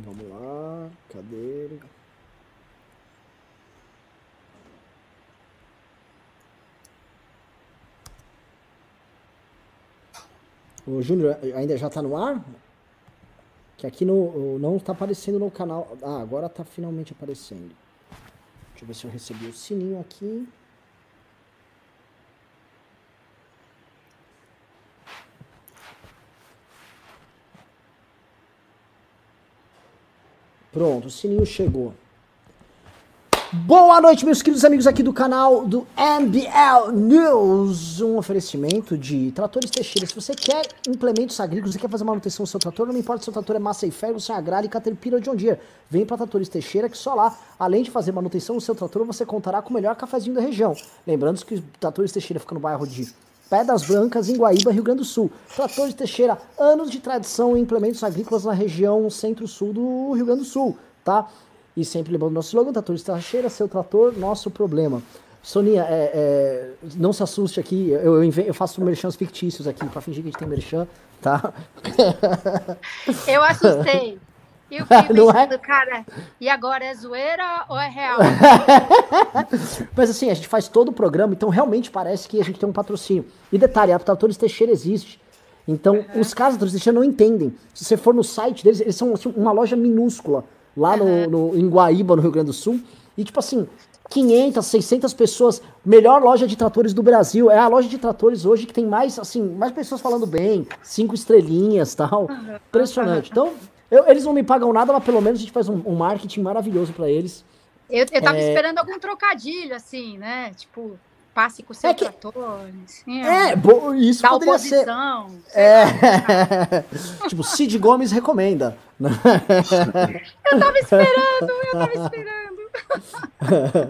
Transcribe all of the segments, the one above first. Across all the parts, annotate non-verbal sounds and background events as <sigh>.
Vamos lá, cadê? O Júnior ainda já tá no ar? Que aqui no, não tá aparecendo no canal. Ah, agora tá finalmente aparecendo. Deixa eu ver se eu recebi o sininho aqui. Pronto, o sininho chegou. Boa noite, meus queridos amigos aqui do canal do MBL News. Um oferecimento de tratores Teixeira. Se você quer implementos agrícolas, você quer fazer manutenção do seu trator, não importa se seu trator é massa e ferro, se é agrário Caterpillar de John Deere. Vem para Tratores Teixeira que só lá, além de fazer manutenção do seu trator, você contará com o melhor cafezinho da região. Lembrando que o Tratores Teixeira fica no bairro de Pedras Brancas, em Guaíba, Rio Grande do Sul. Tratores Teixeira, anos de tradição em implementos agrícolas na região centro-sul do Rio Grande do Sul, tá? E sempre lembrando nosso slogan, Tratores Teixeira, seu trator, nosso problema. Soninha, é, é, não se assuste aqui, eu, eu, eu faço merchans fictícios aqui, pra fingir que a gente tem merchan, tá? Eu assustei. E o fiquei <laughs> Não é? pensando, cara, e agora é zoeira ou é real? <laughs> Mas assim, a gente faz todo o programa, então realmente parece que a gente tem um patrocínio. E detalhe, a Tratores Teixeira existe. Então, os caras da Tratores Teixeira não entendem. Se você for no site deles, eles são assim, uma loja minúscula, lá no, no, em Guaíba, no Rio Grande do Sul. E tipo assim, 500, 600 pessoas, melhor loja de tratores do Brasil. É a loja de tratores hoje que tem mais, assim, mais pessoas falando bem, cinco estrelinhas tal. Impressionante. Então, eu- eles não me pagam nada, mas pelo menos a gente faz um, um marketing maravilhoso pra eles. Eu, eu tava É. esperando algum trocadilho, assim, né? Tipo, passe com o seu É que- trator. Assim, É, bo- isso da poderia ser. É. <laughs> tipo, Cid Gomes recomenda. <laughs> Eu tava esperando, eu tava esperando.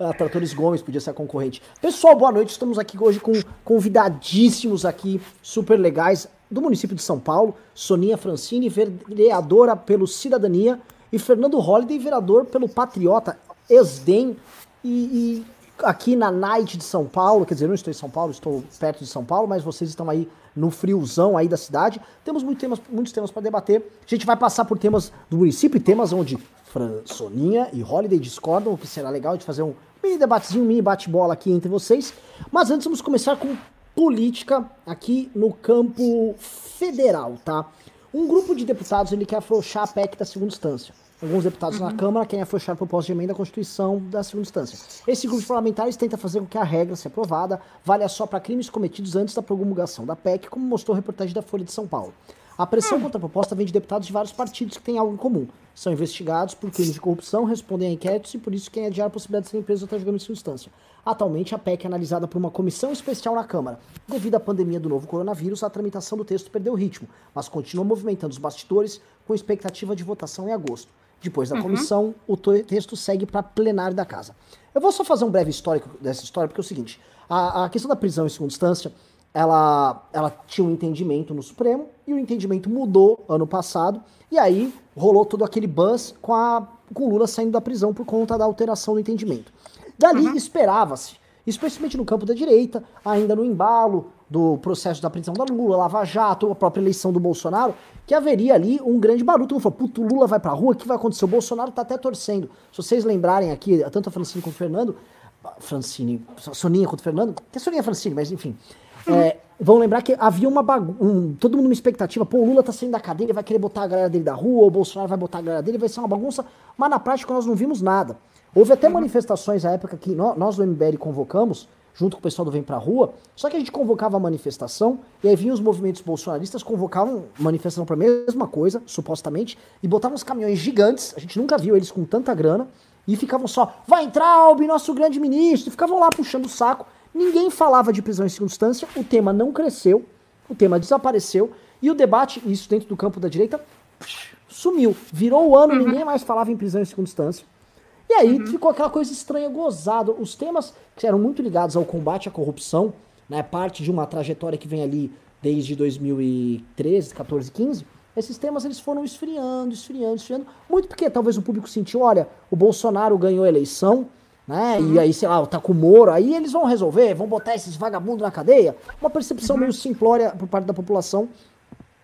a <laughs> Tratores Gomes podia ser a concorrente. Pessoal, boa noite. Estamos aqui hoje com convidadíssimos aqui, super legais, do município de São Paulo. Soninha Francini, vereadora pelo Cidadania, e Fernando Holliday, vereador pelo Patriota, Esdem, e, e aqui na Night de São Paulo, quer dizer, não estou em São Paulo, estou perto de São Paulo, mas vocês estão aí no friozão aí da cidade. Temos muito temas, muitos temas para debater. A gente vai passar por temas do município e temas onde Fran, Soninha e Holiday discordam, o que será legal de fazer um mini debatezinho, mini bate-bola aqui entre vocês. Mas antes vamos começar com política aqui no campo federal, tá? Um grupo de deputados ele quer afrouxar a PEC da segunda instância. Alguns deputados na Câmara querem afrouxar a proposta de emenda à Constituição da segunda instância. Esse grupo de parlamentares tenta fazer com que a regra, se aprovada, valha só para crimes cometidos antes da promulgação da PEC, como mostrou a reportagem da Folha de São Paulo. A pressão contra a proposta vem de deputados de vários partidos que têm algo em comum. São investigados por crimes de corrupção, respondem a inquéritos e por isso querem adiar a possibilidade de serem presos até julgamento de segunda instância. Atualmente, a PEC é analisada por uma comissão especial na Câmara. Devido à pandemia do novo coronavírus, a tramitação do texto perdeu o ritmo, mas continua movimentando os bastidores com expectativa de votação em agosto. Depois da comissão, o to- texto segue para plenário da casa. Eu vou só fazer um breve histórico dessa história, porque é o seguinte: a, a questão da prisão em segunda instância, ela, ela tinha um entendimento no Supremo, e o entendimento mudou ano passado, e aí rolou todo aquele buzz com, a, com o Lula saindo da prisão por conta da alteração do entendimento. Dali esperava-se, especialmente no campo da direita, ainda no embalo do processo da prisão da Lula, Lava Jato, a própria eleição do Bolsonaro, que haveria ali um grande barulho. Todo mundo falou, puto, o Lula vai pra rua, o que vai acontecer? O Bolsonaro tá até torcendo. Se vocês lembrarem aqui, tanto a Francine quanto o Fernando, Francine, Soninha quanto o Fernando, que é Soninha Francine, mas enfim, é, vão lembrar que havia uma bagunça, um, todo mundo uma expectativa, pô, o Lula tá saindo da cadeia, ele vai querer botar a galera dele da rua, o Bolsonaro vai botar a galera dele, vai ser uma bagunça, mas na prática nós não vimos nada. Houve até manifestações à época que nó- nós do MBL convocamos, junto com o pessoal do Vem Pra Rua, só que a gente convocava a manifestação, e aí vinham os movimentos bolsonaristas, convocavam manifestação pra mesma coisa, supostamente, e botavam uns caminhões gigantes, a gente nunca viu eles com tanta grana, e ficavam só, vai entrar Albi, nosso grande ministro, e ficavam lá puxando o saco, ninguém falava de prisão em segunda instância, o tema não cresceu, o tema desapareceu, e o debate, isso dentro do campo da direita, sumiu, virou o ano, ninguém mais falava em prisão em segunda instância, e aí ficou aquela coisa estranha, gozado. Os temas que eram muito ligados ao combate à corrupção, né, parte de uma trajetória que vem ali desde 2013, 14, 15, esses temas eles foram esfriando, esfriando, esfriando. Muito porque talvez o público sentiu, olha, o Bolsonaro ganhou a eleição, né? E aí, sei lá, tá com o Moro, aí eles vão resolver, vão botar esses vagabundos na cadeia. Uma percepção meio simplória por parte da população.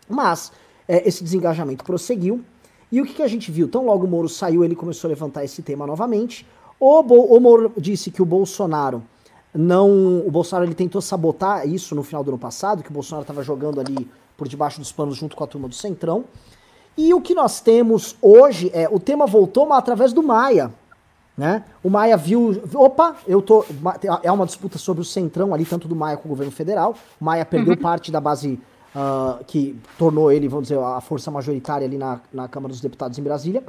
Mas é, esse desengajamento prosseguiu. E o que, que a gente viu? Tão logo o Moro saiu, ele começou a levantar esse tema novamente. O, Bo o Moro disse que o Bolsonaro não. O Bolsonaro ele tentou sabotar isso no final do ano passado, que o Bolsonaro estava jogando ali por debaixo dos panos junto com a turma do Centrão. E o que nós temos hoje é o tema voltou, mas através do Maia. Né? O Maia viu. Opa, eu tô. É uma disputa sobre o Centrão ali, tanto do Maia com o governo federal. O Maia perdeu uhum. parte da base uh, que tornou ele, vamos dizer, a força majoritária ali na, na Câmara dos Deputados em Brasília.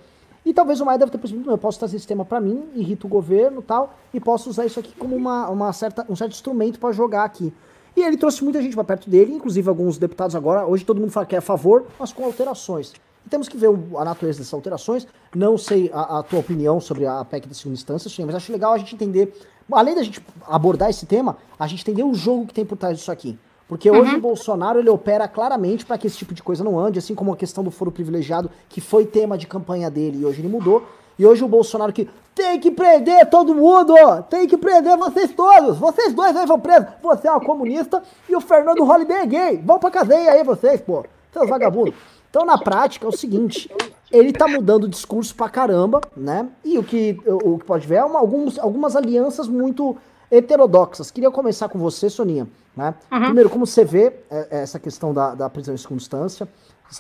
E talvez o Maia deve ter percebido, eu posso trazer esse tema para mim, irrita o governo tal, e posso usar isso aqui como uma, uma certa, um certo instrumento para jogar aqui. E ele trouxe muita gente para perto dele, inclusive alguns deputados agora. Hoje todo mundo fala que é a favor, mas com alterações. E temos que ver a natureza dessas alterações. Não sei a, a tua opinião sobre a PEC da segunda instância, mas acho legal a gente entender, além da gente abordar esse tema, a gente entender o jogo que tem por trás disso aqui. Porque hoje uhum. o Bolsonaro ele opera claramente para que esse tipo de coisa não ande, assim como a questão do foro privilegiado, que foi tema de campanha dele e hoje ele mudou. E hoje o Bolsonaro que tem que prender todo mundo, tem que prender vocês todos, vocês dois aí vão presos. Você é um comunista e o Fernando Holliday é gay. Vão pra cadeia aí vocês, pô, seus vagabundos. Então, na prática, é o seguinte: ele tá mudando o discurso pra caramba, né? E o que, o que pode ver é uma, alguns, algumas alianças muito heterodoxas. Queria começar com você, Soninha. Né? Uhum. Primeiro, como você vê é, é, essa questão da, da prisão em segunda instância?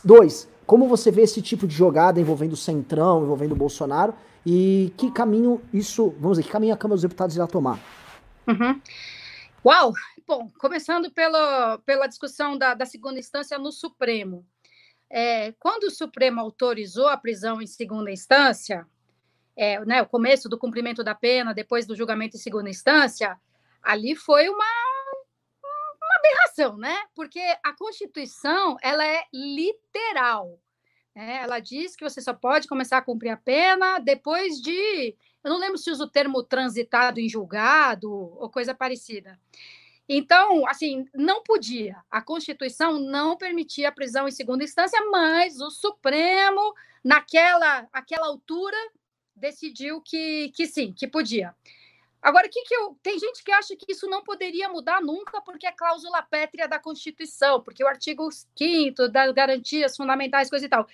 Dois, como você vê esse tipo de jogada envolvendo o Centrão, envolvendo o Bolsonaro? E que caminho isso, vamos dizer, que caminho a Câmara dos Deputados irá tomar? Uhum. Uau! Bom, começando pelo, pela discussão da, da segunda instância no Supremo. É, quando o Supremo autorizou a prisão em segunda instância, é, né, o começo do cumprimento da pena, depois do julgamento em segunda instância, ali foi uma, uma aberração, né? Porque a Constituição ela é literal. Né? Ela diz que você só pode começar a cumprir a pena depois de. Eu não lembro se usa o termo transitado em julgado ou coisa parecida. Então, assim, não podia. A Constituição não permitia a prisão em segunda instância, mas o Supremo, naquela aquela altura, decidiu que, que sim, que podia. Agora, que que eu, tem gente que acha que isso não poderia mudar nunca porque é cláusula pétrea da Constituição, porque o artigo 5 das garantias fundamentais, coisa e tal.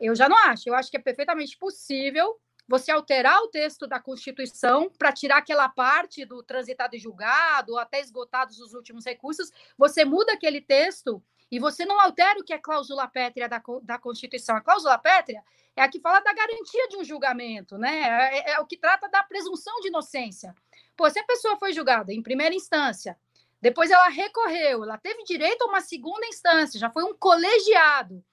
Eu já não acho. Eu acho que é perfeitamente possível você alterar o texto da Constituição para tirar aquela parte do transitado e julgado, ou até esgotados os últimos recursos, você muda aquele texto e você não altera o que é cláusula pétrea da, da Constituição. A cláusula pétrea é a que fala da garantia de um julgamento, né? É, é, é, o que trata da presunção de inocência. Pô, se a pessoa foi julgada em primeira instância, depois ela recorreu, ela teve direito a uma segunda instância, já foi um colegiado,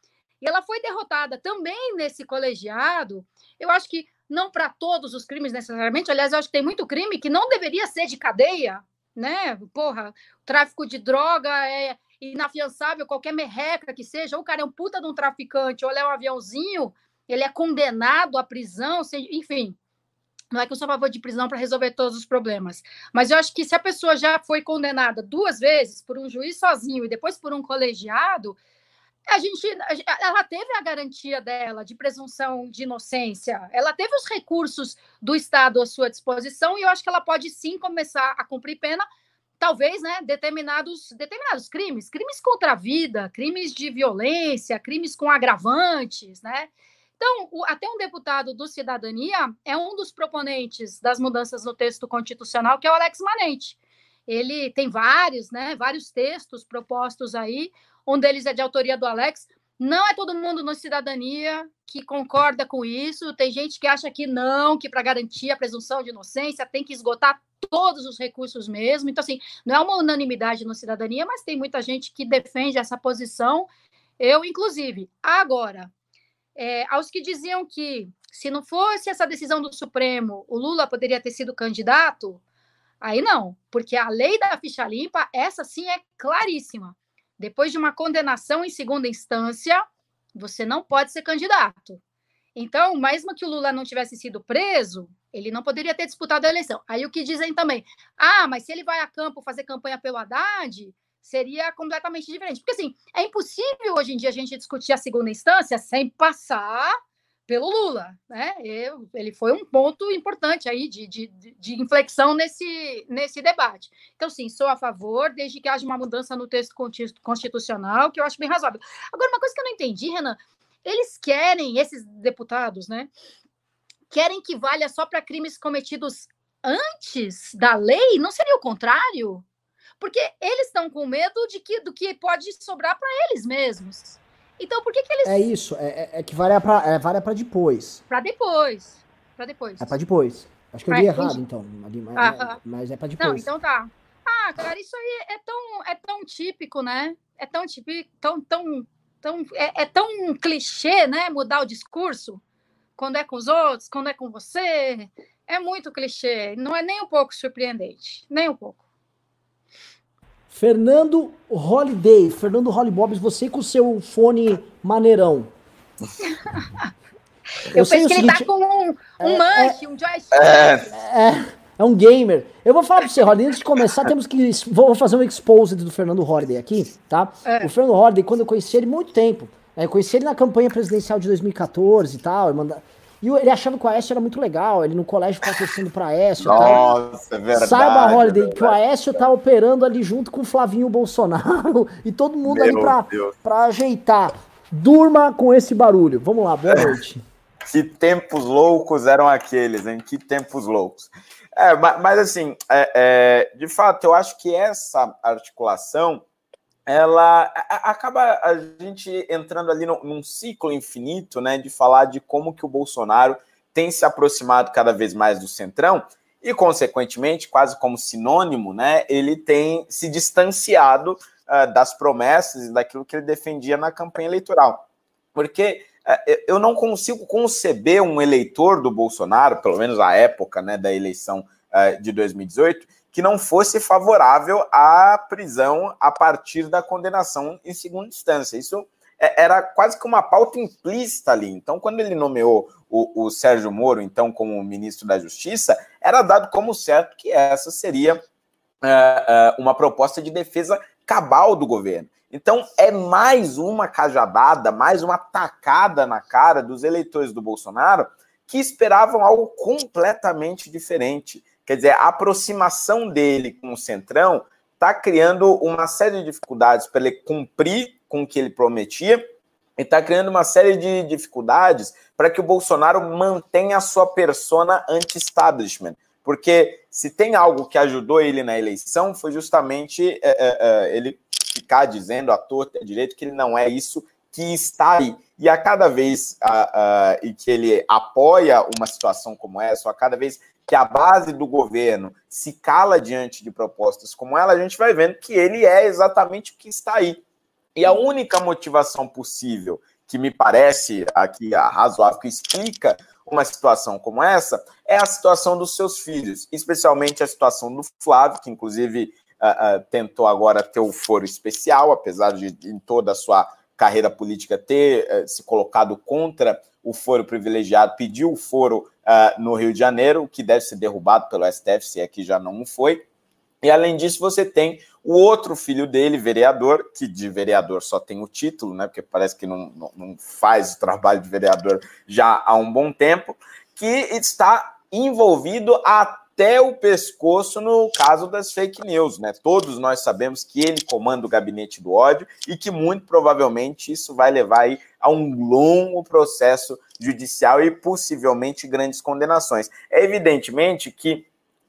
e ela foi derrotada também nesse colegiado, eu acho que não para todos os crimes necessariamente, aliás, eu acho que tem muito crime que não deveria ser de cadeia, né? Porra, tráfico de droga é inafiançável, qualquer merreca que seja, ou o cara é um puta de um traficante, ou ele é um aviãozinho, ele é condenado à prisão, enfim. Não é que eu sou a favor de prisão para resolver todos os problemas, mas eu acho que se a pessoa já foi condenada duas vezes por um juiz sozinho e depois por um colegiado, a gente, ela teve a garantia dela de presunção de inocência, ela teve os recursos do Estado à sua disposição e eu acho que ela pode sim começar a cumprir pena, talvez, né, determinados, determinados crimes, crimes contra a vida, crimes de violência, crimes com agravantes, né? Então, o, até um deputado do Cidadania é um dos proponentes das mudanças no texto constitucional, que é o Alex Manente. Ele tem vários, né, vários textos propostos aí, um deles é de autoria do Alex. Não é todo mundo no Cidadania que concorda com isso. Tem gente que acha que não, que para garantir a presunção de inocência tem que esgotar todos os recursos mesmo. Então, assim, não é uma unanimidade no Cidadania, mas tem muita gente que defende essa posição. Eu, inclusive. Agora, é, aos que diziam que se não fosse essa decisão do Supremo, o Lula poderia ter sido candidato, aí não, porque a lei da ficha limpa, essa sim é claríssima. Depois de uma condenação em segunda instância, você não pode ser candidato. Então, mesmo que o Lula não tivesse sido preso, ele não poderia ter disputado a eleição. Aí o que dizem também, ah, mas se ele vai a campo fazer campanha pelo Haddad, seria completamente diferente. Porque, assim, é impossível hoje em dia a gente discutir a segunda instância sem passar pelo Lula, né? Eu, ele foi um ponto importante aí de, de, de, inflexão nesse, nesse debate. Então, sim, sou a favor, desde que haja uma mudança no texto constitucional, que eu acho bem razoável. Agora, uma coisa que eu não entendi, Renan, eles querem, esses deputados, né? Querem que valha só para crimes cometidos antes da lei? Não seria o contrário? Porque eles estão com medo de que, do que pode sobrar para eles mesmos. Então, por que, que eles. É isso, é, é, é que vale para é, vale depois. Para depois. Para depois. É para depois. Acho que eu li errado, então. Mas, ah, mas é para depois. Não, então tá. Ah, cara, isso aí é tão, é tão típico, né? É tão típico, tão, tão, tão, é, é tão clichê, né? Mudar o discurso quando é com os outros, quando é com você. É muito clichê. Não é nem um pouco surpreendente. Nem um pouco. Fernando Holiday, Fernando Hollybobs, você com o seu fone maneirão. <laughs> Eu, eu sei que seguinte, ele tá com um, um é, é, um joystick. É, é, é, um gamer. Eu vou falar pra você, Holiday, antes de começar, temos que. Vou fazer um exposed do Fernando Holiday aqui, tá? É. O Fernando Holiday, quando eu conheci ele muito tempo, né, eu conheci ele na campanha presidencial de 2014 e tal. Eu manda... E ele achava que o Aécio era muito legal, ele no colégio patrocinando pra Aécio. Nossa, é verdade. Saiba, Holiday, é que o Aécio tá operando ali junto com o Flavinho Bolsonaro <laughs> e todo mundo Meu ali pra, pra ajeitar. Durma com esse barulho. Vamos lá, boa noite. <laughs> que tempos loucos eram aqueles, hein? Que tempos loucos. É, mas, mas assim, é, é, de fato, eu acho que essa articulação ela acaba a gente entrando ali num, ciclo infinito, né, de falar de como que o Bolsonaro tem se aproximado cada vez mais do centrão e, consequentemente, quase como sinônimo, né, ele tem se distanciado uh, das promessas e daquilo que ele defendia na campanha eleitoral. Porque uh, eu não consigo conceber um eleitor do Bolsonaro, pelo menos à época né, da eleição uh, de 2018, que não fosse favorável à prisão a partir da condenação em segunda instância. Isso é, era quase que uma pauta implícita ali. Então, quando ele nomeou o, o Sérgio Moro, então, como ministro da Justiça, era dado como certo que essa seria uh, uh, uma proposta de defesa cabal do governo. Então, é mais uma cajadada, mais uma tacada na cara dos eleitores do Bolsonaro que esperavam algo completamente diferente. Quer dizer, a aproximação dele com o Centrão está criando uma série de dificuldades para ele cumprir com o que ele prometia e está criando uma série de dificuldades para que o Bolsonaro mantenha a sua persona anti-establishment. Porque se tem algo que ajudou ele na eleição, foi justamente é, é, ele ficar dizendo à torta direito que ele não é isso que está aí. E a cada vez a, e que ele apoia uma situação como essa, ou a cada vez que a base do governo se cala diante de propostas como ela, a gente vai vendo que ele é exatamente o que está aí. E a única motivação possível, que me parece aqui razoável, que explica uma situação como essa, é a situação dos seus filhos, especialmente a situação do Flávio, que inclusive uh, uh, tentou agora ter o foro especial, apesar de em toda a sua carreira política ter uh, se colocado contra o foro privilegiado, pediu o foro uh, no Rio de Janeiro, que deve ser derrubado pelo STF, se é que já não foi. E além disso, você tem o outro filho dele, vereador, que de vereador só tem o título, né? Porque parece que não, não, não faz o trabalho de vereador já há um bom tempo, que está envolvido a até o pescoço no caso das fake news, né? Todos nós sabemos que ele comanda o gabinete do ódio e que muito provavelmente isso vai levar aí a um longo processo judicial e possivelmente grandes condenações. É evidentemente que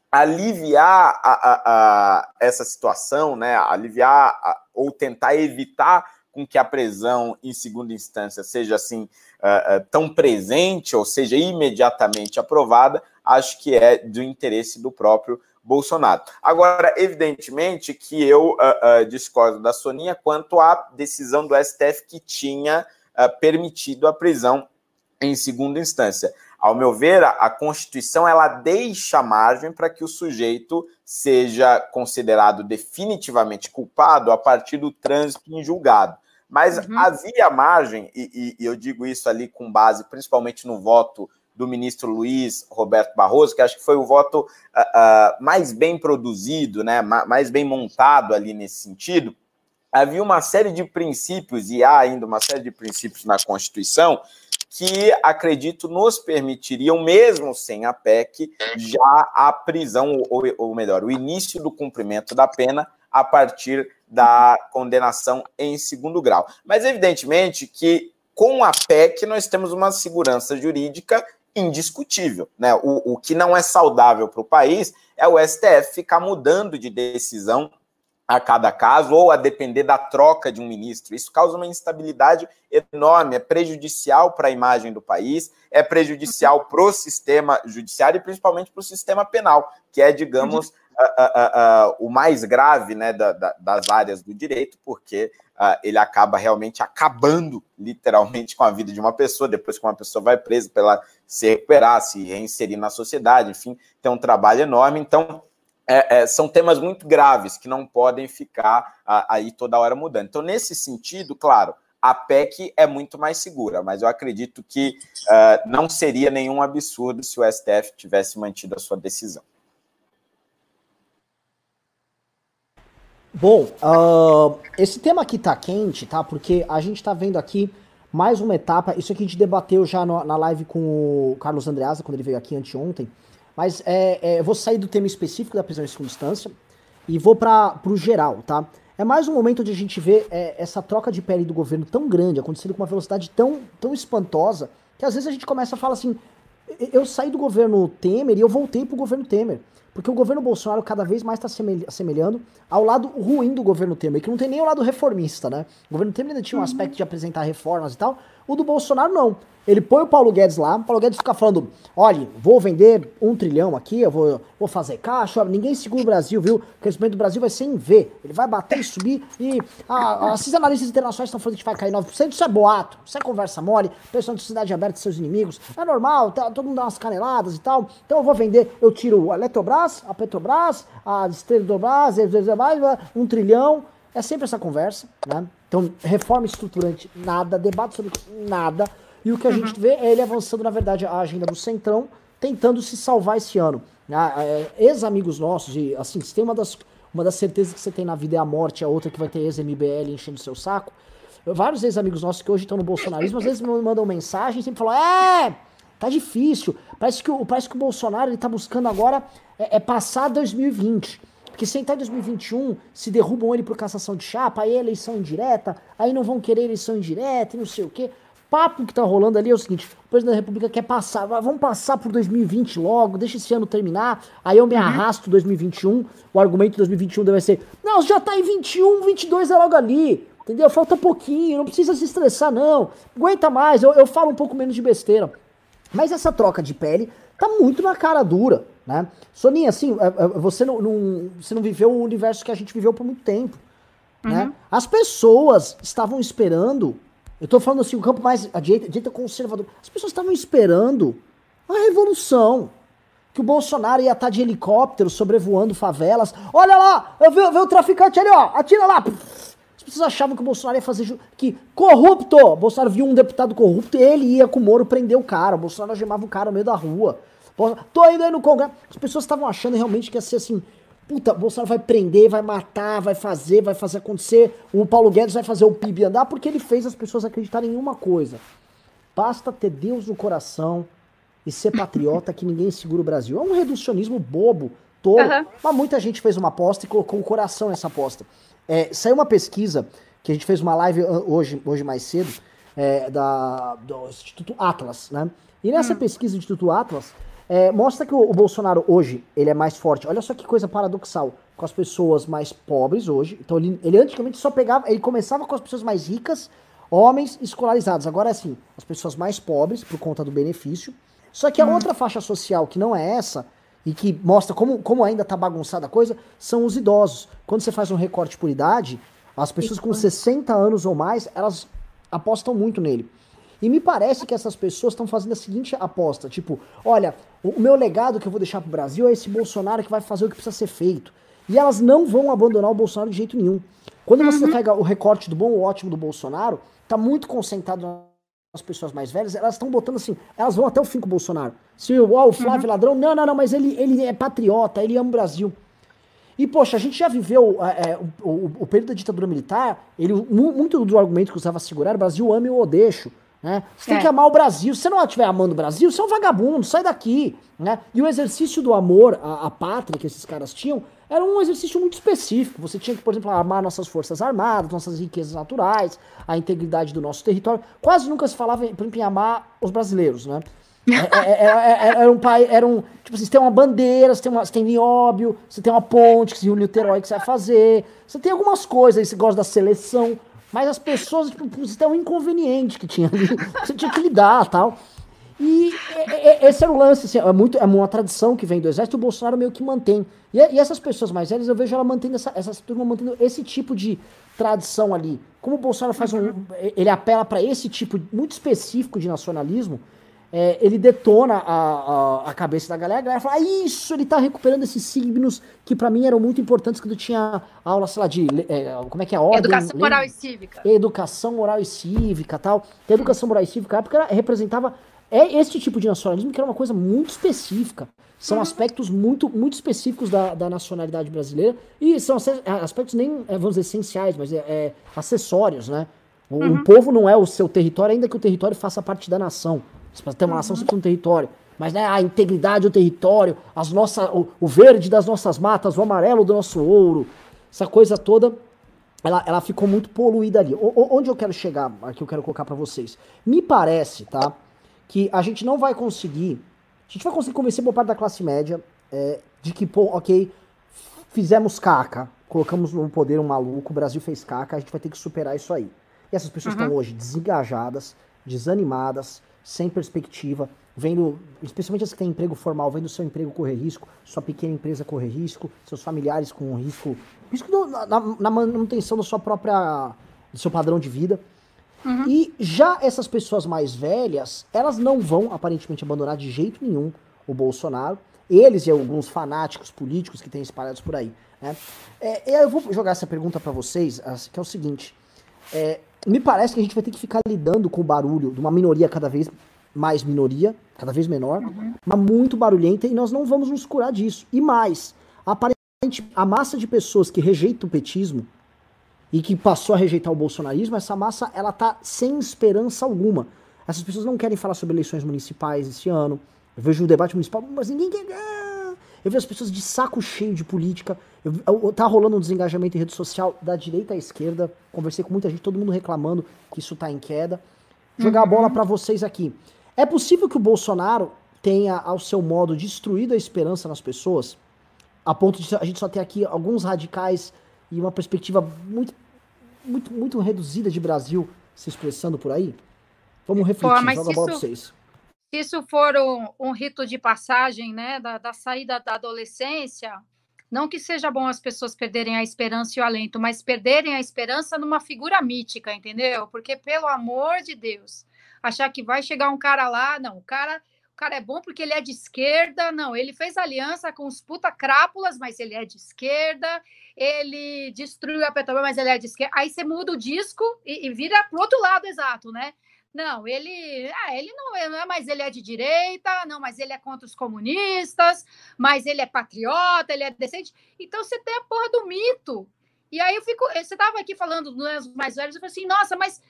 aliviar a, a, a essa situação, né? Aliviar a, ou tentar evitar com que a prisão em segunda instância seja assim uh, uh, tão presente ou seja imediatamente aprovada, acho que é do interesse do próprio Bolsonaro. Agora, evidentemente que eu uh, discordo da Soninha quanto à decisão do STF que tinha permitido a prisão em segunda instância. Ao meu ver, a, Constituição ela deixa margem para que o sujeito seja considerado definitivamente culpado a partir do trânsito em julgado. Mas uhum. havia margem, e, e, eu digo isso ali com base principalmente no voto do ministro Luiz Roberto Barroso, que acho que foi o voto uh, uh, mais bem produzido, né, mais bem montado ali nesse sentido. Havia uma série de princípios, e há ainda uma série de princípios na Constituição, que acredito nos permitiriam, mesmo sem a PEC, já a prisão, ou, ou melhor, o início do cumprimento da pena a partir da condenação em segundo grau. Mas, evidentemente, que com a PEC nós temos uma segurança jurídica indiscutível. Né? O, o que não é saudável para o país é o STF ficar mudando de decisão a cada caso ou a depender da troca de um ministro. Isso causa uma instabilidade enorme, é prejudicial para a imagem do país, é prejudicial para o sistema judiciário e principalmente para o sistema penal, que é, digamos, o mais grave né, da, da, das áreas do direito, porque uh, ele acaba realmente acabando literalmente <laughs> com a vida de uma pessoa, depois que uma pessoa vai presa para ela se recuperar, se reinserir na sociedade, enfim, tem um trabalho enorme. Então, é, é, são temas muito graves que não podem ficar uh, aí toda hora mudando. Então, nesse sentido, claro, a PEC é muito mais segura, mas eu acredito que uh, não seria nenhum absurdo se o STF tivesse mantido a sua decisão. Bom, uh, esse tema aqui tá quente, tá? Porque a gente tá vendo aqui mais uma etapa. Isso aqui a gente debateu já no, na live com o Carlos Andreasa, quando ele veio aqui anteontem. Mas é, é, eu vou sair do tema específico da prisão em segunda instância e vou para o geral, tá? É mais um momento onde a gente vê é, essa troca de pele do governo tão grande, acontecendo com uma velocidade tão, tão espantosa, que às vezes a gente começa a falar assim: eu saí do governo Temer e eu voltei pro governo Temer. Porque o governo Bolsonaro cada vez mais está se assemelhando ao lado ruim do governo Temer, que não tem nem o lado reformista, né? O governo Temer ainda tinha um uhum. aspecto de apresentar reformas e tal. O do Bolsonaro não. Ele põe o Paulo Guedes lá, o Paulo Guedes fica falando: olha, vou vender um trilhão aqui, eu vou, vou fazer caixa, ninguém segura o Brasil, viu? O crescimento do Brasil vai ser em V. Ele vai bater e subir. E esses analistas internacionais estão falando que vai cair 9%. Isso é boato, isso é conversa mole, pessoal de cidade aberta seus inimigos. É normal, tá, todo mundo dá umas caneladas e tal. Então eu vou vender, eu tiro a Eletrobras, a Petrobras, a Estrela um trilhão. É sempre essa conversa, né? Então, reforma estruturante, nada, debate sobre nada. E o que a uhum. gente vê é ele avançando, na verdade, a agenda do Centrão, tentando se salvar esse ano. Ah, é, Ex-amigos nossos, e assim, se tem uma das, uma das certezas que você tem na vida é a morte, a outra que vai ter ex-MBL enchendo seu saco. Vários ex-amigos nossos que hoje estão no bolsonarismo, às vezes me mandam mensagem e sempre falam: é, tá difícil. Parece que o, parece que o Bolsonaro ele tá buscando agora é, é passar 2020. Porque se entrar em 2021, se derrubam ele por cassação de chapa, aí é eleição indireta, aí não vão querer eleição indireta e não sei o quê. Papo que tá rolando ali é o seguinte: o presidente da República quer passar, vamos passar por 2020 logo, deixa esse ano terminar, aí eu me uhum. arrasto 2021. O argumento de 2021 deve ser: não, já tá em 21, 22 é logo ali. Entendeu? Falta pouquinho, não precisa se estressar, não. Aguenta mais, eu, eu falo um pouco menos de besteira. Mas essa troca de pele tá muito na cara dura. Né? Soninha, assim, é, é, você não, não, você não viveu o universo que a gente viveu por muito tempo. Né? Uhum. Né? As pessoas estavam esperando. Eu tô falando assim, o campo mais à direita, direita conservador. As pessoas estavam esperando a revolução. Que o Bolsonaro ia estar de helicóptero sobrevoando favelas. Olha lá, eu vi, eu vi o traficante ali, ó. Atira lá. As pessoas achavam que o Bolsonaro ia fazer. Que corrupto! O Bolsonaro viu um deputado corrupto e ele ia com o Moro prender o cara. O Bolsonaro gemava o cara no meio da rua. Tô indo aí no Congresso. As pessoas estavam achando realmente que ia ser assim. Puta, Bolsonaro vai prender, vai matar, vai fazer, vai fazer acontecer. O Paulo Guedes vai fazer o PIB andar porque ele fez as pessoas acreditarem em uma coisa. Basta ter Deus no coração e ser patriota que ninguém segura o Brasil. É um reducionismo bobo, tolo. Uhum. Mas muita gente fez uma aposta e colocou o coração nessa aposta. É, saiu uma pesquisa que a gente fez uma live hoje, hoje mais cedo, é, da, do Instituto Atlas, né? E nessa hum. pesquisa do Instituto Atlas, é, mostra que o, o, Bolsonaro hoje, ele é mais forte. Olha só que coisa paradoxal. Com as pessoas mais pobres hoje. Então ele, ele antigamente só pegava, ele começava com as pessoas mais ricas, homens escolarizados. Agora é assim, as pessoas mais pobres, por conta do benefício. Só que a hum. outra faixa social, que não é essa, e que mostra como, como ainda tá bagunçada a coisa, são os idosos. Quando você faz um recorte por idade, as pessoas com 60 anos ou mais, elas apostam muito nele. E me parece que essas pessoas estão fazendo a seguinte aposta: tipo, olha, o meu legado que eu vou deixar pro Brasil é esse Bolsonaro que vai fazer o que precisa ser feito. E elas não vão abandonar o Bolsonaro de jeito nenhum. Quando você uhum. pega o recorte do bom ou ótimo do Bolsonaro, tá muito concentrado nas pessoas mais velhas, elas estão botando assim, elas vão até o fim com o Bolsonaro. Se oh, o Flávio uhum. ladrão, não, não, não, mas ele, ele é patriota, ele ama o Brasil. E, poxa, a gente já viveu é, o, o, o, período da ditadura militar, ele, muito do argumento que usava segurar, o Brasil ama e o odeixo. Né? Você é. tem que amar o Brasil. Se você não estiver amando o Brasil, você é um vagabundo, sai daqui. Né? E o exercício do amor à, à pátria que esses caras tinham era um exercício muito específico. Você tinha que, por exemplo, armar nossas forças armadas, nossas riquezas naturais, a integridade do nosso território. Quase nunca se falava, por exemplo, em amar os brasileiros, né? É, é, é, era um país, era um. Tipo, assim, você tem uma bandeira, você tem, uma, você tem nióbio, você tem uma ponte que se une Niterói que você vai fazer. Você tem algumas coisas você gosta da seleção. Mas as pessoas, tipo, tem um inconveniente que tinha ali, que <laughs> você tinha que lidar tal. E esse era o lance, assim, é, muito, é uma tradição que vem do exército, o Bolsonaro meio que mantém. E, e essas pessoas mais velhas, eu vejo ela mantendo essa, essa turma mantendo esse tipo de tradição ali. Como o Bolsonaro faz um. Ele apela para esse tipo muito específico de nacionalismo, é, ele detona a, a, a, cabeça da galera, a galera fala, ah, isso, ele tá recuperando esses signos que para mim eram muito importantes quando tinha aula, sei lá, de, é, como é que é a ordem? Educação moral e cívica. Educação moral e cívica, tal. A educação moral e cívica, porque ela representava é esse tipo de nacionalismo que era uma coisa muito específica. São uhum. aspectos muito, muito específicos da, da nacionalidade brasileira e são aspectos nem, é, vamos dizer, essenciais, mas é, é acessórios, né? O, uhum. um povo não é o seu território, ainda que o território faça parte da nação. Para ter uma nação, você precisa um território. Mas né, a integridade do território, as nossas, o, o, verde das nossas matas, o amarelo do nosso ouro, essa coisa toda, ela, ela ficou muito poluída ali. O, onde eu quero chegar, aqui eu quero colocar para vocês. Me parece, tá? que a gente não vai conseguir. A gente vai conseguir convencer boa parte da classe média é, de que, pô, ok, fizemos caca, colocamos no poder um maluco, o Brasil fez caca, a gente vai ter que superar isso aí. E essas pessoas uhum. estão hoje desengajadas, desanimadas, sem perspectiva, vendo, especialmente as que têm emprego formal, vendo seu emprego correr risco, sua pequena empresa correr risco, seus familiares com risco, risco do, na, na, manutenção da sua própria, do seu padrão de vida. Uhum. E já essas pessoas mais velhas, elas não vão aparentemente abandonar de jeito nenhum o Bolsonaro. Eles e alguns fanáticos políticos que têm espalhados por aí. Né? É, eu vou jogar essa pergunta para vocês, que é o seguinte: é, me parece que a gente vai ter que ficar lidando com o barulho de uma minoria cada vez mais minoria, cada vez menor, uhum. mas muito barulhenta, e nós não vamos nos curar disso. E mais, aparentemente, a massa de pessoas que rejeita o petismo e que passou a rejeitar o bolsonarismo, essa massa ela tá sem esperança alguma. Essas pessoas não querem falar sobre eleições municipais esse ano. Eu vejo o debate municipal, mas ninguém quer. Eu vejo as pessoas de saco cheio de política. Eu, eu, tá rolando um desengajamento em rede social da direita à esquerda. Conversei com muita gente, todo mundo reclamando que isso tá em queda. Jogar uhum. a bola para vocês aqui. É possível que o Bolsonaro tenha, ao seu modo, destruído a esperança nas pessoas? A ponto de a gente só ter aqui alguns radicais e uma perspectiva muito, muito, muito reduzida de Brasil se expressando por aí? Vamos refletir, Pô, joga a bola para vocês. Se isso for um, um, rito de passagem, né, da, da saída da adolescência, não que seja bom as pessoas perderem a esperança e o alento, mas perderem a esperança numa figura mítica, entendeu? Porque, pelo amor de Deus, achar que vai chegar um cara lá, não, o cara cara é bom porque ele é de esquerda. Não, ele fez aliança com os puta crápulas, mas ele é de esquerda. Ele destruiu a Petrobras, mas ele é de esquerda. Aí você muda o disco e, e vira pro outro lado, exato, né? Não, ele, ah, ele não é, é, mas ele é de direita, não, mas ele é contra os comunistas, mas ele é patriota, ele é decente. Então você tem a porra do mito. E aí eu fico, você estava aqui falando dos mais velhos, eu falei assim, nossa, mas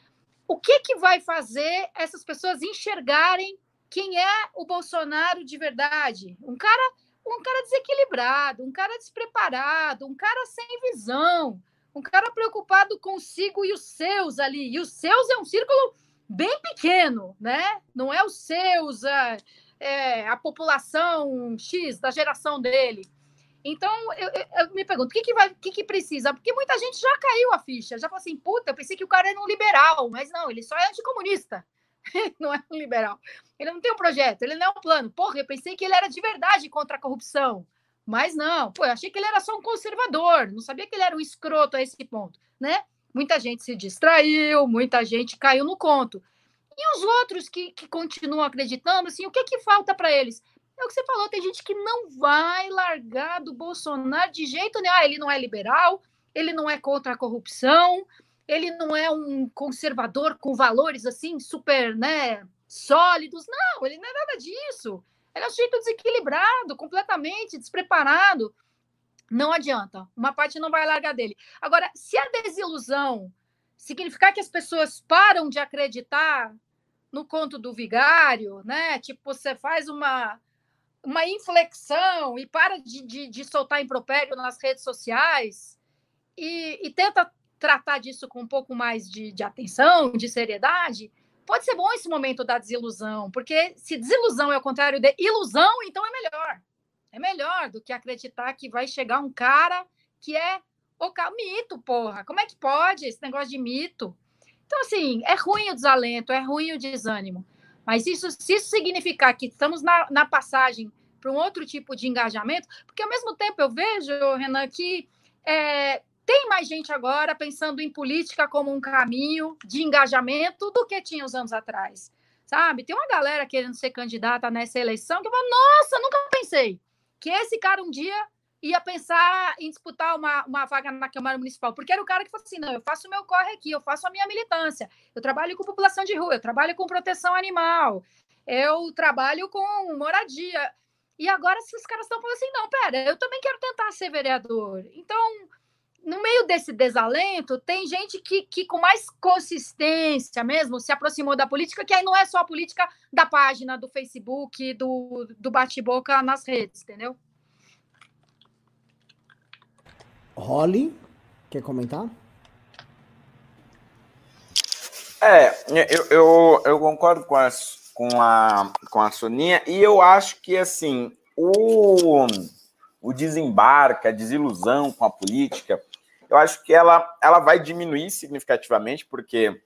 o que que vai fazer essas pessoas enxergarem quem é o Bolsonaro de verdade? Um cara, um cara desequilibrado, um cara despreparado, um cara sem visão, um cara preocupado consigo e os seus ali. E os seus é um círculo bem pequeno, né? Não é os seus, é, é a população X da geração dele. Então, eu, eu, me pergunto, o que, que, vai, que, que precisa? Porque muita gente já caiu a ficha, já falou assim, puta, eu pensei que o cara era um liberal, mas não, ele só é anticomunista. <laughs> não é um liberal. Ele não tem um projeto, ele não é um plano. Porra, eu pensei que ele era de verdade contra a corrupção. Mas não, pô, eu achei que ele era só um conservador, não sabia que ele era um escroto a esse ponto, né? Muita gente se distraiu, muita gente caiu no conto. E os outros que, que continuam acreditando, assim, o que que falta para eles? É o que você falou, tem gente que não vai largar do Bolsonaro de jeito nenhum. Ah, ele não é liberal, ele não é contra a corrupção, ele não é um conservador com valores assim super, né, sólidos. Não, ele não é nada disso. Ele é um sujeito desequilibrado, completamente despreparado. Não adianta. Uma parte não vai largar dele. Agora, se a desilusão significar que as pessoas param de acreditar no conto do vigário, né? Tipo, você faz uma uma inflexão e para de, de, de soltar impropério nas redes sociais e, e, tenta tratar disso com um pouco mais de, de atenção, de seriedade, pode ser bom esse momento da desilusão, porque se desilusão é o contrário de ilusão, então é melhor. É melhor do que acreditar que vai chegar um cara que é o mito, porra. Como é que pode esse negócio de mito? Então, assim, é ruim o desalento, é ruim o desânimo. Mas isso, se isso significar que estamos na, na passagem para um outro tipo de engajamento, porque ao mesmo tempo eu vejo, Renan, que é, tem mais gente agora pensando em política como um caminho de engajamento do que tinha os anos atrás. Sabe? Tem uma galera querendo ser candidata nessa eleição que eu falo, nossa, nunca pensei que esse cara um dia ia pensar em disputar uma, uma vaga na Câmara Municipal, porque era o cara que falou assim: não, eu faço o meu corre aqui, eu faço a minha militância, eu trabalho com população de rua, eu trabalho com proteção animal, eu trabalho com moradia. E agora esses caras estão falando assim: não, pera, eu também quero tentar ser vereador. Então, no meio desse desalento, tem gente que, que com mais consistência mesmo se aproximou da política, que aí não é só a política da página, do Facebook, do, do bate-boca nas redes, entendeu? Holly, quer comentar? É, eu, eu, eu concordo com a, com, a, com a Soninha, e eu acho que, assim, o, o desembarque, a desilusão com a política, eu acho que ela, ela vai diminuir significativamente, porque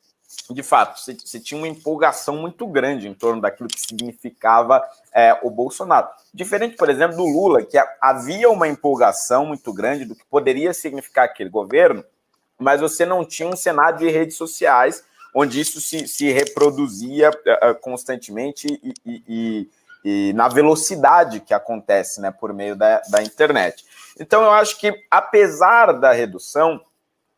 de fato, você, tinha uma empolgação muito grande em torno daquilo que significava é, o Bolsonaro. Diferente, por exemplo, do Lula, que havia uma empolgação muito grande do que poderia significar aquele governo, mas você não tinha um cenário de redes sociais onde isso se, se reproduzia uh, constantemente e, e, e, e, na velocidade que acontece né, por meio da, da internet. Então, eu acho que, apesar da redução,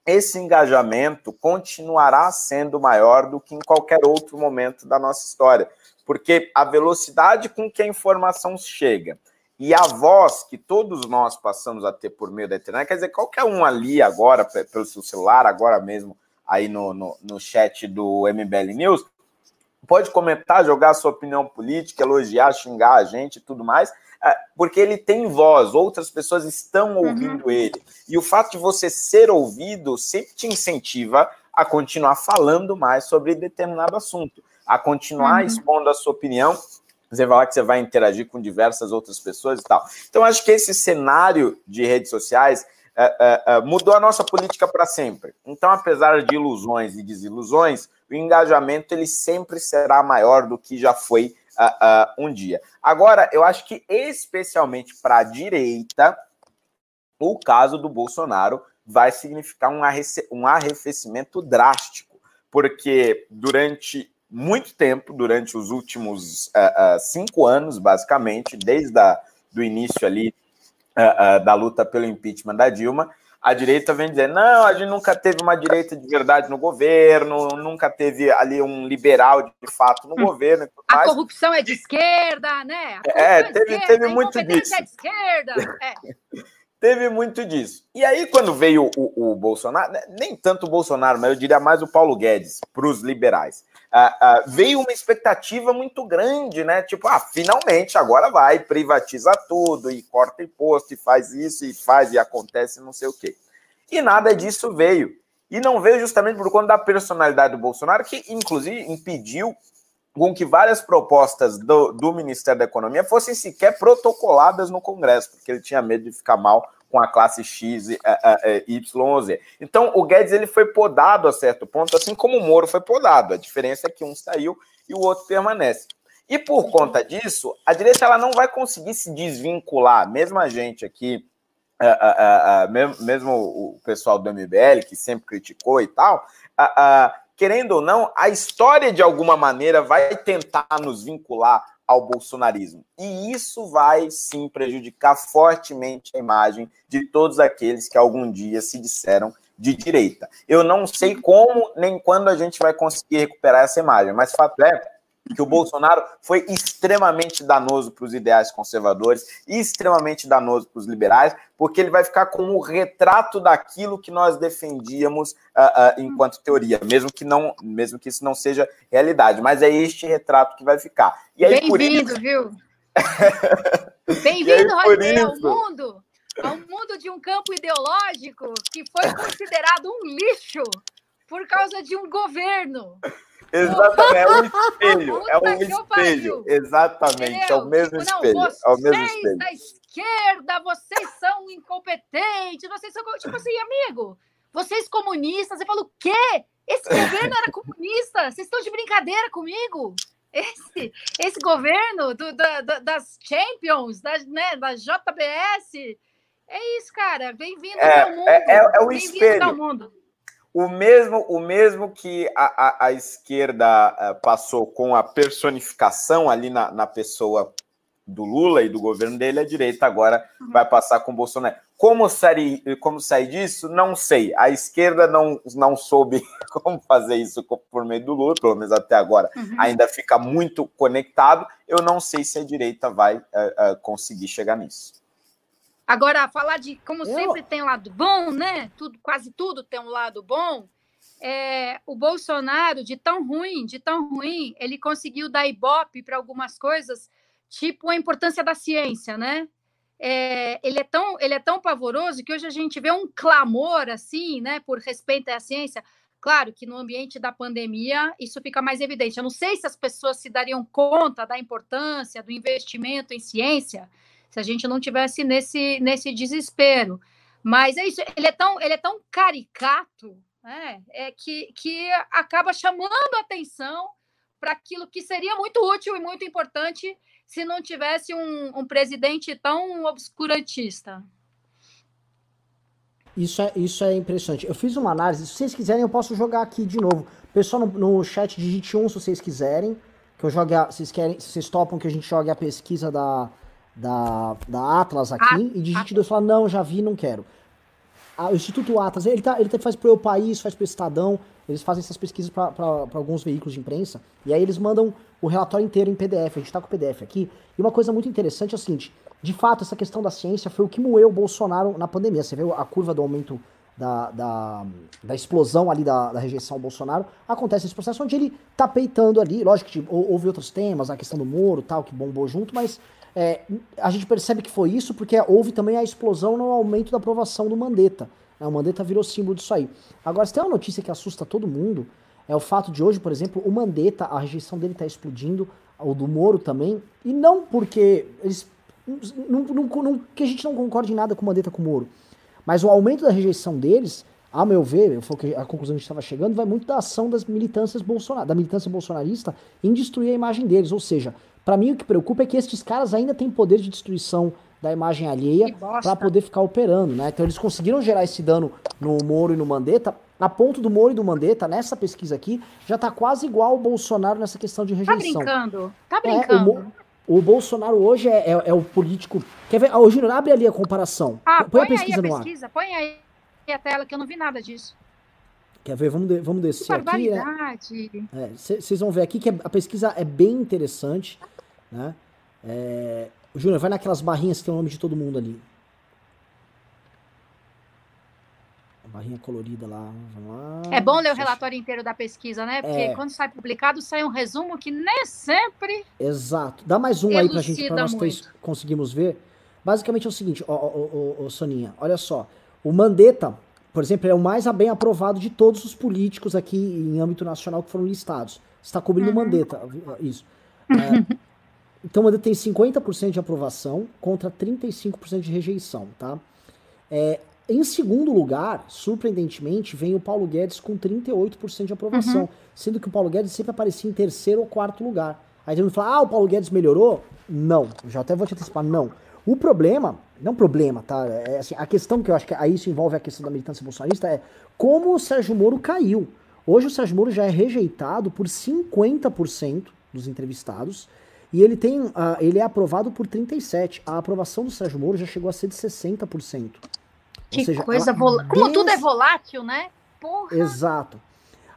esse engajamento continuará sendo maior do que em qualquer outro momento da nossa história, porque a velocidade com que a informação chega e a voz que todos nós passamos a ter por meio da internet, quer dizer, qualquer um ali agora, pelo seu celular, agora mesmo, aí no, no, no chat do MBL News, pode comentar, jogar sua opinião política, elogiar, xingar a gente e tudo mais, é, porque ele tem voz, outras pessoas estão uhum. ouvindo uhum. ele. E o fato de você ser ouvido sempre te incentiva a continuar falando mais sobre determinado assunto, a continuar uhum. expondo a sua opinião. Você vai falar que você vai interagir com diversas outras pessoas e tal. Então, acho que esse cenário de redes sociais uh, uh, uh, mudou a nossa política para sempre. Então, apesar de ilusões e desilusões, o engajamento ele sempre será maior do que já foi uh, uh, um dia. Agora, eu acho que especialmente para a direita, o caso do Bolsonaro vai significar um, um arrefecimento drástico, porque durante muito tempo, durante os últimos uh, cinco anos, basicamente, desde a, do início ali da luta pelo impeachment da Dilma, a direita vem dizer: não, a gente nunca teve uma direita de verdade no governo, nunca teve ali um liberal de fato no hum. governo. a mais. corrupção é de esquerda, né? É, é, teve, esquerda, teve muito disso. É de esquerda. É. <laughs> teve muito disso. E aí, quando veio o, o, Bolsonaro, né, nem tanto o Bolsonaro, mas eu diria mais o Paulo Guedes, para os liberais, uh, uh, veio uma expectativa muito grande, né? Tipo, ah, finalmente agora vai, privatiza tudo, e corta imposto, e faz isso, e faz, e acontece, não sei o quê. E nada disso veio. E não veio justamente por conta da personalidade do Bolsonaro, que inclusive impediu com que várias propostas do, do, Ministério da Economia fossem sequer protocoladas no Congresso, porque ele tinha medo de ficar mal com a classe X, eh, Y Z. Então, o Guedes ele foi podado a certo ponto, assim como o Moro foi podado. A diferença é que um saiu e o outro permanece. E por conta disso, a direita ela não vai conseguir se desvincular, mesmo a gente aqui, mesmo o pessoal do MBL, que sempre criticou e tal, querendo ou não, a história de alguma maneira vai tentar nos vincular ao bolsonarismo. E isso vai sim prejudicar fortemente a imagem de todos aqueles que algum dia se disseram de direita. Eu não sei como nem quando a gente vai conseguir recuperar essa imagem, mas fato é que o Bolsonaro foi extremamente danoso para os ideais conservadores, extremamente danoso para os liberais, porque ele vai ficar como o retrato daquilo que nós defendíamos uh, uh, enquanto teoria, mesmo que não, mesmo que isso não seja realidade. Mas é este retrato que vai ficar. Bem-vindo, viu? <laughs> Bem-vindo, Rodney, ao mundo, ao mundo de um campo ideológico que foi considerado um lixo por causa de um governo. Exatamente, é um <laughs> espelho, é um espelho, exatamente, é o mesmo tipo, espelho, é o mesmo espelho. da esquerda, vocês são incompetentes, vocês são, tipo assim, amigo, vocês comunistas, você fala o quê? Esse governo era comunista, vocês estão de brincadeira comigo? Esse, esse governo do, da, das Champions, da, né, da JBS, é isso, cara, bem-vindo é, ao mundo, é, é, é o espelho. O mesmo, o mesmo que a, a, a esquerda uh, passou com a personificação ali na, na, pessoa do Lula e do governo dele, a direita agora uhum. vai passar com o Bolsonaro. Como sair, como sair disso? Não sei. A esquerda não, não soube <laughs> como fazer isso por meio do Lula, pelo menos até agora uhum. ainda fica muito conectado. Eu não sei se a direita vai uh, uh, conseguir chegar nisso. Agora, falar de como eu... sempre tem um lado bom, né? Tudo, quase tudo tem um lado bom. É, o Bolsonaro, de tão ruim, de tão ruim, ele conseguiu dar ibope para algumas coisas, tipo a importância da ciência, né? É, ele, é tão, ele é tão pavoroso que hoje a gente vê um clamor assim, né, por respeito à ciência. Claro que no ambiente da pandemia isso fica mais evidente. Eu não sei se as pessoas se dariam conta da importância do investimento em ciência se a gente não tivesse nesse, nesse desespero. Mas é isso, ele é tão, ele é tão caricato né, é que, que acaba chamando atenção para aquilo que seria muito útil e muito importante se não tivesse um, um presidente tão obscurantista. Isso é, isso é impressionante. Eu fiz uma análise, se vocês quiserem eu posso jogar aqui de novo. Pessoal no, no chat digite um se vocês quiserem, que eu jogue a, vocês querem, vocês topam que a gente jogue a pesquisa da, da, da Atlas aqui e digite dois e fala, não, já vi, não quero. o Instituto Atlas, ele, tá, ele tá, faz para o país, faz para o Estadão, eles fazem essas pesquisas para alguns veículos de imprensa, e aí eles mandam o relatório inteiro em PDF, a gente está com o PDF aqui, e uma coisa muito interessante é o seguinte, de fato, essa questão da ciência foi o que moeu o Bolsonaro na pandemia, você vê a curva do aumento da, da, da explosão ali da, da, rejeição ao Bolsonaro, acontece esse processo onde ele tá peitando ali, lógico que houve outros temas, a questão do Moro tal, que bombou junto, mas é, a gente percebe que foi isso porque houve também a explosão no aumento da aprovação do Mandetta. Né? O Mandetta virou símbolo disso aí. Agora, se tem uma notícia que assusta todo mundo, é o fato de hoje, por exemplo, o Mandetta, a rejeição dele está explodindo, o do Moro também, e não porque eles. Não, não, não, que a gente não concorde em nada com o Mandetta com o Moro. Mas o aumento da rejeição deles, a meu ver, foi a conclusão que a gente estava chegando, vai muito da ação das militâncias Bolsonaro, da militância bolsonarista em destruir a imagem deles. Ou seja, para mim, o que preocupa é que esses caras ainda têm poder de destruição da imagem alheia para poder ficar operando, né? Então eles conseguiram gerar esse dano no Moro e no Mandetta, a ponto do Moro e do Mandetta, nessa pesquisa aqui, já tá quase igual o Bolsonaro nessa questão de tá rejeição. Tá brincando? Tá brincando? É, o, o, Bolsonaro hoje é, é, é, o político... Quer ver? Ô, Júnior, abre ali a comparação. Ah, põe, põe a pesquisa aí a no pesquisa, ar. Põe aí a tela, que eu não vi nada disso. Quer ver? Vamos, de, vamos descer que aqui. Vocês né? é, vão ver aqui que a pesquisa é bem interessante. Né? É... Júnior, vai naquelas barrinhas que tem o nome de todo mundo ali. A barrinha colorida lá. lá. É bom ler o relatório inteiro da pesquisa, né? Porque é... quando sai publicado, sai um resumo que nem sempre. Exato. Dá mais um aí pra gente, pra nós três conseguimos ver. Basicamente é o seguinte, ó, ó, ó, Soninha, olha só. O Mandetta, por exemplo, é o mais bem aprovado de todos os políticos aqui em âmbito nacional que foram listados. Está cobrindo uhum. o Mandetta, isso. <laughs> É, Então ele tem 50% de aprovação contra 35% de rejeição, tá? É, em segundo lugar, surpreendentemente, vem o Paulo Guedes com 38% de aprovação, uhum. sendo que o Paulo Guedes sempre aparecia em terceiro ou quarto lugar. Aí todo mundo fala, ah, o Paulo Guedes melhorou? Não, já até vou te antecipar, não. O problema, não problema, tá? É, assim, a questão que eu acho que aí isso envolve a questão da militância bolsonarista é como o Sérgio Moro caiu. Hoje o Sérgio Moro já é rejeitado por 50% dos entrevistados, e ele tem, uh, ele é aprovado por 37. A aprovação do Sérgio Moro já chegou a ser de 60%. Que seja, coisa volátil. Como tudo é volátil, né? Porra. Exato.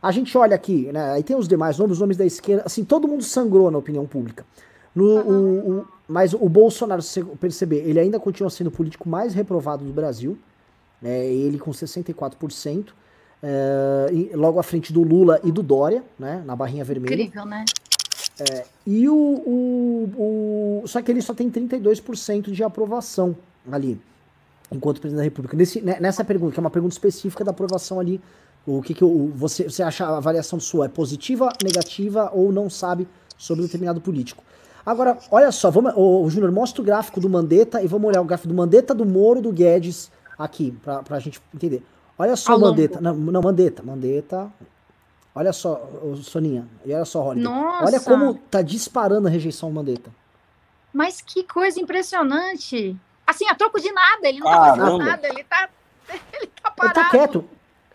A gente olha aqui, né? Aí tem os demais nomes, os nomes da esquerda. Assim, todo mundo sangrou na opinião pública. No, uhum. o, o, mas o Bolsonaro, se você perceber, ele ainda continua sendo o político mais reprovado do Brasil. Né, ele com 64%. É, e logo à frente do Lula e do Dória, né? Na barrinha vermelha. Incrível, né? É, e o, o, o, Só que ele só tem 32% de aprovação ali, enquanto presidente da República. Nesse, né, nessa pergunta, que é uma pergunta específica da aprovação ali, o que, que o, você, você acha a avaliação sua? É positiva, negativa ou não sabe sobre determinado político? Agora, olha só, vamos, o Júnior, mostra o gráfico do Mandetta e vamos olhar o gráfico do Mandetta, do Moro, do Guedes aqui, pra, pra gente entender. Olha só o Mandetta. Não, não, Mandetta, Mandetta. Olha só, Soninha. E olha só, Holly. Olha como tá disparando a rejeição ao Mandetta. Mas que coisa impressionante. Assim, a troco de nada, ele não tá fazendo nada, <laughs> ele tá, ele tá parado. Ele tá quieto.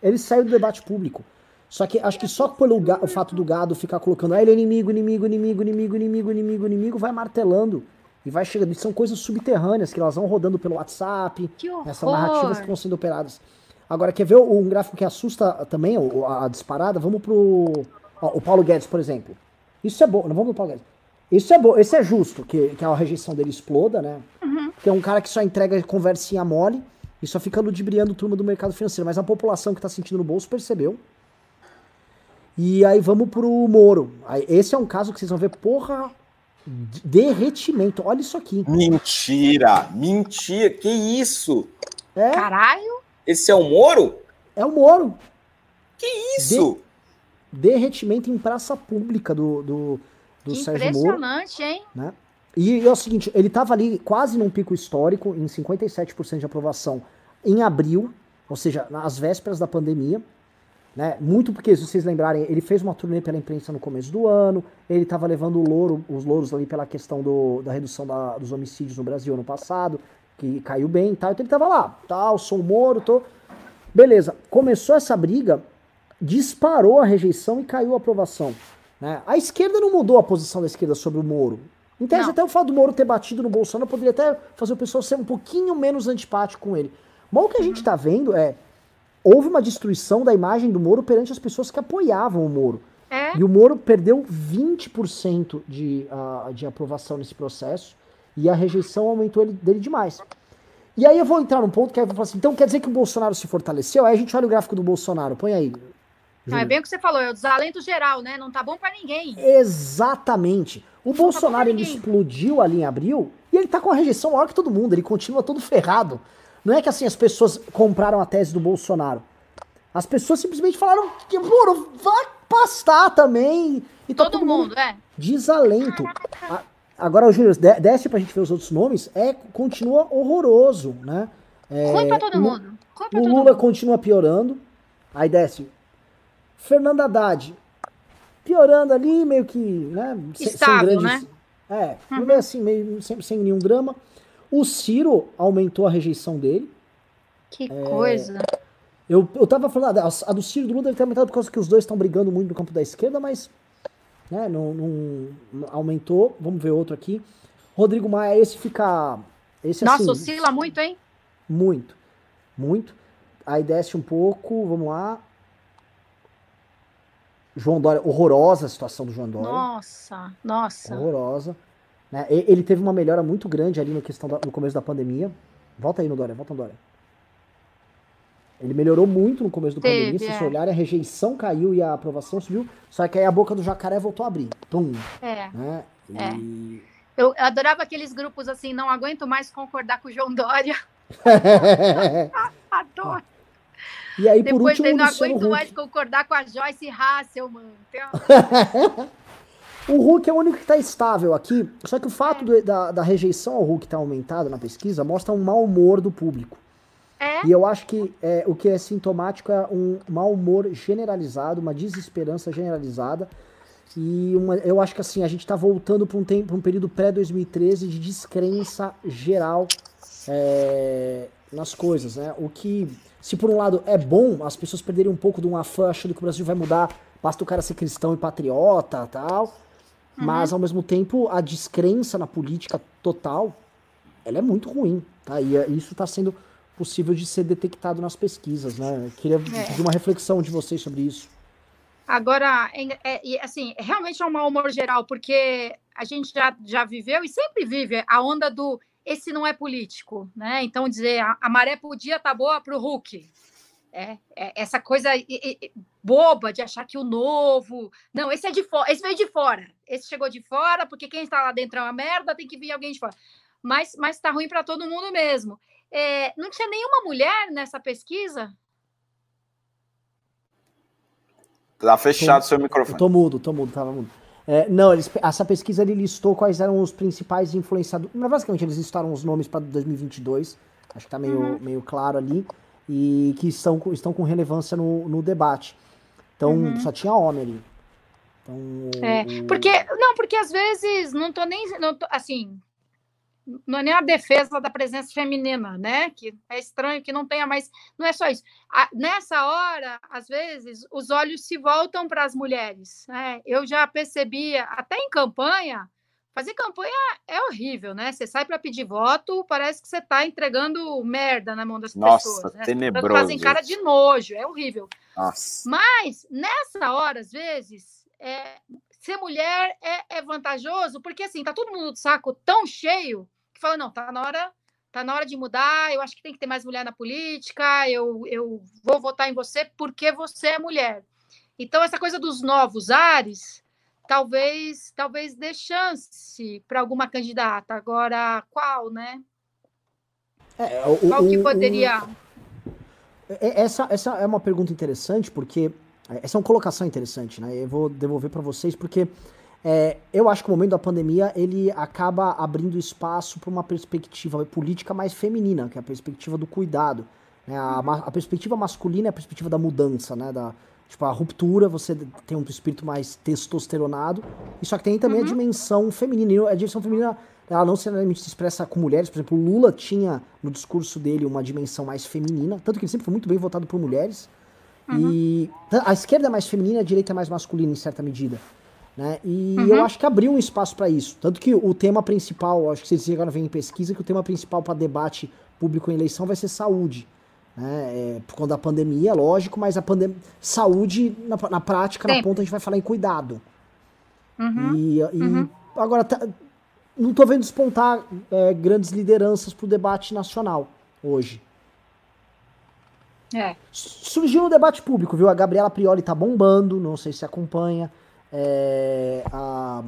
Ele saiu do debate público. Só que acho que só pelo o fato do gado ficar colocando, ah, ele é inimigo, inimigo, inimigo, inimigo, inimigo, inimigo, inimigo, vai martelando e vai chegando. E são coisas subterrâneas que elas vão rodando pelo WhatsApp, essas narrativas que estão sendo operadas. Agora, quer ver um gráfico que assusta também a disparada? Vamos pro. Ó, o Paulo Guedes, por exemplo. Isso é bom. Não vamos pro Paulo Guedes. Isso é bom, esse é justo, que, que a rejeição dele exploda, né? Uhum. Que é um cara que só entrega conversinha mole e só fica ludibriando turma do mercado financeiro. Mas a população que tá sentindo no bolso percebeu. E aí vamos pro Moro. Esse é um caso que vocês vão ver, porra, derretimento. Olha isso aqui. Mentira, mentira, que isso? É. Caralho. Esse é o Moro? É o Moro. Que isso? De... Derretimento em praça pública do, do, do Sérgio Moro. Impressionante, hein? Né? E, é o seguinte, ele estava ali quase num pico histórico, em 57% de aprovação em abril, ou seja, nas vésperas da pandemia. Né? Muito porque, se vocês lembrarem, ele fez uma turnê pela imprensa no começo do ano, ele estava levando o louro, os louros ali pela questão do, da redução da, dos homicídios no Brasil ano passado que caiu bem e tal. Então ele tava lá, tal, sou o Moro, tô. Beleza, começou essa briga, disparou a rejeição e caiu a aprovação. Né? A esquerda não mudou a posição da esquerda sobre o Moro. Em tese, até o fato do Moro ter batido no Bolsonaro poderia até fazer o pessoal ser um pouquinho menos antipático com ele. Mas o que a gente tá vendo é. Houve uma destruição da imagem do Moro perante as pessoas que apoiavam o Moro. É? E o Moro perdeu 20% de, uh, de aprovação nesse processo. E a rejeição aumentou ele, dele demais. E aí eu vou entrar num ponto que eu vou falar assim, então quer dizer que o Bolsonaro se fortaleceu? Aí a gente olha o gráfico do Bolsonaro, põe aí. Não, é bem o que você falou, é o desalento geral, né? Não tá bom para ninguém. Exatamente. O não tá Bolsonaro tá ele explodiu ali em abril e ele tá com a rejeição maior que todo mundo, ele continua todo ferrado. Não é que assim as pessoas compraram a tese do Bolsonaro. As pessoas simplesmente falaram que, mano, vai pastar também. E tá todo, todo mundo, mundo, é. Desalento. Agora, o Júnior, desce pra gente ver os outros nomes, é, continua horroroso, né? É, Ruim pra todo mundo. Pra o Lula mundo. continua piorando. Aí desce. Fernando Haddad. Piorando ali, meio que, né? Estável, sem grandes. Né? É, uhum. meio assim, meio sem, sem nenhum drama. O Ciro aumentou a rejeição dele. Que é, coisa. Eu, eu tava falando, a, a do Ciro e do Lula deve ter aumentado por causa que os dois estão brigando muito no campo da esquerda, mas né? Não, não, aumentou. Vamos ver outro aqui. Rodrigo Maia, esse fica. Esse, Nossa, assim, oscila muito, hein? Muito. Muito. Aí desce um pouco, vamos lá. João Dória, horrorosa a situação do João Dória. Nossa, nossa. Horrorosa. Né? Ele teve uma melhora muito grande ali no, questão da, no começo da pandemia. Volta aí no Dória, volta no Dória. Ele melhorou muito no começo do Teve, pandemia. Se é. vocês olharem, a rejeição caiu e a aprovação subiu. Só que aí a boca do jacaré voltou a abrir. Pum. É. Né? E... é. Eu adorava aqueles grupos assim, não aguento mais concordar com o João Dória. <laughs> Adoro. E aí, por Depois último, não aguento mais concordar com a Joyce Hasselman. <laughs> o Hulk é o único que está estável aqui. Só que o fato é. do, da, da rejeição ao Hulk estar tá aumentado na pesquisa mostra um mau humor do público. É? E eu acho que é, o que é sintomático é um mau humor generalizado, uma desesperança generalizada. E uma, eu acho que assim, a gente está voltando para um, tempo, um período pré-2013 de descrença geral é, nas coisas. Né? O que, se por um lado é bom, as pessoas perderem um pouco de um afã achando que o Brasil vai mudar, basta o cara ser cristão e patriota tal. Uhum. Mas ao mesmo tempo, a descrença na política total, ela é muito ruim. Tá? E é, isso está sendo possível de ser detectado nas pesquisas, né? queria é. uma reflexão de vocês sobre isso. Agora, é, é, assim, realmente é um mau humor geral, porque a gente já, já viveu e sempre vive a onda do esse não é político, né? Então, dizer a, a maré podia estar tá boa para o Hulk. É, é, essa coisa boba de achar que o novo. Não, esse é de fora, esse veio de fora. Esse chegou de fora, porque quem está lá dentro é uma merda, tem que vir alguém de fora. Mas, mas tá ruim para todo mundo mesmo. É, não tinha nenhuma mulher nessa pesquisa? Tá fechado tô, seu microfone. Tô mudo, tô mudo, tava mudo. É, não, eles, essa pesquisa ele listou quais eram os principais influenciadores. Mas basicamente eles listaram os nomes para 2022. Acho que tá meio, uhum. meio claro ali. E que estão, estão com relevância no, no debate. Então, uhum. só tinha homem ali. Então, é, porque, não, porque às vezes não tô nem, não tô, assim, não é nem a defesa da presença feminina, né? Que é estranho que não tenha mais. Não é só isso. Nessa hora, às vezes, os olhos se voltam para as mulheres. Né? Eu já percebia, até em campanha, fazer campanha é horrível, né? Você sai para pedir voto, parece que você está entregando merda na mão das Nossa, pessoas. Nossa, né? tenebroso. Fazem cara de nojo, é horrível. Nossa. Mas, nessa hora, às vezes, é, ser mulher é, é, vantajoso, porque assim, tá todo mundo de saco tão cheio que fala, não, tá na hora, tá na hora de mudar, eu acho que tem que ter mais mulher na política, eu, eu vou votar em você porque você é mulher. Então, essa coisa dos novos ares, talvez, talvez dê chance para alguma candidata. Agora, qual, né? É, o, qual que poderia. É, essa, essa é uma pergunta interessante, porque. Essa é uma colocação interessante, né? Eu vou devolver para vocês, porque é, eu acho que o momento da pandemia ele acaba abrindo espaço para uma perspectiva política mais feminina, que é a perspectiva do cuidado. Né? A, a, perspectiva masculina é a perspectiva da mudança, né? Da, tipo, a ruptura, você tem um espírito mais testosteronado. E só que tem também uhum. a dimensão feminina. E a dimensão feminina ela não necessariamente se expressa com mulheres. Por exemplo, o Lula tinha no discurso dele uma dimensão mais feminina, tanto que ele sempre foi muito bem votado por mulheres. Uhum. E a esquerda é mais feminina, a direita é mais masculina em certa medida. Né? E uhum. eu acho que abriu um espaço para isso. Tanto que o tema principal, acho que vocês agora vem em pesquisa, que o tema principal para debate público em eleição vai ser saúde. Né? É, por conta da pandemia, lógico, mas a pandemia. Saúde, na, na prática, Sim. na ponta, a gente vai falar em cuidado. Uhum. E, e uhum. agora, tá, não estou vendo despontar é, grandes lideranças para o debate nacional hoje. É. Surgiu no debate público, viu? A Gabriela Prioli tá bombando, não sei se acompanha. É, a,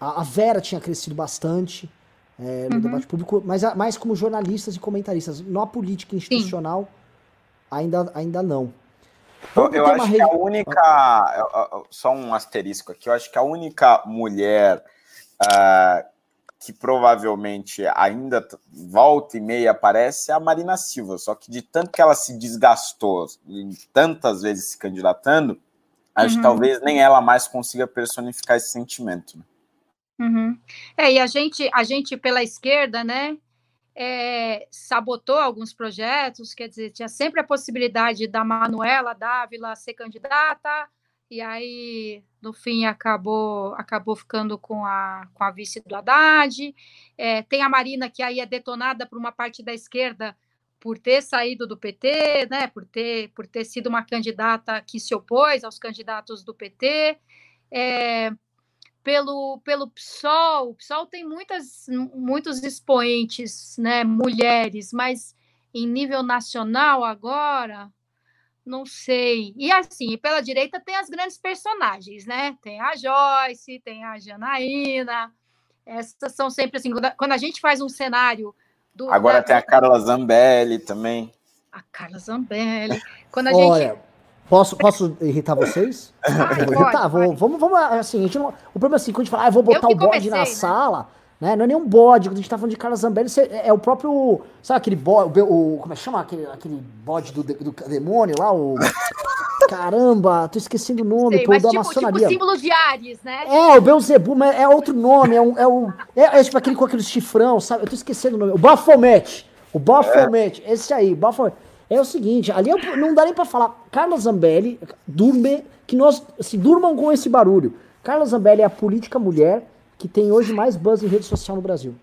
a Vera tinha crescido bastante é, no uhum. debate público, mas mais como jornalistas e comentaristas. Na política institucional, ainda, ainda não. Eu, eu acho que a única. Só um asterisco aqui, eu acho que a única mulher uh, que provavelmente ainda volta e meia aparece é a Marina Silva, só que de tanto que ela se desgastou, tantas vezes se candidatando, Acho uhum. que talvez nem ela mais consiga personificar esse sentimento. Né? Uhum. É, e a gente, a gente pela esquerda, né, é, sabotou alguns projetos, quer dizer, tinha sempre a possibilidade da Manuela Dávila ser candidata, e aí, no fim, acabou acabou ficando com a, com a vice do Haddad. É, tem a Marina, que aí é detonada por uma parte da esquerda, por ter saído do PT, né, por ter, por ter sido uma candidata que se opôs aos candidatos do PT, é, pelo, pelo PSOL, o PSOL tem muitas, muitos expoentes, né, mulheres, mas em nível nacional agora, não sei. E assim, pela direita tem as grandes personagens, né? Tem a Joyce, tem a Janaína, essas são sempre assim, quando a gente faz um cenário do, Agora tem a Carla Zambelli também. A Carla Zambelli. Quando a Olha, gente. Posso, posso irritar vocês? Ah, vou irritar, vou, vamos, vamos, assim, a gente não, o problema é assim, quando a gente fala, ah, eu vou botar eu o bode na né? sala, né? Não é nem um bode, quando a gente tá falando de Carla Zambelli, é, é o próprio, sabe aquele bode, o, como é que chama aquele, aquele bode do, do demônio lá, o... <laughs> Caramba, tô esquecendo o nome, Sei, pô, da tipo, maçonaria. Tipo símbolo de Ares, né? É, o Belzebu, mas é outro nome, é, um, é, o, é, é tipo aquele com aquele chifrão, sabe? Eu tô esquecendo o nome. O Baphomet. O Baphomet, é. esse aí, Baphomet. É o seguinte, ali eu, não dá nem pra falar. Carla Zambelli, durme, que nós, assim, durmam com esse barulho. Carla Zambelli é a política mulher que tem hoje mais buzz em rede social no Brasil.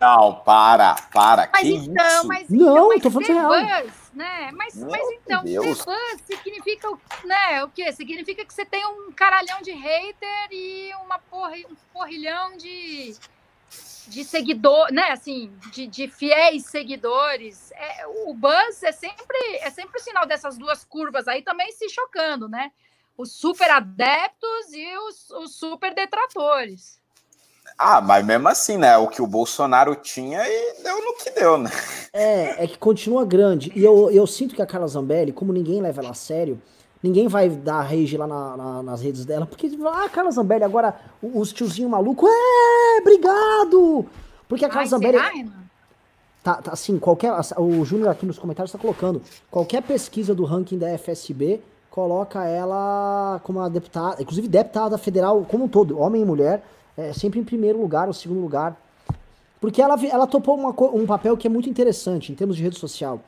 Não, para, para. Mas que então, isso? mas então, não, mas tô falando real. Buzz, né? Mas, mas então, Deus. ser fã significa, né, o quê? Significa que você tem um caralhão de hater e uma porra, um porrilhão de, de seguidor, né? Assim, de, de fiéis seguidores. É, o buzz é sempre é sempre o sinal dessas duas curvas aí também se chocando, né? Os super adeptos e os, os super detratores. Ah, mas mesmo assim, né? O que o Bolsonaro tinha e deu no que deu, né? É, é que continua grande. E eu, eu sinto que a Carla Zambelli, como ninguém leva ela a sério, ninguém vai dar rage lá na, na, nas redes dela, porque, ah, Carla Zambelli, agora os tiozinhos malucos, é, obrigado! Porque a Carla Ai, Zambelli. Será, tá, tá, assim, qualquer. O Júnior aqui nos comentários está colocando. Qualquer pesquisa do ranking da FSB coloca ela como uma deputada, inclusive deputada federal como um todo, homem e mulher é, sempre em primeiro lugar ou segundo lugar. Porque ela, ela topou uma, um papel que é muito interessante em termos de rede social,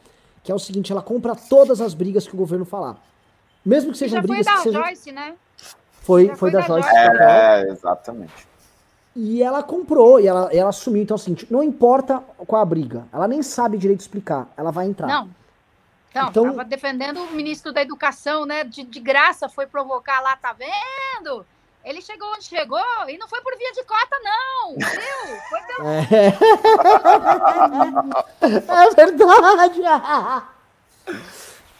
que é o seguinte, ela compra todas as brigas que o governo falar. Mesmo que sejam brigas foi da. Joyce, né? Foi, foi, foi da, da Joyce. É, é, exatamente. E ela comprou, e ela, ela assumiu. Então, assim, não importa qual a briga. Ela nem sabe direito explicar. Ela vai entrar. Não. Então, então tava defendendo o ministro da Educação, né? De, de graça, foi provocar lá, tá vendo? Ele chegou onde chegou e não foi por via de cota, não, viu? Foi pelo... É, <laughs> é verdade!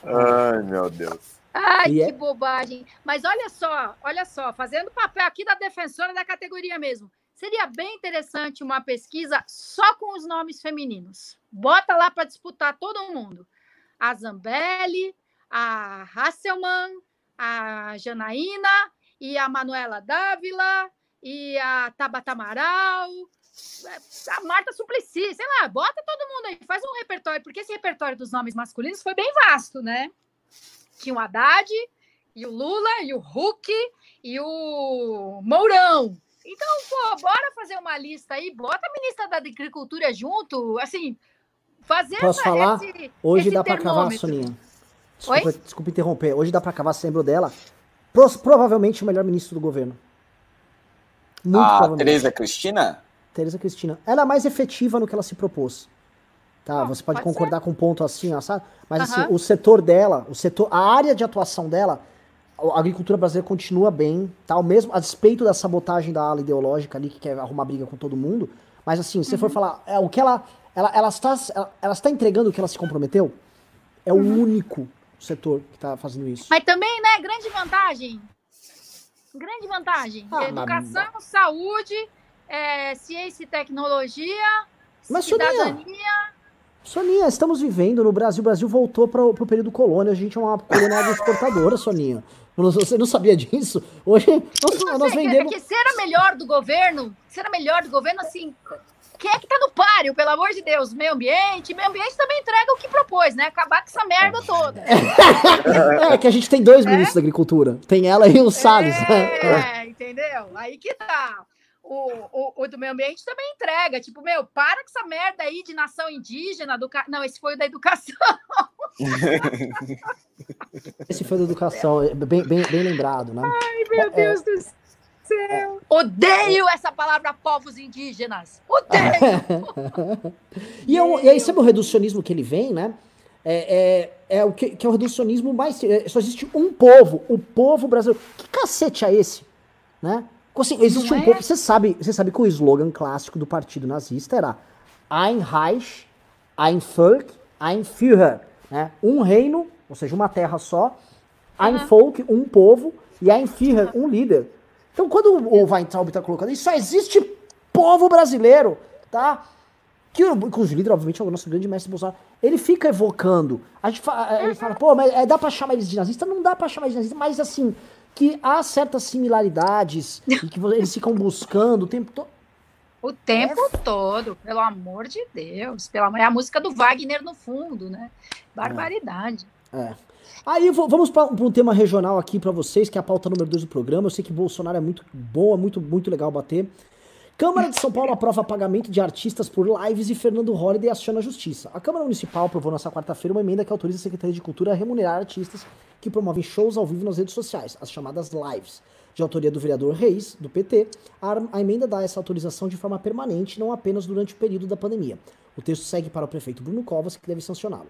Ai, meu Deus. Ai, e que é... bobagem. Mas olha só, olha só, fazendo papel aqui da defensora da categoria mesmo. Seria bem interessante uma pesquisa só com os nomes femininos. Bota lá para disputar todo mundo. A Zambelli, a Hasselman, a Janaína, e a Manuela Dávila, e a Tabata Amaral, a Marta Suplicy, sei lá, bota todo mundo aí, faz um repertório, porque esse repertório dos nomes masculinos foi bem vasto, né? Tinha o Haddad, e o Lula, e o Huck, e o Mourão. Então, pô, bora fazer uma lista aí, bota a ministra da Agricultura junto, assim, fazer Posso falar? Esse, Hoje esse dá para cavar, Soninha. Desculpa, desculpa interromper. Hoje dá para cavar, você lembrou dela? Provavelmente o melhor ministro do governo. Muito a Tereza Cristina? Tereza Cristina. Ela é mais efetiva no que ela se propôs. Tá, você pode, pode concordar ser. com um ponto assim, ó, sabe? Mas assim, o setor dela, o setor, a área de atuação dela, a agricultura brasileira continua bem, tá? O mesmo, a despeito da sabotagem da ala ideológica ali que quer arrumar briga com todo mundo. Mas assim, se uhum. for falar, é, o que ela, ela, ela está, ela, ela, está entregando o que ela se comprometeu, é uhum. o único setor que está fazendo isso. Mas também, né, grande vantagem. Grande vantagem. Ah, Educação, mas... saúde, é, ciência e tecnologia, mas, cidadania. Soninha, Soninha, estamos vivendo no Brasil. O Brasil voltou para o período colônia. A gente é uma colônia <laughs> exportadora, Soninha. Você não sabia disso? Hoje nós, nós vendemos. Que ser a melhor do governo, ser a melhor do governo, assim, quem é que tá no páreo, pelo amor de Deus? Meio ambiente. Meio ambiente também entrega o que propôs, né? Acabar com essa merda toda. é, que a gente tem dois é? ministros da agricultura. Tem ela e o Salles. É, né? entendeu? Aí que tá. O, o, o, do meio ambiente também entrega. Tipo, meu, para com essa merda aí de nação indígena. Do... Não, esse foi o da educação. <laughs> esse foi da educação, bem, bem, bem lembrado, né? Ai, meu é, Deus do céu céu! Odeio essa palavra povos indígenas! Odeio! <laughs> e, eu, e aí, sabe o reducionismo que ele vem, né? É, é, é o que, que, é o reducionismo mais. É, só existe um povo, o povo brasileiro. Que cacete é esse? Né? Assim, existe Não um é? povo. Você sabe, você sabe que o slogan clássico do partido nazista era Ein Reich, ein Volk, ein Führer. Né? Um reino, ou seja, uma terra só, ein uhum. Volk, um povo, e ein Führer, um líder. Então, quando o Weintraub está colocando isso, só existe povo brasileiro, tá? Que, inclusive, líder, obviamente, é o nosso grande mestre Bolsonaro. Ele fica evocando. A gente fala, ele fala pô, mas é, dá pra chamar eles de nazista? Não dá pra chamar eles de nazista, mas assim, que há certas similaridades e que eles ficam buscando o tempo todo. O tempo é... todo, pelo amor de Deus. Pelo amor... É a música do Wagner no fundo, né? Barbaridade. É. é. Aí vamos para um tema regional aqui para vocês, que é a pauta número 2 do programa. Eu sei que Bolsonaro é muito boa, muito, muito legal bater. Câmara de São Paulo aprova pagamento de artistas por lives e Fernando Holliday aciona a justiça. A Câmara Municipal aprovou nessa quarta-feira uma emenda que autoriza a Secretaria de Cultura a remunerar artistas que promovem shows ao vivo nas redes sociais, as chamadas lives. De autoria do vereador Reis, do PT, a emenda dá essa autorização de forma permanente, não apenas durante o período da pandemia. O texto segue para o prefeito Bruno Covas, que deve sancioná-lo.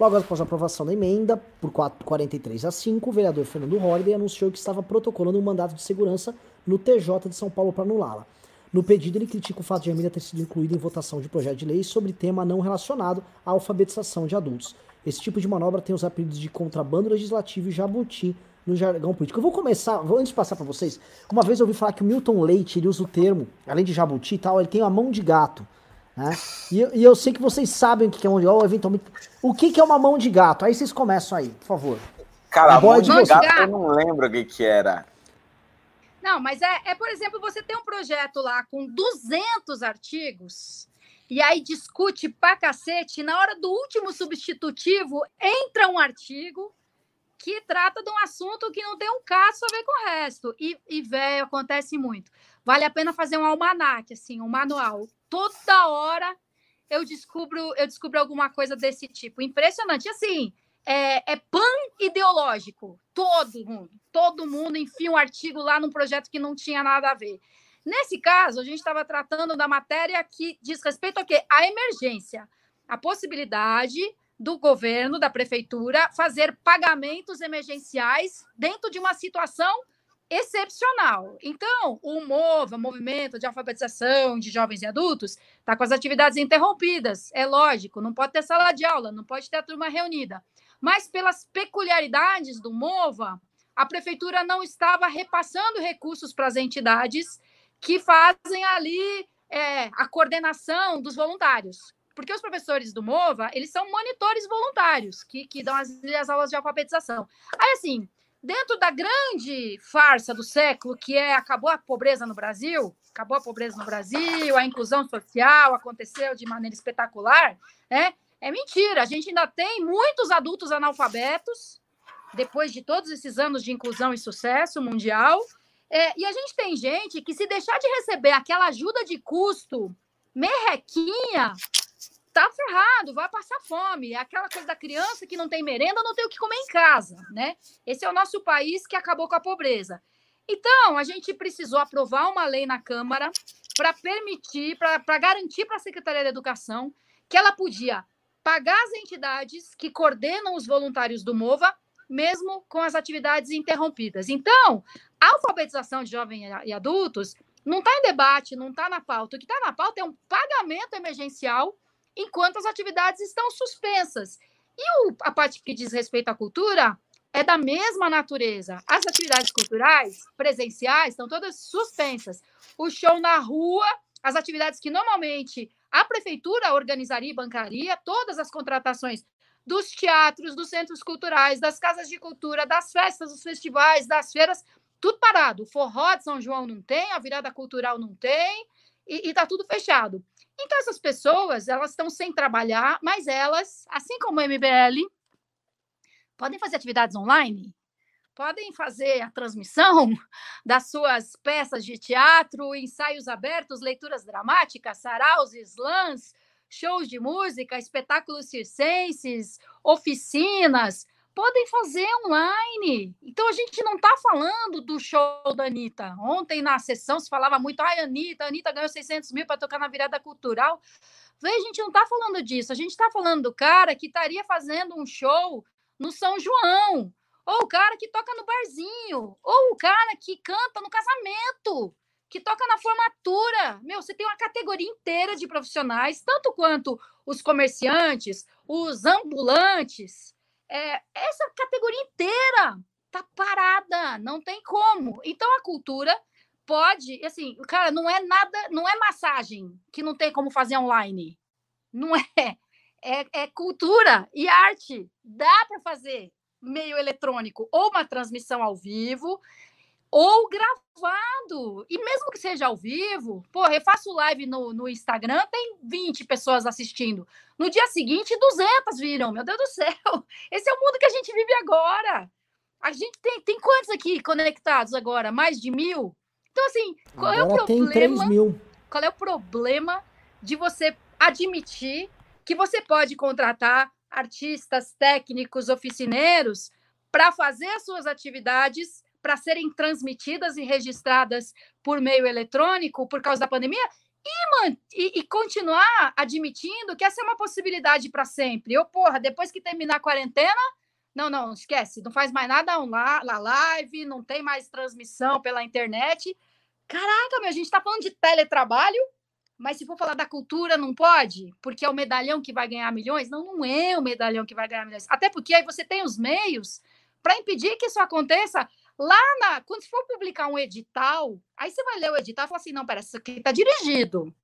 Logo após a aprovação da emenda, por 4, 43 a 5, o vereador Fernando Holliday anunciou que estava protocolando um mandato de segurança no TJ de São Paulo para anulá-la. No pedido, ele critica o fato de a Emília ter sido incluída em votação de projeto de lei sobre tema não relacionado à alfabetização de adultos. Esse tipo de manobra tem os apelidos de contrabando legislativo e jabuti no jargão político. Eu vou começar, vou antes de passar para vocês. Uma vez eu ouvi falar que o Milton Leite ele usa o termo, além de jabuti e tal, ele tem uma mão de gato. Né? E, e, eu sei que vocês sabem o que é mão de gato, eventualmente. O que, que é uma mão de gato? Aí vocês começam aí, por favor. Cara, a mão de, de gato, gato eu não lembro o que, que era. Não, mas é, é, por exemplo, você tem um projeto lá com 200 artigos e aí discute pra cacete, na hora do último substitutivo entra um artigo que trata de um assunto que não tem um caso a ver com o resto. E, e velho, acontece muito. Vale a pena fazer um almanac, assim, um manual. Toda hora eu descubro, eu descubro alguma coisa desse tipo. Impressionante. Assim, é, é pan-ideológico. Todo mundo, todo mundo enfia um artigo lá num projeto que não tinha nada a ver. Nesse caso, a gente estava tratando da matéria que diz respeito ao quê? A emergência. A possibilidade do governo, da prefeitura, fazer pagamentos emergenciais dentro de uma situação excepcional. Então, o MOVA, Movimento de Alfabetização de Jovens e Adultos, está com as atividades interrompidas. É lógico, não pode ter sala de aula, não pode ter a turma reunida. Mas, pelas peculiaridades do MOVA, a prefeitura não estava repassando recursos para as entidades que fazem ali é, a coordenação dos voluntários porque os professores do MOVA, eles são monitores voluntários, que, que dão as, as aulas de alfabetização. Aí, assim, dentro da grande farsa do século, que é acabou a pobreza no Brasil, acabou a pobreza no Brasil, a inclusão social aconteceu de maneira espetacular, né? É mentira, a gente ainda tem muitos adultos analfabetos, depois de todos esses anos de inclusão e sucesso mundial, é, e a gente tem gente que, se deixar de receber aquela ajuda de custo merrequinha, tá ferrado, vai passar fome. É aquela coisa da criança que não tem merenda, não tem o que comer em casa, né? Esse é o nosso país que acabou com a pobreza. Então, a gente precisou aprovar uma lei na Câmara para permitir, para garantir para a Secretaria da Educação que ela podia pagar as entidades que coordenam os voluntários do MOVA, mesmo com as atividades interrompidas. Então, a alfabetização de jovens e adultos não está em debate, não está na pauta. O que está na pauta é um pagamento emergencial enquanto as atividades estão suspensas. E o, a parte que diz respeito à cultura é da mesma natureza. As atividades culturais presenciais estão todas suspensas. O show na rua, as atividades que normalmente a prefeitura organizaria e bancaria, todas as contratações dos teatros, dos centros culturais, das casas de cultura, das festas, dos festivais, das feiras, tudo parado. O forró de São João não tem, a virada cultural não tem, e está tudo fechado. Então, essas pessoas, elas estão sem trabalhar, mas elas, assim como o MBL, podem fazer atividades online, podem fazer a transmissão <laughs> das suas peças de teatro, ensaios abertos, leituras dramáticas, saraus, slams, shows de música, espetáculos circenses, oficinas, podem fazer online. Então a gente não está falando do show da Anitta. Ontem na sessão se falava muito, ai, Anitta, Anitta ganhou 600 mil para tocar na virada cultural. Vê, a gente não está falando disso. A gente está falando do cara que estaria fazendo um show no São João, ou o cara que toca no barzinho, ou o cara que canta no casamento, que toca na formatura. Meu, você tem uma categoria inteira de profissionais, tanto quanto os comerciantes, os ambulantes, é, essa categoria inteira tá parada, não tem como. Então a cultura pode, assim, cara, não é nada, não é massagem que não tem como fazer online. Não é. É, é cultura e arte. Dá para fazer meio eletrônico ou uma transmissão ao vivo ou gravado. E mesmo que seja ao vivo, porra, eu faço live no, no Instagram, tem 20 pessoas assistindo. No dia seguinte, 200 viram. Meu Deus do céu. <laughs> Esse é o mundo que a gente vive agora. A gente tem, tem quantos aqui conectados agora? Mais de mil? Então, assim, qual agora é o problema? Tem 3 mil. Qual é o problema de você admitir que você pode contratar artistas, técnicos, oficineiros para fazer as suas atividades para serem transmitidas e registradas por meio eletrônico por causa da pandemia e, e, e continuar admitindo que essa é uma possibilidade para sempre. Eu, porra, depois que terminar a quarentena, não, não, esquece, não faz mais nada na live, não tem mais transmissão pela internet. Caraca, meu, a gente está falando de teletrabalho, mas se for falar da cultura, não pode? Porque é o medalhão que vai ganhar milhões? Não, não é o medalhão que vai ganhar milhões. Até porque aí você tem os meios para impedir que isso aconteça lá na. Quando for publicar um edital, aí você vai ler o edital e fala assim: não, pera, isso aqui está dirigido.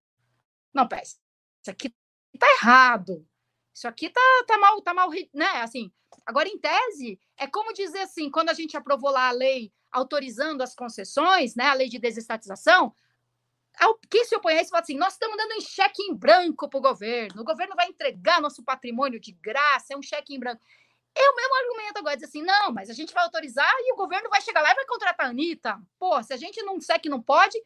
Não, pera, isso aqui está errado. Isso aqui tá, tá mal, tá mal, né? Assim, agora em tese, é como dizer assim, quando a gente aprovou lá a lei autorizando as concessões, né, a lei de desestatização, quem se opõe a isso fala assim: nós estamos dando um cheque em branco para o governo, o governo vai entregar nosso patrimônio de graça, é um cheque em branco. É o mesmo argumento agora, diz assim: não, mas a gente vai autorizar e o governo vai chegar lá e vai contratar a Anitta. Pô, se a gente não disser que não pode,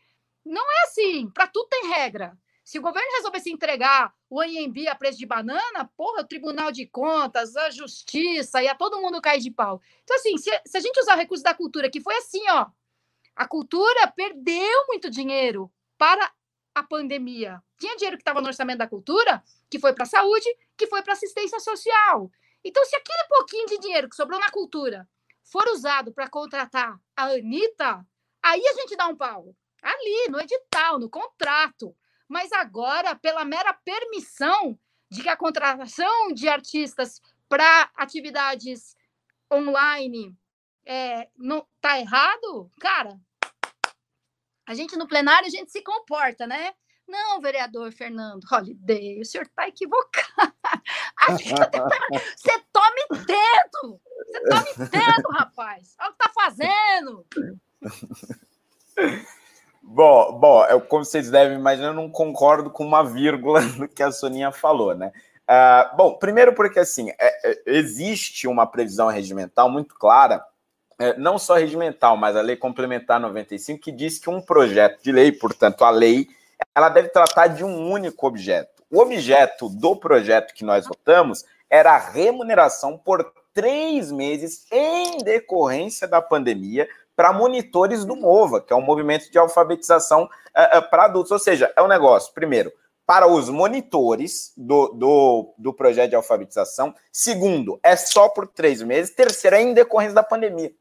não é assim, para tudo tem regra. Se o governo resolvesse entregar o AMB a preço de banana, porra, o Tribunal de Contas, a Justiça, ia todo mundo cair de pau. Então, assim, se, se a gente usar o recurso da cultura, que foi assim, ó, a cultura perdeu muito dinheiro para a pandemia. Tinha dinheiro que estava no orçamento da cultura, que foi para a saúde, que foi para assistência social. Então, se aquele pouquinho de dinheiro que sobrou na cultura for usado para contratar a Anitta, aí a gente dá um pau. Ali, no edital, no contrato. Mas agora, pela mera permissão de que a contratação de artistas para atividades online é, não tá errado, cara. A gente no plenário a gente se comporta, né? Não, vereador Fernando Holiday, o senhor está equivocado. <laughs> Você tome dedo! Você tome dedo, rapaz! Olha o que está fazendo! Bom, bom, eu, como vocês devem imaginar, eu não concordo com uma vírgula do que a Soninha falou, né? Uh, bom, primeiro porque, assim, é, é, existe uma previsão regimental muito clara, é, não só regimental, mas a Lei Complementar 95, que diz que um projeto de lei, portanto, a lei, ela deve tratar de um único objeto. O objeto do projeto que nós votamos era a remuneração por três meses em decorrência da pandemia para monitores do MOVA, que é um movimento de alfabetização uh, uh, para adultos. Ou seja, é um negócio, primeiro, para os monitores do, do, do projeto de alfabetização. Segundo, é só por três meses. Terceiro, é em decorrência da pandemia.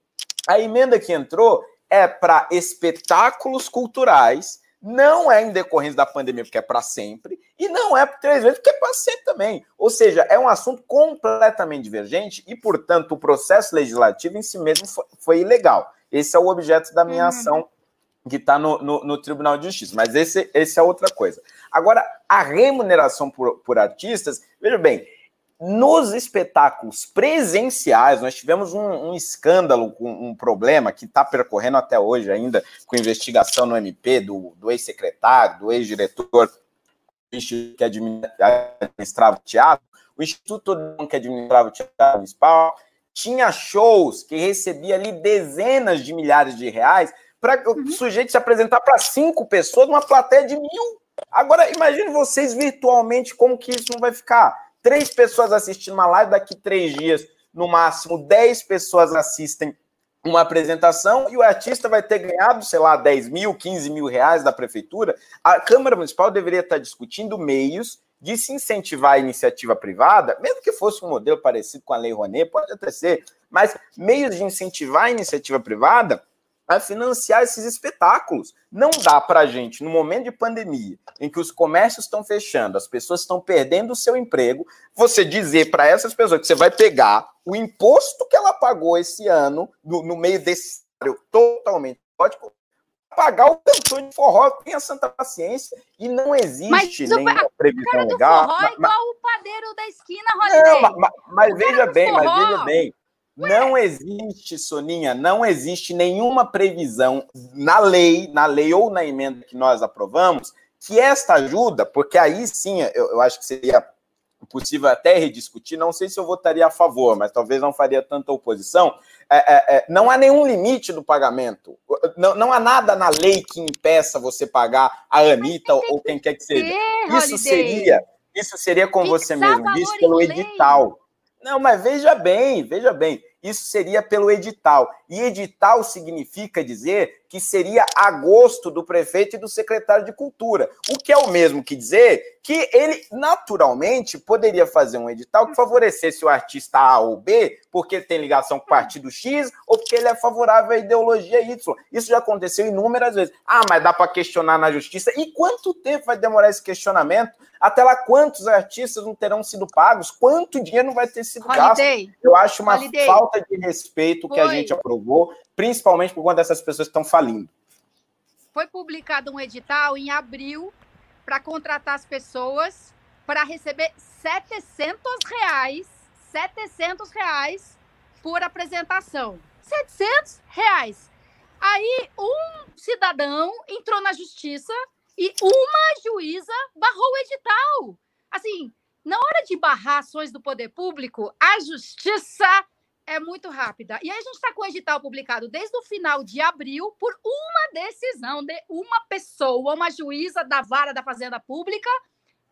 A emenda que entrou é para espetáculos culturais, não é em decorrência da pandemia, porque é para sempre, e não é por três vezes, porque é para sempre também. Ou seja, é um assunto completamente divergente e, portanto, o processo legislativo em si mesmo foi, foi ilegal. Esse é o objeto da minha uhum. ação que está no, no, no, Tribunal de Justiça, mas esse, esse é outra coisa. Agora, a remuneração por, por artistas, veja bem, nos espetáculos presenciais, nós tivemos um, um escândalo, um, um, problema que está percorrendo até hoje ainda, com investigação no MP do, do ex-secretário, do ex-diretor que administrava o teatro, o Instituto que administrava o teatro municipal, tinha shows que recebia ali dezenas de milhares de reais para uhum. o sujeito se apresentar para cinco pessoas numa plateia de mil. Agora, imagine vocês virtualmente como que isso não vai ficar. Três pessoas assistindo uma live, daqui três dias, no máximo, dez pessoas assistem uma apresentação e o artista vai ter ganhado, sei lá, 10 mil, 15 mil reais da prefeitura. A Câmara Municipal deveria estar discutindo meios de se incentivar a iniciativa privada, mesmo que fosse um modelo parecido com a Lei Rouanet, pode até ser, mas meios de incentivar a iniciativa privada a financiar esses espetáculos. Não dá para a gente, no momento de pandemia, em que os comércios estão fechando, as pessoas estão perdendo o seu emprego, você dizer para essas pessoas que você vai pegar o imposto que ela pagou esse ano, no, no meio desse totalmente pode pagar o cantor de forró, tenha santa paciência, e não existe mas nenhuma previsão legal. Forró é igual o padeiro da esquina, Rodrigo. Não, mas, mas veja bem, mas veja bem. Não existe, Soninha, não existe nenhuma previsão na lei, na lei ou na emenda que nós aprovamos, que esta ajuda, porque aí sim eu, eu acho que seria possível até rediscutir, não sei se eu votaria a favor, mas talvez não faria tanta oposição. É, é, é, não há nenhum limite do pagamento. Não, não há nada na lei que impeça você pagar a Anitta ou quem quer que seja. Isso seria, isso seria, como você mesmo disse, pelo edital. Não, mas veja bem, veja bem, isso seria pelo edital. E edital significa dizer que seria a gosto do prefeito e do secretário de cultura. O que é o mesmo que dizer que ele naturalmente poderia fazer um edital que favorecesse o artista A ou B, porque ele tem ligação com o partido X ou porque ele é favorável à ideologia Y. Isso já aconteceu inúmeras vezes. Ah, mas dá para questionar na justiça. E quanto tempo vai demorar esse questionamento? Até lá, quantos artistas não terão sido pagos? Quanto dinheiro não vai ter sido Holiday. gasto? Eu acho uma Holiday. falta de respeito Foi. que a gente aprovou, principalmente por conta dessas pessoas que estão falindo. Foi publicado um edital em abril para contratar as pessoas para receber 700 reais, 700 reais por apresentação. 700 reais. Aí um cidadão entrou na justiça e uma juíza barrou o edital. Assim, na hora de barrar ações do poder público, a justiça é muito rápida. E aí a gente está com o edital publicado desde o final de abril por uma decisão de uma pessoa, uma juíza da vara da Fazenda Pública,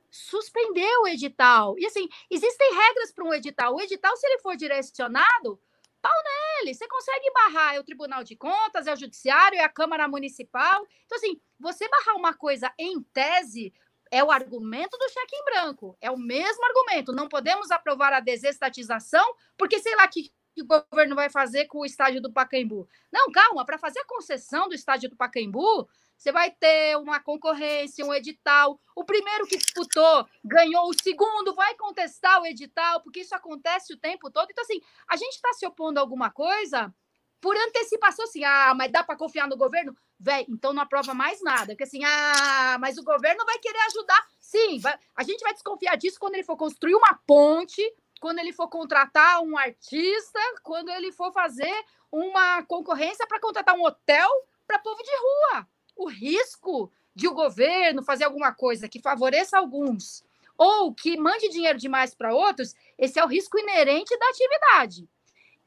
suspendeu o edital. E assim, existem regras para um edital. O edital, se ele for direcionado, pau nele. Você consegue barrar é o Tribunal de Contas, é o Judiciário, é a Câmara Municipal. Então, assim, você barrar uma coisa em tese é o argumento do cheque em branco. É o mesmo argumento. Não podemos aprovar a desestatização, porque sei lá que que o governo vai fazer com o estádio do Pacaembu. Não, calma, para fazer a concessão do estádio do Pacaembu, você vai ter uma concorrência, um edital. O primeiro que disputou ganhou, o segundo vai contestar o edital, porque isso acontece o tempo todo. Então, assim, a gente está se opondo a alguma coisa por antecipação, assim, ah, mas dá para confiar no governo? Véi, então não aprova mais nada. Porque assim, ah, mas o governo vai querer ajudar. Sim, vai, a gente vai desconfiar disso quando ele for construir uma ponte, quando ele for contratar um artista, quando ele for fazer uma concorrência para contratar um hotel para povo de rua o risco de o governo fazer alguma coisa que favoreça alguns ou que mande dinheiro demais para outros, esse é o risco inerente da atividade.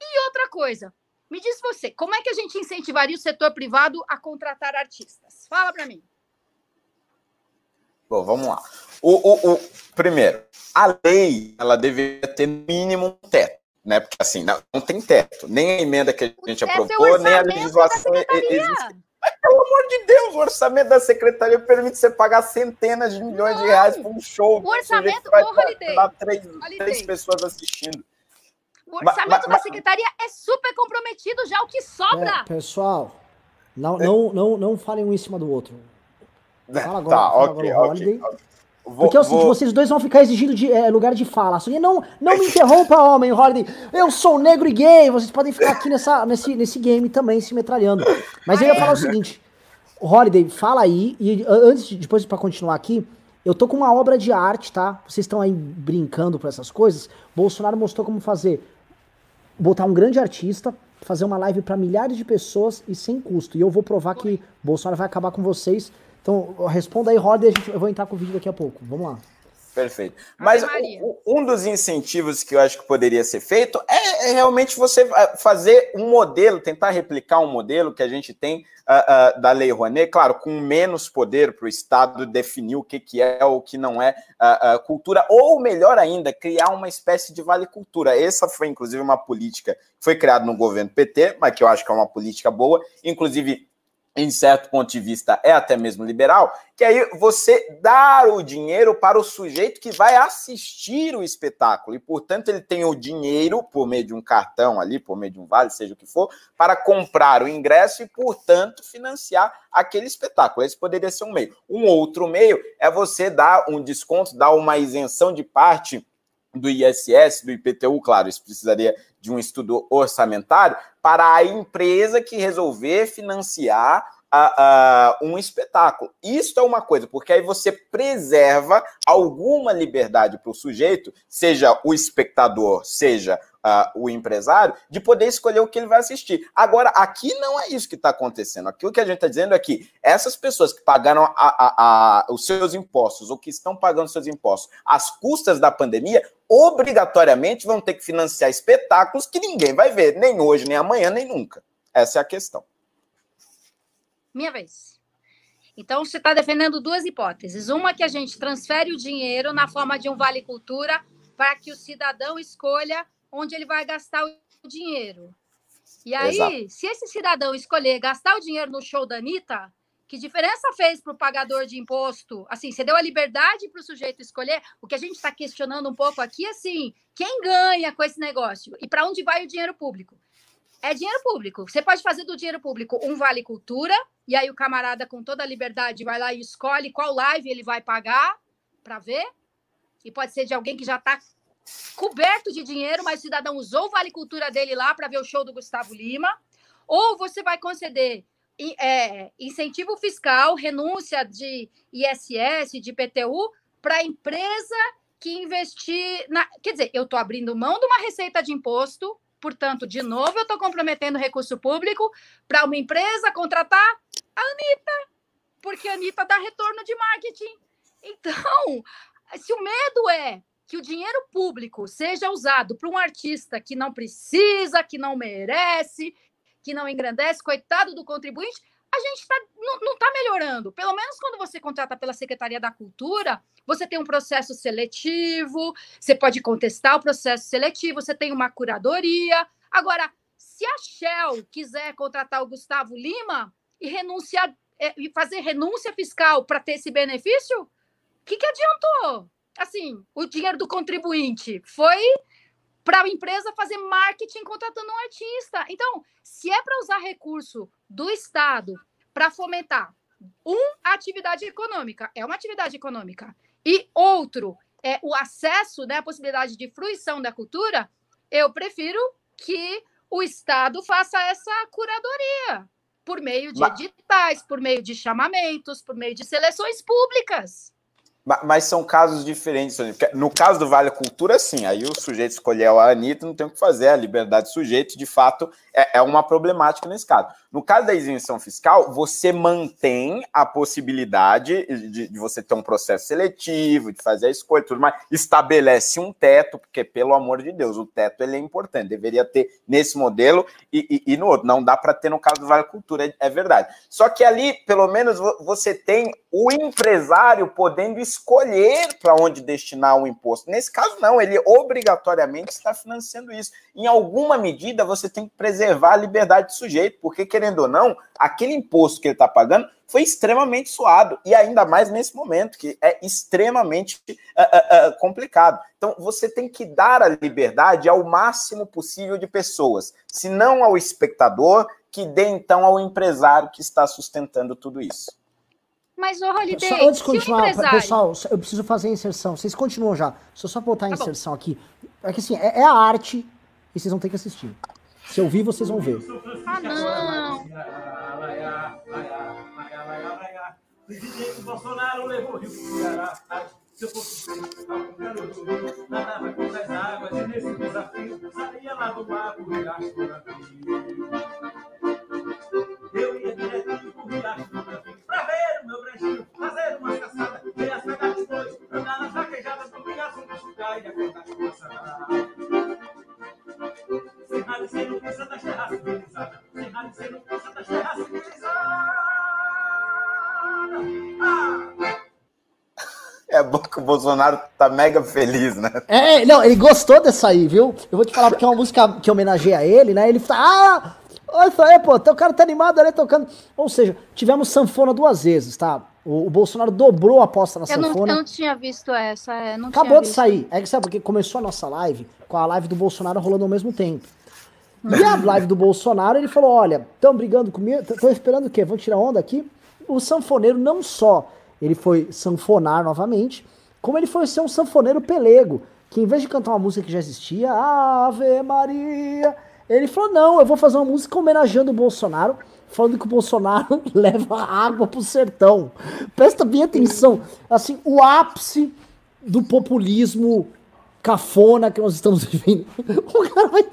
E outra coisa, me diz você, como é que a gente incentivaria o setor privado a contratar artistas? Fala para mim. Bom, vamos lá. O, o, o, primeiro, a lei ela deveria ter mínimo um teto, né? Porque assim, não, não tem teto. Nem a emenda que a gente aprovou, é nem a legislação existe. Mas, pelo amor de Deus, o orçamento da secretaria permite você pagar centenas de milhões de reais por um show. O orçamento, vai. Três, três pessoas assistindo. O orçamento mas, da secretaria é super comprometido já, o que sobra. É, pessoal, não, não, não, não falem um em cima do outro. Fala agora, tá, fala okay, agora okay, okay. Vou, Porque é o seguinte, vou... vocês dois vão ficar exigindo de, é, lugar de fala. A não, não me interrompa, homem, Holiday. Eu sou negro e gay. Vocês podem ficar aqui nessa, nesse, nesse game também se metralhando. Mas eu ia falar o seguinte: Holiday, fala aí. E antes, de, depois para continuar aqui, eu tô com uma obra de arte, tá? Vocês estão aí brincando por essas coisas. Bolsonaro mostrou como fazer. Botar um grande artista, fazer uma live para milhares de pessoas e sem custo. E eu vou provar que Bolsonaro vai acabar com vocês então, responda aí, Roda, e a gente, eu vou entrar com o vídeo daqui a pouco. Vamos lá. Perfeito. Mas o, um dos incentivos que eu acho que poderia ser feito é, é, realmente você fazer um modelo, tentar replicar um modelo que a gente tem uh, uh, da Lei Rouanet, claro, com menos poder para o Estado definir o que, que é ou o que não é uh, cultura, ou melhor ainda, criar uma espécie de vale cultura. Essa foi, inclusive, uma política que foi criada no governo PT, mas que eu acho que é uma política boa, inclusive em certo ponto de vista, é até mesmo liberal, que aí você dar o dinheiro para o sujeito que vai assistir o espetáculo. E, portanto, ele tem o dinheiro, por meio de um cartão ali, por meio de um vale, seja o que for, para comprar o ingresso e, portanto, financiar aquele espetáculo. Esse poderia ser um meio. Um outro meio é você dar um desconto, dar uma isenção de parte do ISS, do IPTU, claro, isso precisaria de um estudo orçamentário, para a empresa que resolver financiar uh, uh, um espetáculo. Isso é uma coisa, porque aí você preserva alguma liberdade para o sujeito, seja o espectador, seja uh, o empresário, de poder escolher o que ele vai assistir. Agora, aqui não é isso que está acontecendo. Aqui o que a gente está dizendo é que essas pessoas que pagaram a, a, a, os seus impostos ou que estão pagando seus impostos às custas da pandemia, obrigatoriamente vão ter que financiar espetáculos que ninguém vai ver, nem hoje, nem amanhã, nem nunca. Essa é a questão. Minha vez. Então, você está defendendo duas hipóteses. Uma que a gente transfere o dinheiro na forma de um vale cultura para que o cidadão escolha onde ele vai gastar o dinheiro. E aí, Exato. se esse cidadão escolher gastar o dinheiro no show da Anitta, que diferença fez para o pagador de imposto? Assim, você deu a liberdade para o sujeito escolher. O que a gente está questionando um pouco aqui é assim: quem ganha com esse negócio e para onde vai o dinheiro público? É dinheiro público. Você pode fazer do dinheiro público um vale cultura, e aí o camarada, com toda a liberdade, vai lá e escolhe qual live ele vai pagar para ver. E pode ser de alguém que já está coberto de dinheiro, mas o cidadão usou o vale cultura dele lá para ver o show do Gustavo Lima. Ou você vai conceder é, incentivo fiscal, renúncia de ISS, de PTU, para a empresa que investir. Na... Quer dizer, eu estou abrindo mão de uma receita de imposto, portanto, de novo, eu estou comprometendo recurso público para uma empresa contratar a Anitta, porque a Anitta dá retorno de marketing. Então, se o medo é que o dinheiro público seja usado para um artista que não precisa, que não merece, que não engrandece, coitado do contribuinte, a gente tá, não está melhorando. Pelo menos quando você contrata pela Secretaria da Cultura, você tem um processo seletivo, você pode contestar o processo seletivo, você tem uma curadoria. Agora, se a Shell quiser contratar o Gustavo Lima e renunciar é, e fazer renúncia fiscal para ter esse benefício, o que, que adiantou? Assim, o dinheiro do contribuinte foi para a empresa fazer marketing contratando um artista. Então, se é para usar recurso do Estado para fomentar um, a atividade econômica, é uma atividade econômica, e outro, é o acesso, né, a possibilidade de fruição da cultura, eu prefiro que o Estado faça essa curadoria por meio de editais, por meio de chamamentos, por meio de seleções públicas. Mas são casos diferentes. No caso do Vale Cultura, sim. Aí o sujeito escolheu a Anitta, não tem o que fazer. A liberdade do sujeito, de fato, é, é uma problemática nesse caso. No caso da isenção fiscal, você mantém a possibilidade de, de, você ter um processo seletivo, de fazer a escolha, tudo mais. Estabelece um teto, porque, pelo amor de Deus, o teto ele é importante. Deveria ter nesse modelo e, e, e no outro. Não dá para ter no caso do Vale Cultura, é, é verdade. Só que ali, pelo menos, você tem o empresário podendo escolher para onde destinar o imposto. Nesse caso, não, ele obrigatoriamente está financiando isso. Em alguma medida, você tem que preservar a liberdade do sujeito, porque, querendo ou não, aquele imposto que ele está pagando foi extremamente suado, e ainda mais nesse momento, que é extremamente uh, uh, complicado. Então, você tem que dar a liberdade ao máximo possível de pessoas, se não ao espectador, que dê então ao empresário que está sustentando tudo isso. Mas, ô Holiday, só, antes de continuar, empresário... pessoal, eu preciso fazer a inserção. Vocês continuam já. Deixa eu só botar a tá inserção bom. aqui. É que assim, é, é, a arte e vocês vão ter que assistir. Se eu ouvir, vocês vão ver. Ah, não! Presidente Bolsonaro levou Rio Se eu fosse garoto, nadava contra as águas e nesse desafio saía lá do mar por riacho do Eu ia direto pro riacho do o meu fazer uma caçada, ver as pegar depois, andar nas vaquejadas e acordar com a sarada. Das terras civilizadas, das terras civilizadas. Ah! É bom que o Bolsonaro tá mega feliz, né? É, não, ele gostou dessa aí, viu? Eu vou te falar porque é uma música que homenageia ele, né? Ele fala, ah, Olha isso aí, pô, o cara tá animado ali tocando. Ou seja, tivemos sanfona duas vezes, tá? O, o Bolsonaro dobrou a aposta na eu sanfona. Não, eu não tinha visto essa. É, Acabou de sair. É que sabe, porque começou a nossa live com a live do Bolsonaro rolando ao mesmo tempo. E a live do Bolsonaro, ele falou: olha, estão brigando comigo, estão esperando o quê? Vão tirar onda aqui? O sanfoneiro não só ele foi sanfonar novamente, como ele foi ser um sanfoneiro pelego, que em vez de cantar uma música que já existia, Ave Maria ele falou: não, eu vou fazer uma música homenageando o Bolsonaro, falando que o Bolsonaro <laughs> leva água pro sertão. Presta bem atenção. Assim, o ápice do populismo cafona que nós estamos vivendo. <laughs> O cara vai.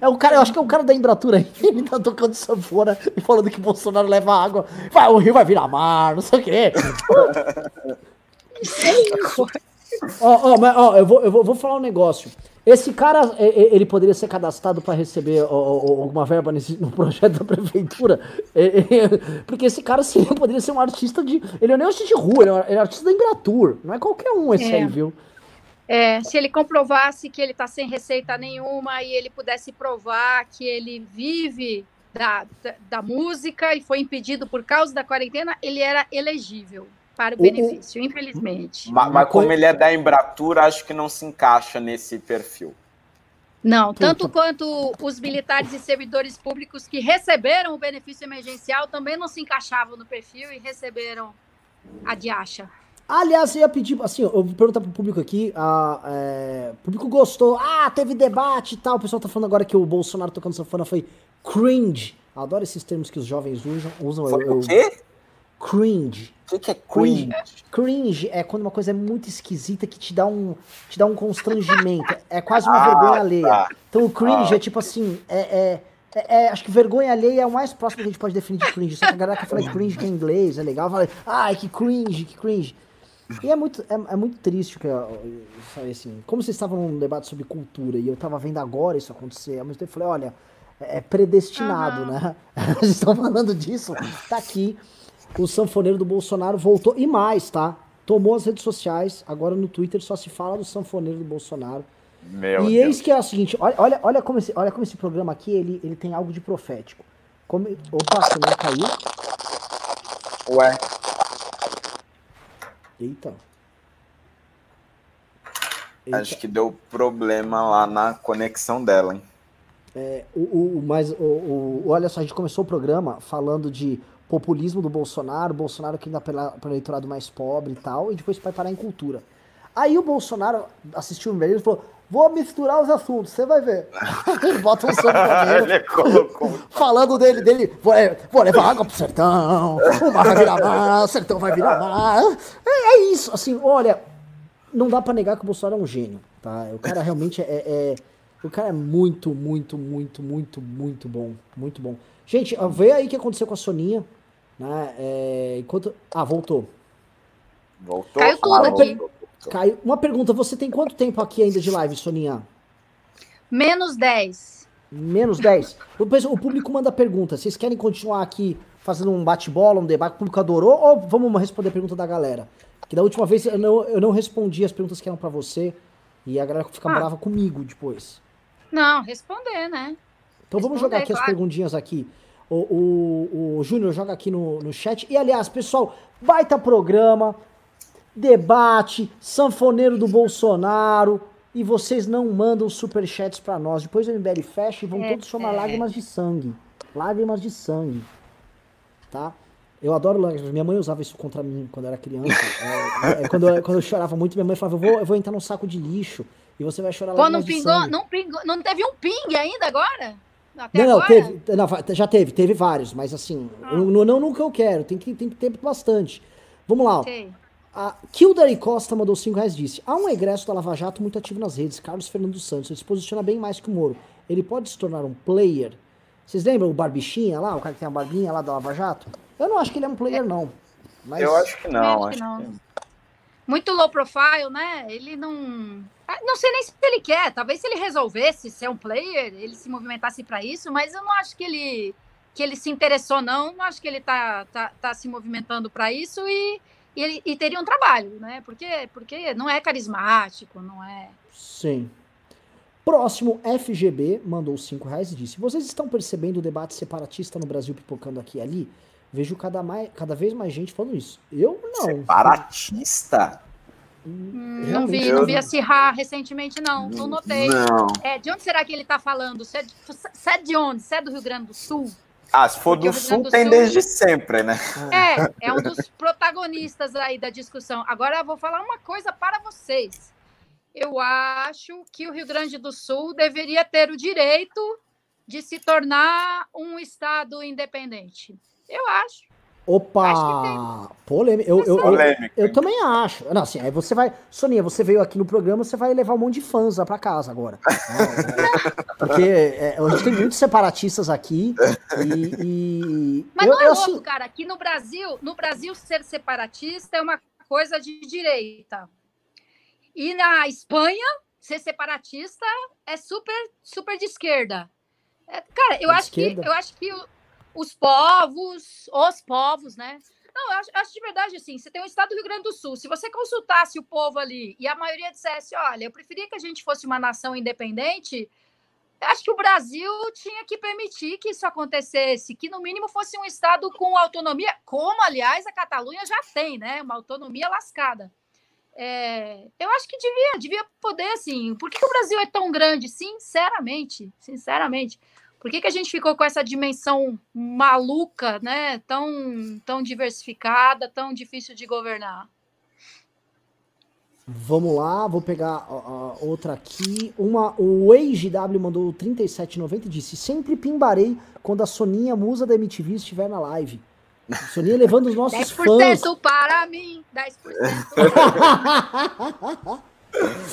É o cara, eu acho que é o cara da Embratura aí. <laughs> Ele tá tocando sanfona e falando que o Bolsonaro leva água. Vai, o rio vai virar mar, não sei o quê. Ó, ó, mas, ó, eu, vou, eu vou, vou falar um negócio. Esse cara, ele poderia ser cadastrado para receber alguma verba nesse, no projeto da prefeitura? Porque esse cara sim, poderia ser um artista de. Ele não é nem um artista de rua, ele é um artista da Embratur. Não é qualquer um esse é. aí, viu? É, se ele comprovasse que ele está sem receita nenhuma e ele pudesse provar que ele vive da, da, da, música e foi impedido por causa da quarentena, ele era elegível para o, o benefício, infelizmente. Mas, mas como ele é da Embratur, acho que não se encaixa nesse perfil. Não, tanto quanto os militares e servidores públicos que receberam o benefício emergencial também não se encaixavam no perfil e receberam a diacha. Aliás, eu ia pedir, assim, eu vou perguntar pro público aqui, a, é, o público gostou, ah, teve debate e tal, o pessoal tá falando agora que o Bolsonaro tocando sanfona foi cringe. Adoro esses termos que os jovens usam. usam foi eu, o quê? Cringe. O que, que, é cringe? Cringe é quando uma coisa é muito esquisita que te dá um, te dá um constrangimento. É quase uma ah, vergonha alheia. Tá. Então o cringe ah. é tipo assim, é, é, é, é, acho que vergonha alheia é o mais próximo que a gente pode definir de cringe. Só que a galera que fala de cringe que é inglês, é legal, fala, ai, que cringe, que cringe. E é muito, é, é muito triste que sabe, assim, como vocês estavam num debate sobre cultura e eu tava vendo agora isso acontecer, ao mesmo tempo eu falei, olha, é, é predestinado, uhum. né? <laughs> Vocês estão falando disso, tá aqui. O sanfoneiro do Bolsonaro voltou, e mais, tá? Tomou as redes sociais, agora no Twitter só se fala do sanfoneiro do Bolsonaro. Meu e Deus. eis que é o seguinte, olha, olha, olha, como esse, olha como esse programa aqui, ele, ele tem algo de profético. Como, opa, a câmera caiu. Ué. Eita. Eita. Acho que deu problema lá na conexão dela, hein? É, o, o, mas o, o, olha só, a gente começou o programa falando de populismo do Bolsonaro, Bolsonaro que ainda para o eleitorado mais pobre e tal, e depois vai parar em cultura. Aí o Bolsonaro assistiu um vídeo e falou: Vou misturar os assuntos, você vai ver. Ele <laughs> bota um sanfoneiro <laughs> falando dele, dele, vou, vou levar água pro sertão, o mar vai virar mar, o sertão vai virar mar. É, é isso, assim, olha, não dá para negar que o Bolsonaro é um gênio, tá? O cara realmente é, é, o cara é muito, muito, muito, muito, muito bom, muito bom. Gente, vê aí o que aconteceu com a Soninha, né? É, enquanto, ah, voltou. Voltou. Caiu tudo ah, aqui. Voltou. Caio, uma pergunta, você tem quanto tempo aqui ainda de live, Soninha? Menos 10. Menos 10? O, o público manda pergunta. Vocês querem continuar aqui fazendo um bate-bola, um debate? O público adorou? Ou vamos responder a pergunta da galera? Que da última vez eu não, eu não respondi as perguntas que eram para você e a galera fica ah. brava comigo depois. Não, responder, né? Então responder, vamos jogar aqui claro. as perguntinhas aqui. O, o, o Júnior joga aqui no, no chat. E aliás, pessoal, baita programa debate, sanfoneiro do Bolsonaro, e vocês não mandam superchats para nós. Depois o MBL fecha e vão é, todos chamar é. lágrimas de sangue. Lágrimas de sangue. Tá? Eu adoro lágrimas. Minha mãe usava isso contra mim quando eu era criança. <laughs> É, é, quando, eu, quando eu chorava muito, minha mãe falava: eu vou, eu vou entrar num saco de lixo e você vai chorar Pô, não pingou, não pingou, não teve um ping ainda agora? Até não, não, teve, não, já teve, teve vários, mas assim, ah. não, não nunca eu quero, tem que, tem que ter bastante. Vamos lá. Okay. A Kildare Costa mandou 5 reais disse: Há um egresso da Lava Jato muito ativo nas redes, Carlos Fernando Santos. Ele se posiciona bem mais que o Moro. Ele pode se tornar um player. Vocês lembram o Barbichinha lá, o cara que tem a barbinha lá da Lava Jato? Eu não acho que ele é um player, não. Mas... Eu acho que não. Acho que não. Que... Muito low profile, né? Ele não. Ah, não sei nem se ele quer. Talvez se ele resolvesse ser um player, ele se movimentasse para isso, mas eu não acho que ele que ele se interessou, não. Não acho que ele tá, tá, tá se movimentando para isso e e, e teria um trabalho, né? Porque, porque não é carismático, não é. Sim. Próximo, FGB mandou 5 reais e disse: Vocês estão percebendo o debate separatista no Brasil pipocando aqui e ali? Vejo cada, mais, cada vez mais gente falando isso. Eu não. Separatista? Hum, não vi, não vi a Cirra recentemente, não. Não notei. Não. É, de onde será que ele está falando? Você é, de, você é de onde? Você é do Rio Grande do Sul? Ah, se for Porque do Sul, do tem Sul, desde sempre, né? É, <laughs> é um dos protagonistas aí da discussão. Agora eu vou falar uma coisa para vocês. Eu acho que o Rio Grande do Sul deveria ter o direito de se tornar um estado independente. Eu acho. Opa! Polêmica. Eu, eu, eu, eu, também acho. Não, assim, aí você vai. Soninha, você veio aqui no programa, você vai levar um monte de fãs lá pra casa agora. <laughs> Porque é, a gente tem muitos separatistas aqui. E, e Mas não é louco, assim... cara. Aqui no Brasil, no Brasil, ser separatista é uma coisa de direita. E na Espanha, ser separatista é super, super de esquerda. É, cara, eu, é acho esquerda? que, eu acho que os povos, os povos, né? Não, eu acho, acho, de verdade assim. Você tem o estado do Rio Grande do Sul. Se você consultasse o povo ali e a maioria dissesse, olha, eu preferia que a gente fosse uma nação independente, acho que o Brasil tinha que permitir que isso acontecesse, que no mínimo fosse um estado com autonomia, como aliás a Catalunha já tem, né? Uma autonomia lascada. É, eu acho que devia, devia poder, assim. Por que, que, o Brasil é tão grande? Sinceramente, sinceramente. Por que, que a gente ficou com essa dimensão maluca, né? Tão, tão diversificada, tão difícil de governar? Vamos lá, vou pegar uh, outra aqui. Uma, o EIGW mandou 37,90 e disse: Sempre pimbarei quando a Soninha musa da MTV estiver na live. Soninha levando os nossos 10% fãs. 10% para mim, 10%.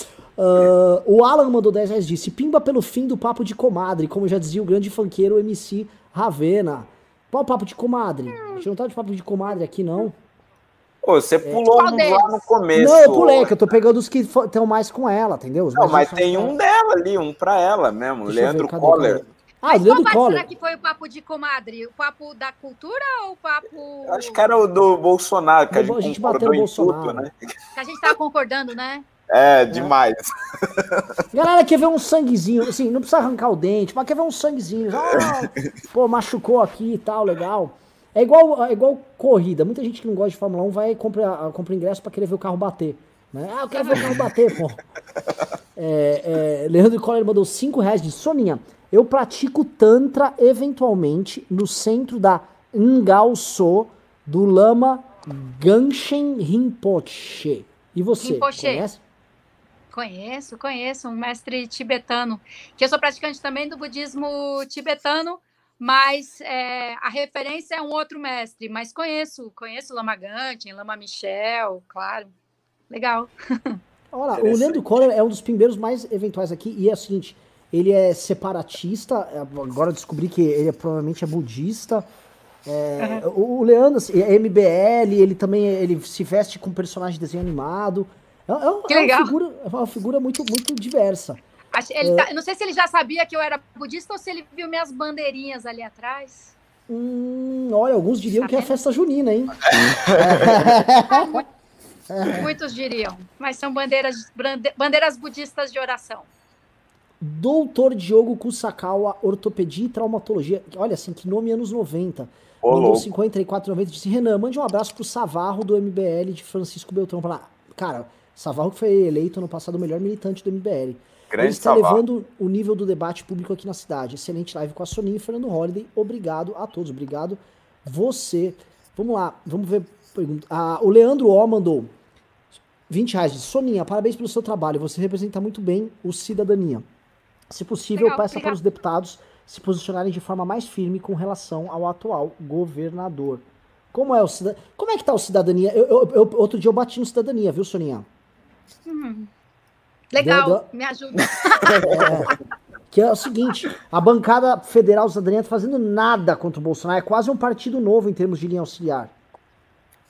<laughs> uh, o Alan mandou 10 reais disse: Pimba pelo fim do papo de comadre, como já dizia o grande funkeiro MC Ravena. Qual o papo de comadre? A gente não tá de papo de comadre aqui, não. Pô, você pulou um lá no começo. Não, eu pulei, que eu tô pegando os que estão mais com ela, entendeu? Os não, mas tem um dela ali, um pra ela mesmo, Deixa Leandro ver, Coller. Ah, Leandro Qual Coller. será que foi o papo de comadre? O papo da cultura ou o papo... Acho que era o do Bolsonaro, que a gente, a gente bateu no Bolsonaro. Tudo, né? Que a gente tava concordando, né? É, demais. É. <laughs> Galera quer ver um sanguezinho, assim, não precisa arrancar o dente, mas quer ver um sanguezinho. Ah, <laughs> pô, machucou aqui e tal, legal. É igual, é igual corrida. Muita gente que não gosta de Fórmula 1 vai comprar compra ingresso para querer ver o carro bater. Né? Ah, eu quero ver o carro bater, pô. É, é, Leandro Coller mandou 5 reais de Soninha. Eu pratico Tantra eventualmente no centro da Ngalso do Lama Ganshen Rinpoche. E você, Rinpoche. conhece? Conheço, conheço, um mestre tibetano, que eu sou praticante também do budismo tibetano, mas é, a referência é um outro mestre, mas conheço, conheço Lama Gantin, Lama Michel, claro. Legal. Olha, o Leandro Coller é um dos primeiros mais eventuais aqui, e é o seguinte, ele é separatista, é, agora descobri que ele é, provavelmente é budista. É, uhum. O Leandro assim, é MBL, ele também ele se veste com personagem de desenho animado. É, é, é uma, figura, é uma figura muito, muito diversa. Ele é... tá, não sei se ele já sabia que eu era budista ou se ele viu minhas bandeirinhas ali atrás. Hum, olha, alguns diriam tá que é festa junina, hein? <laughs> Muitos diriam, mas são bandeiras, bandeiras budistas de oração. Doutor Diogo Kusakawa, ortopedia e traumatologia. Olha, assim, que nome anos 90. Ô, Mandou 54,90 disse: Renan, mande um abraço pro Savarro do MBL de Francisco Beltrão. Pra Cara, Savarro que foi eleito ano passado o melhor militante do MBL. Grande Ele está levando o nível do debate público aqui na cidade. Excelente live com a Soninha e Fernando Holliday. Obrigado a todos. Obrigado você. Vamos lá, vamos ver. Ah, o Leandro O mandou 20 reais. Soninha, parabéns pelo seu trabalho. Você representa muito bem o Cidadania. Se possível, Legal, peça para os deputados se posicionarem de forma mais firme com relação ao atual governador. Como é o cidad... Como é que tá o cidadania? Eu, eu, eu, outro dia eu bati no cidadania, viu, Soninha? Hum. Legal, me ajuda. É, que é o seguinte, a bancada federal cidadania tá fazendo nada contra o Bolsonaro, é quase um partido novo em termos de linha auxiliar.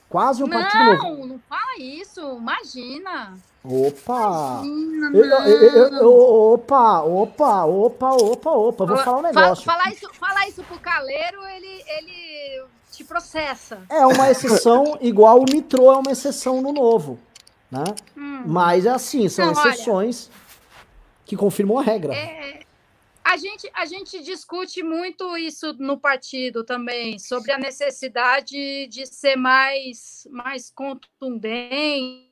Quase um não, partido novo. Não, não fala isso, imagina. Opa! Imagina, eu, eu, eu, opa, opa, opa, opa, opa, vou falar um negócio. Fala, fala isso, fala isso pro Caleiro, ele, ele te processa. É uma exceção, igual o Mitrô é uma exceção no novo. Né? Hum. Mas é assim, são Não, exceções olha, que confirmam a regra. É, a, gente, a gente discute muito isso no partido também, sobre a necessidade de ser mais, mais contundente,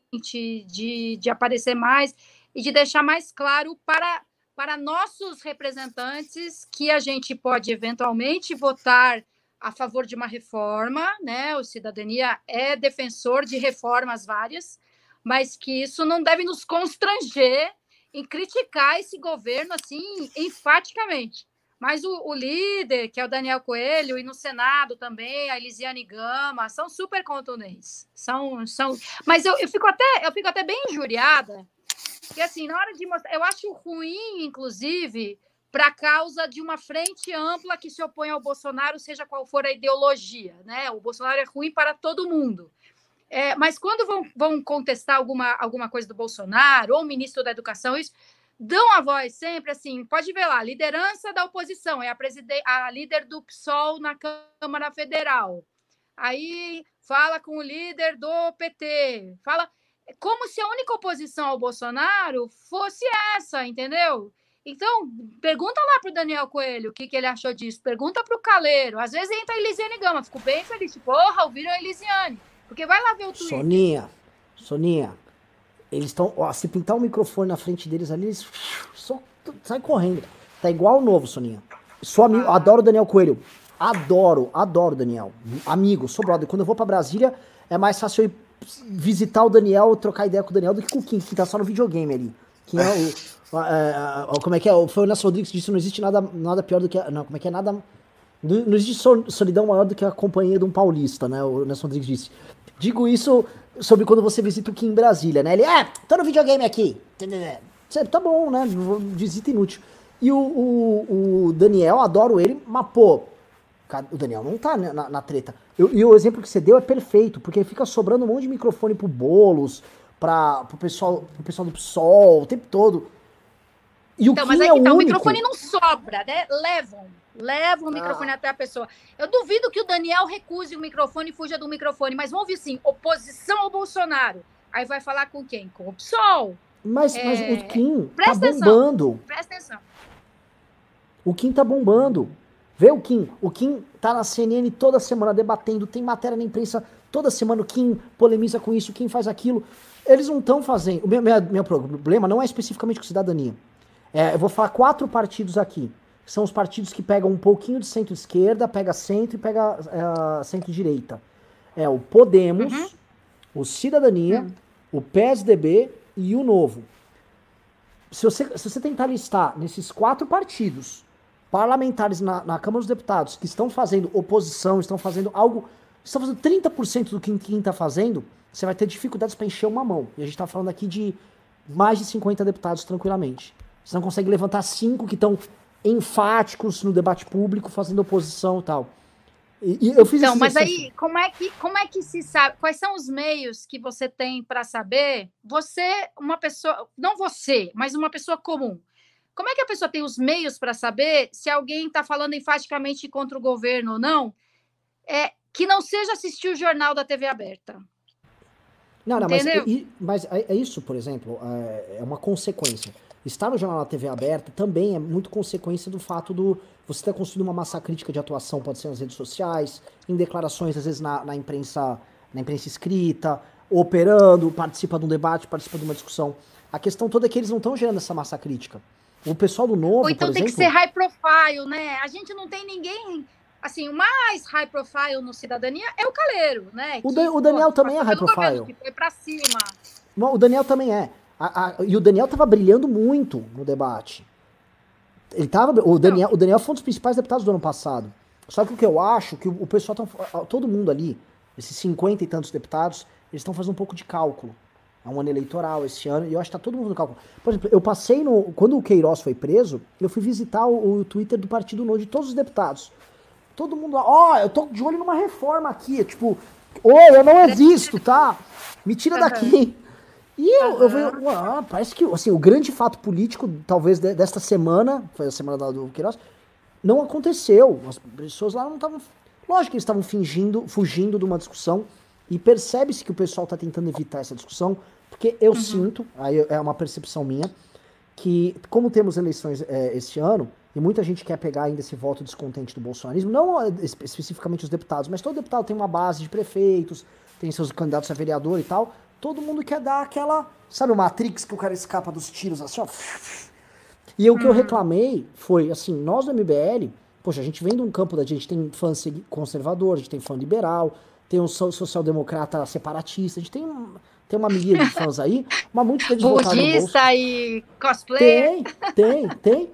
de, de aparecer mais e de deixar mais claro para, para nossos representantes que a gente pode eventualmente votar a favor de uma reforma, né? O Cidadania é defensor de reformas várias, mas que isso não deve nos constranger em criticar esse governo assim enfaticamente. Mas o, o, líder, que é o Daniel Coelho, e no Senado também, a Elisiane Gama, são super contundentes. São, são... Mas eu, eu, fico até, eu fico até bem injuriada, porque assim, na hora de mostrar, eu acho ruim, inclusive, para causa de uma frente ampla que se opõe ao Bolsonaro, seja qual for a ideologia. Né? O Bolsonaro é ruim para todo mundo. É, mas quando vão, vão contestar alguma, alguma coisa do Bolsonaro, ou o ministro da Educação, isso, dão a voz sempre assim, pode ver lá, liderança da oposição, é a, a líder do PSOL na Câmara Federal. aí fala com o líder do PT, fala como se a única oposição ao Bolsonaro fosse essa, entendeu? Então, pergunta lá para o Daniel Coelho o que, que ele achou disso. Pergunta para o Caleiro. Às vezes entra a Elisiane Gama. Fico bem feliz. Porra, ouviram a Elisiane. Porque vai lá ver o Twitter. Soninha, Soninha, eles estão. Se pintar o microfone na frente deles ali, eles só sai correndo. Tá igual o novo, Soninha. Sou amigo, Ah. adoro o Daniel Coelho. Adoro, adoro o Daniel. Amigo, sou brother. Quando eu vou pra Brasília, é mais fácil eu ir visitar o Daniel, trocar ideia com o Daniel do que com o Kim, que tá só no videogame ali. Kim é o. <laughs> é, é, como é que é? Foi o Nelson Rodrigues que disse: não existe nada, nada pior do que. Não, como é que é? Nada. Não existe sol- solidão maior do que a companhia de um paulista, né? O Nelson Rodrigues disse. Digo isso sobre quando você visita o Kim em Brasília, né? Ele, é, tô no videogame aqui. Tá bom, né? Visita inútil. E o, o, o Daniel, adoro ele, mas, pô, o Daniel não tá na, na treta. Eu- e o exemplo que você deu é perfeito, porque fica sobrando um monte de microfone pro Boulos, pra, pro, pessoal, pro pessoal do PSOL, o tempo todo. E o Então, Kim mas aí é que o tá, o único. microfone não sobra, né? Levam. Levam o microfone Ah. até a pessoa. Eu duvido que o Daniel recuse o microfone e fuja do microfone, mas vamos ouvir sim, oposição ao Bolsonaro. Aí vai falar com quem? Com o PSOL. Mas, mas É, o Kim tá presta atenção. bombando. Presta atenção. O Kim tá bombando. Vê o Kim. O Kim tá na CNN toda semana debatendo, tem matéria na imprensa toda semana. O Kim polemiza com isso, o Kim faz aquilo. Eles não estão fazendo. O meu, meu, meu problema não é especificamente com cidadania. É, eu vou falar quatro partidos aqui. São os partidos que pegam um pouquinho de centro-esquerda, pega centro e pega eh, centro-direita. É o Podemos, Uhum. o Cidadania, Hum. o PSDB e o Novo. Se você, se você tentar listar nesses quatro partidos parlamentares na, na Câmara dos Deputados que estão fazendo oposição, estão fazendo algo, estão fazendo 30% do que quem está fazendo, você vai ter dificuldades para encher uma mão. E a gente está falando aqui de mais de 50 deputados tranquilamente. Você não consegue levantar cinco que estão enfáticos no debate público, fazendo oposição e tal. E, e eu fiz Então, mas aí, como é que como é que se sabe? Quais são os meios que você tem para saber? Você, uma pessoa, não você, mas uma pessoa comum. Como é que a pessoa tem os meios para saber se alguém está falando enfaticamente contra o governo ou não? É que não seja assistir o jornal da TV aberta. Não, não, mas, Entendeu? e- mas é, é isso, por exemplo, é, é uma consequência. Estar no jornal na TV aberta também é muito consequência do fato do você ter construído uma massa crítica de atuação, pode ser nas redes sociais, em declarações, às vezes na, na imprensa, na imprensa escrita, operando, participa de um debate, participa de uma discussão. A questão toda é que eles não estão gerando essa massa crítica. O pessoal do novo, Ou então tem exemplo, que ser high profile, né? A gente não tem ninguém. Assim, o mais high profile no Cidadania é o Caleiro, né? O Dan- o Daniel também é high profile. Que foi para cima. O Daniel também é. A- a- e o Daniel tava brilhando muito no debate. Ele tava. O Daniel, o Daniel foi um dos principais deputados do ano passado. Só que o que eu acho que o, o pessoal tá. Todo mundo ali, esses 50 e tantos deputados, eles estão fazendo um pouco de cálculo. É um ano eleitoral esse ano, e eu acho que tá todo mundo no cálculo. Por exemplo, eu passei no. Quando o Queiroz foi preso, eu fui visitar o, o Twitter do Partido Novo de todos os deputados. Todo mundo lá, ó, eu tô de olho numa reforma aqui. Tipo, ô, eu não existo, tá? Me tira daqui. E eu, eu vi, ah, parece que assim, o grande fato político, talvez, de- desta semana, foi a semana do Queiroz, não aconteceu. As pessoas lá não estavam. Lógico que eles estavam fingindo, fugindo de uma discussão. E percebe-se que o pessoal está tentando evitar essa discussão, porque eu sinto, aí é uma percepção minha, que como temos eleições é, esse ano, e muita gente quer pegar ainda esse voto descontente do bolsonarismo, não espe- especificamente os deputados, mas todo deputado tem uma base de prefeitos, tem seus candidatos a vereador e tal, todo mundo quer dar aquela, sabe o Matrix que o cara escapa dos tiros assim, ó. E o que eu reclamei foi, assim, nós do MBL, poxa, a gente vem de um campo da a gente tem fã conservador, a gente tem fã liberal, tem um so- social-democrata separatista, a gente tem, um- tem uma milha de fãs aí, mas muitos deles votaram no Bolsonaro. E cosplay. Tem, tem, tem.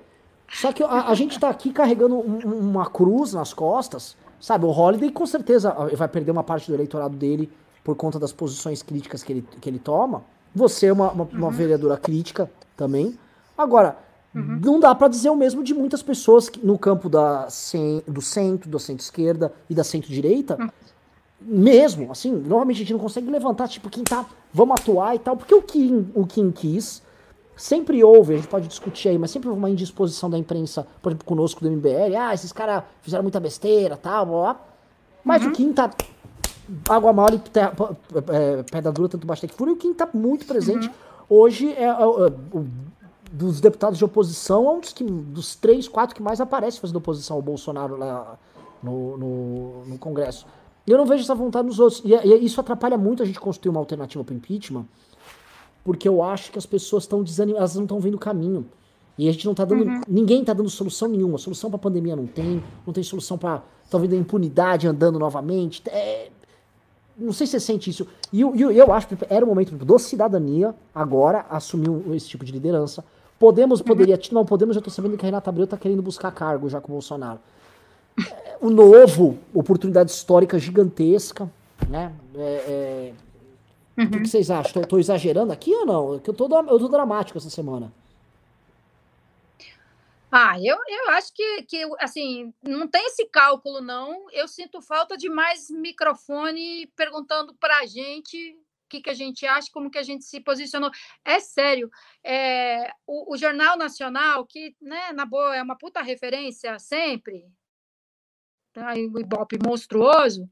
Só que a, a gente tá aqui carregando um- um- uma cruz nas costas, sabe? O Holiday com certeza vai perder uma parte do eleitorado dele por conta das posições críticas que ele, que ele toma. Você é uma, uma, uma vereadora crítica também. Agora, não dá pra dizer o mesmo de muitas pessoas que, no campo da, do centro, do centro-esquerda e da centro-direita. Mesmo, assim, normalmente a gente não consegue levantar, tipo, quem tá, vamos atuar e tal, porque o Kim, o Kim quis, sempre houve, a gente pode discutir aí, mas sempre houve uma indisposição da imprensa, por exemplo, conosco do MBL, ah, esses caras fizeram muita besteira, tal, blá, blá. Mas o Kim tá água mole, terra, é, pedra dura, tanto bate que fura, e quem está muito presente uhum. hoje é, é, é, dos deputados de oposição, é um dos, que, dos três, quatro que mais aparece fazendo oposição ao Bolsonaro lá no, no, no Congresso. E eu não vejo essa vontade nos outros. E, e isso atrapalha muito a gente construir uma alternativa para impeachment, porque eu acho que as pessoas estão desanimadas, elas não estão vendo o caminho. E a gente não tá dando. Uhum. Ninguém tá dando solução nenhuma. Solução pra pandemia não tem. Não tem solução pra. Talvez a impunidade andando novamente. É, não sei se você sente isso. E eu, eu, eu, acho que era o momento do cidadania, agora, assumir esse tipo de liderança. Podemos, poderia. Uhum. Não, podemos, já tô sabendo que a Renata Abreu tá querendo buscar cargo já com o Bolsonaro. É, o novo, oportunidade histórica gigantesca, né? É, é... Uhum. O que, vocês acham? Tô, exagerando aqui ou não? Que eu tô, eu tô dramático essa semana. Ah, eu, eu acho que, que, assim, não tem esse cálculo, não. Eu sinto falta de mais microfone perguntando para a gente o que, que a gente acha, como que a gente se posicionou. É sério, é, o, o, Jornal Nacional, que, né, na boa, é uma puta referência sempre, tá, o Ibope monstruoso,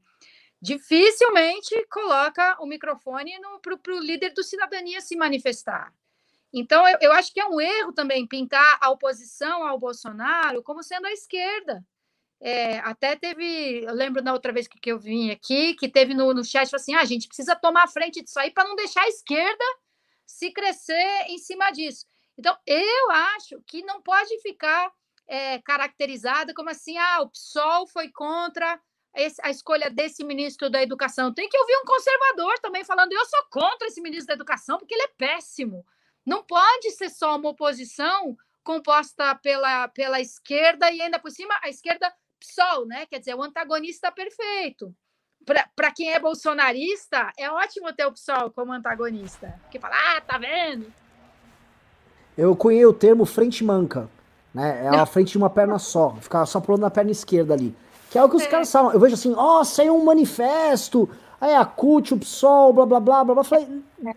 dificilmente coloca o microfone para o líder do Cidadania se manifestar. Então, eu, eu, acho que é um erro também pintar a oposição ao Bolsonaro como sendo a esquerda. É, até teve, eu lembro na outra vez que, que eu vim aqui, que teve no, no chat assim: ah, a gente precisa tomar a frente disso aí para não deixar a esquerda se crescer em cima disso. Então, eu acho que não pode ficar é, caracterizada como assim: ah, o PSOL foi contra esse, a escolha desse ministro da Educação. Tem que ouvir um conservador também falando: eu sou contra esse ministro da Educação porque ele é péssimo. Não pode ser só uma oposição composta pela, pela esquerda e ainda por cima a esquerda PSOL, né? Quer dizer, o antagonista perfeito. Para quem é bolsonarista, é ótimo ter o PSOL como antagonista. Porque fala, ah, tá vendo? Eu cunhei o termo frente manca. Né? É a frente de uma perna só. Ficar só pulando na perna esquerda ali. Que é o que os é. caras falam. Eu vejo assim, ó, oh, saiu um manifesto. Aí a CUT, o PSOL, blá blá blá blá blá. Falei, é.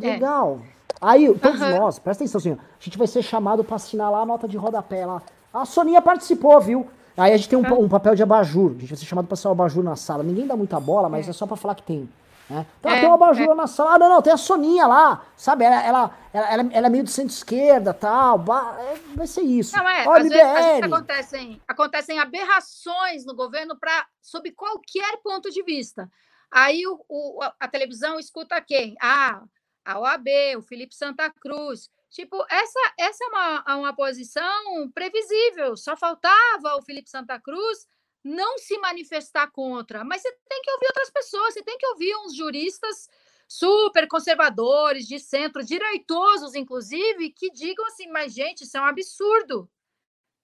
legal. É. Aí, todos uhum. nós, presta atenção assim, a gente vai ser chamado para assinar lá a nota de rodapé lá. A Soninha participou, viu? Aí a gente tem um, uhum. um papel de abajur. A gente vai ser chamado para ser o abajur na sala. Ninguém dá muita bola, mas é, é só para falar que tem. Né? Então, é, tem um abajur é. na sala. Ah, não, não, tem a Soninha lá. Sabe? Ela, ela, ela, ela, é meio de centro-esquerda tal. É, vai ser isso. Não, é. Olha, às, vezes, às vezes acontecem, acontecem aberrações no governo para sob qualquer ponto de vista. Aí o, o, a televisão escuta quem? Ah, a OAB, o Felipe Santa Cruz. Tipo, essa, essa é uma, uma posição previsível. Só faltava o Felipe Santa Cruz não se manifestar contra. Mas você tem que ouvir outras pessoas, você tem que ouvir uns juristas super conservadores, de centro, direitosos, inclusive, que digam assim: mas, gente, isso é um absurdo.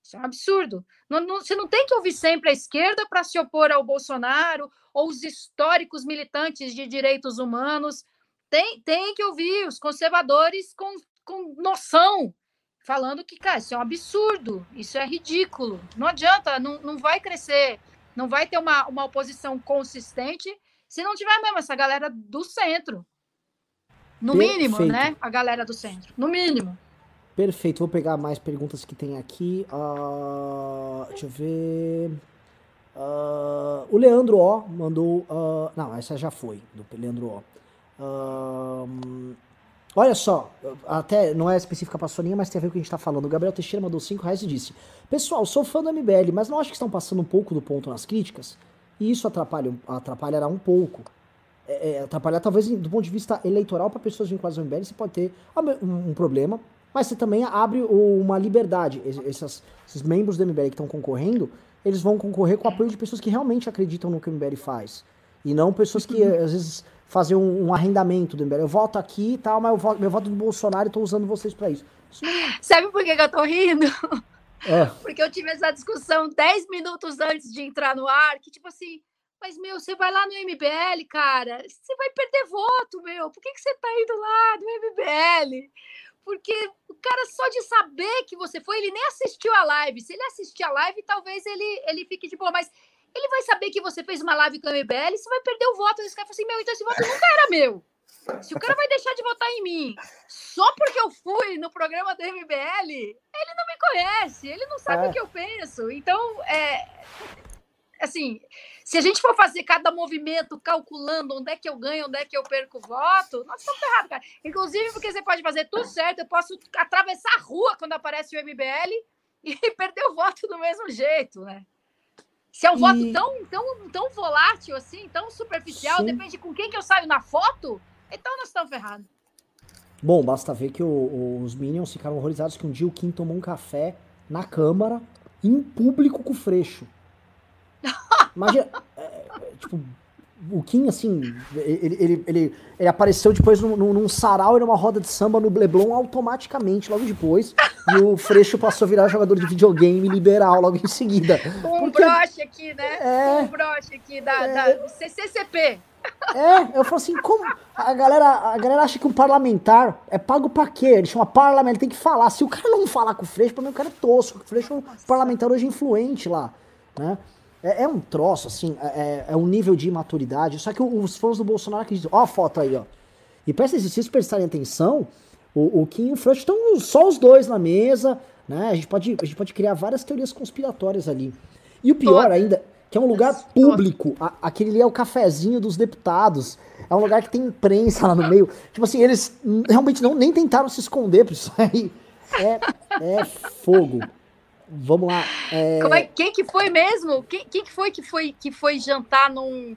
Isso é um absurdo. Não, não, você não tem que ouvir sempre a esquerda para se opor ao Bolsonaro ou os históricos militantes de direitos humanos tem, tem que ouvir os conservadores com, com noção, falando que, cara, isso é um absurdo, isso é ridículo. Não adianta, não, não vai crescer, não vai ter uma, uma oposição consistente se não tiver mesmo essa galera do centro. No Perfeito. mínimo, né? A galera do centro. No mínimo. Perfeito. Vou pegar mais perguntas que tem aqui. Uh, deixa eu ver. Uh, o Leandro O mandou. Uh, não, essa já foi, do Leandro O olha só, até não é específica para a Soninha, mas tem a ver com o que a gente está falando. O Gabriel Teixeira mandou 5 reais e disse: Pessoal, sou fã do MBL, mas não acho que estão passando um pouco do ponto nas críticas? E isso atrapalha, atrapalhará um pouco. É, é, atrapalhar, talvez, do ponto de vista eleitoral, para pessoas vinculadas ao MBL, você pode ter um, um problema, mas você também abre uma liberdade. Esses, esses membros do MBL que estão concorrendo, eles vão concorrer com o apoio de pessoas que realmente acreditam no que o MBL faz. E não pessoas que, às vezes fazer um, um, arrendamento do MBL. Eu voto aqui e tal, mas eu voto, meu voto do Bolsonaro e tô usando vocês para isso. isso é... Sabe por que, que eu tô rindo? É. <laughs> Porque eu tive essa discussão 10 minutos antes de entrar no ar, que tipo assim, mas meu, você vai lá no MBL, cara, você vai perder voto, meu. Por que, que você tá indo lá no MBL? Porque o cara, só de saber que você foi, ele nem assistiu a live. Se ele assistir a live, talvez ele, ele fique de boa, mas ele vai saber que você fez uma live com o MBL e você vai perder o voto. Esse cara assim: meu, então esse voto nunca era meu. Se o cara vai deixar de votar em mim só porque eu fui no programa do MBL, ele não me conhece, ele não sabe é. o que eu penso. Então, é, assim, se a gente for fazer cada movimento calculando onde é que eu ganho, onde é que eu perco voto, nós estamos ferrados, cara. Inclusive, porque você pode fazer tudo certo, eu posso atravessar a rua quando aparece o MBL e <laughs> perder o voto do mesmo jeito, né? Se é um e... voto tão, tão, tão volátil assim, tão superficial, Sim. depende com quem que eu saio na foto, então nós estamos ferrados. Bom, basta ver que o, os Minions ficaram horrorizados que um dia o Kim tomou um café na Câmara, em público com o Freixo. <laughs> Imagina, é, é, tipo, o Kim, assim, ele, ele, ele, ele apareceu depois num, num, sarau e numa roda de samba no Bleblon automaticamente, logo depois. E o Freixo passou a virar jogador de videogame liberal logo em seguida. Um Porque, broche aqui, né? É, um broche aqui da, é, da CCCP. É, eu falo assim, como a galera, a galera acha que um parlamentar é pago pra quê? Ele chama parlamentar, ele tem que falar. Se o cara não falar com o Freixo, pra mim o cara é tosco. O Freixo é um parlamentar hoje influente lá, né? É, é um troço, assim, é, é, é um nível de imaturidade. Só que os fãs do Bolsonaro acreditam. Ó a foto aí, ó. E presta se vocês prestarem atenção, o, o Kim e o Freixo estão só os dois na mesa, né? A gente, pode, a gente pode criar várias teorias conspiratórias ali. E o pior ainda que é um lugar público. A, aquele ali é o cafezinho dos deputados. É um lugar que tem imprensa lá no meio. Tipo assim, eles realmente não nem tentaram se esconder por isso aí. É, é fogo. Vamos lá. É... Como é, quem que foi mesmo? Quem, quem que foi que foi que foi jantar num,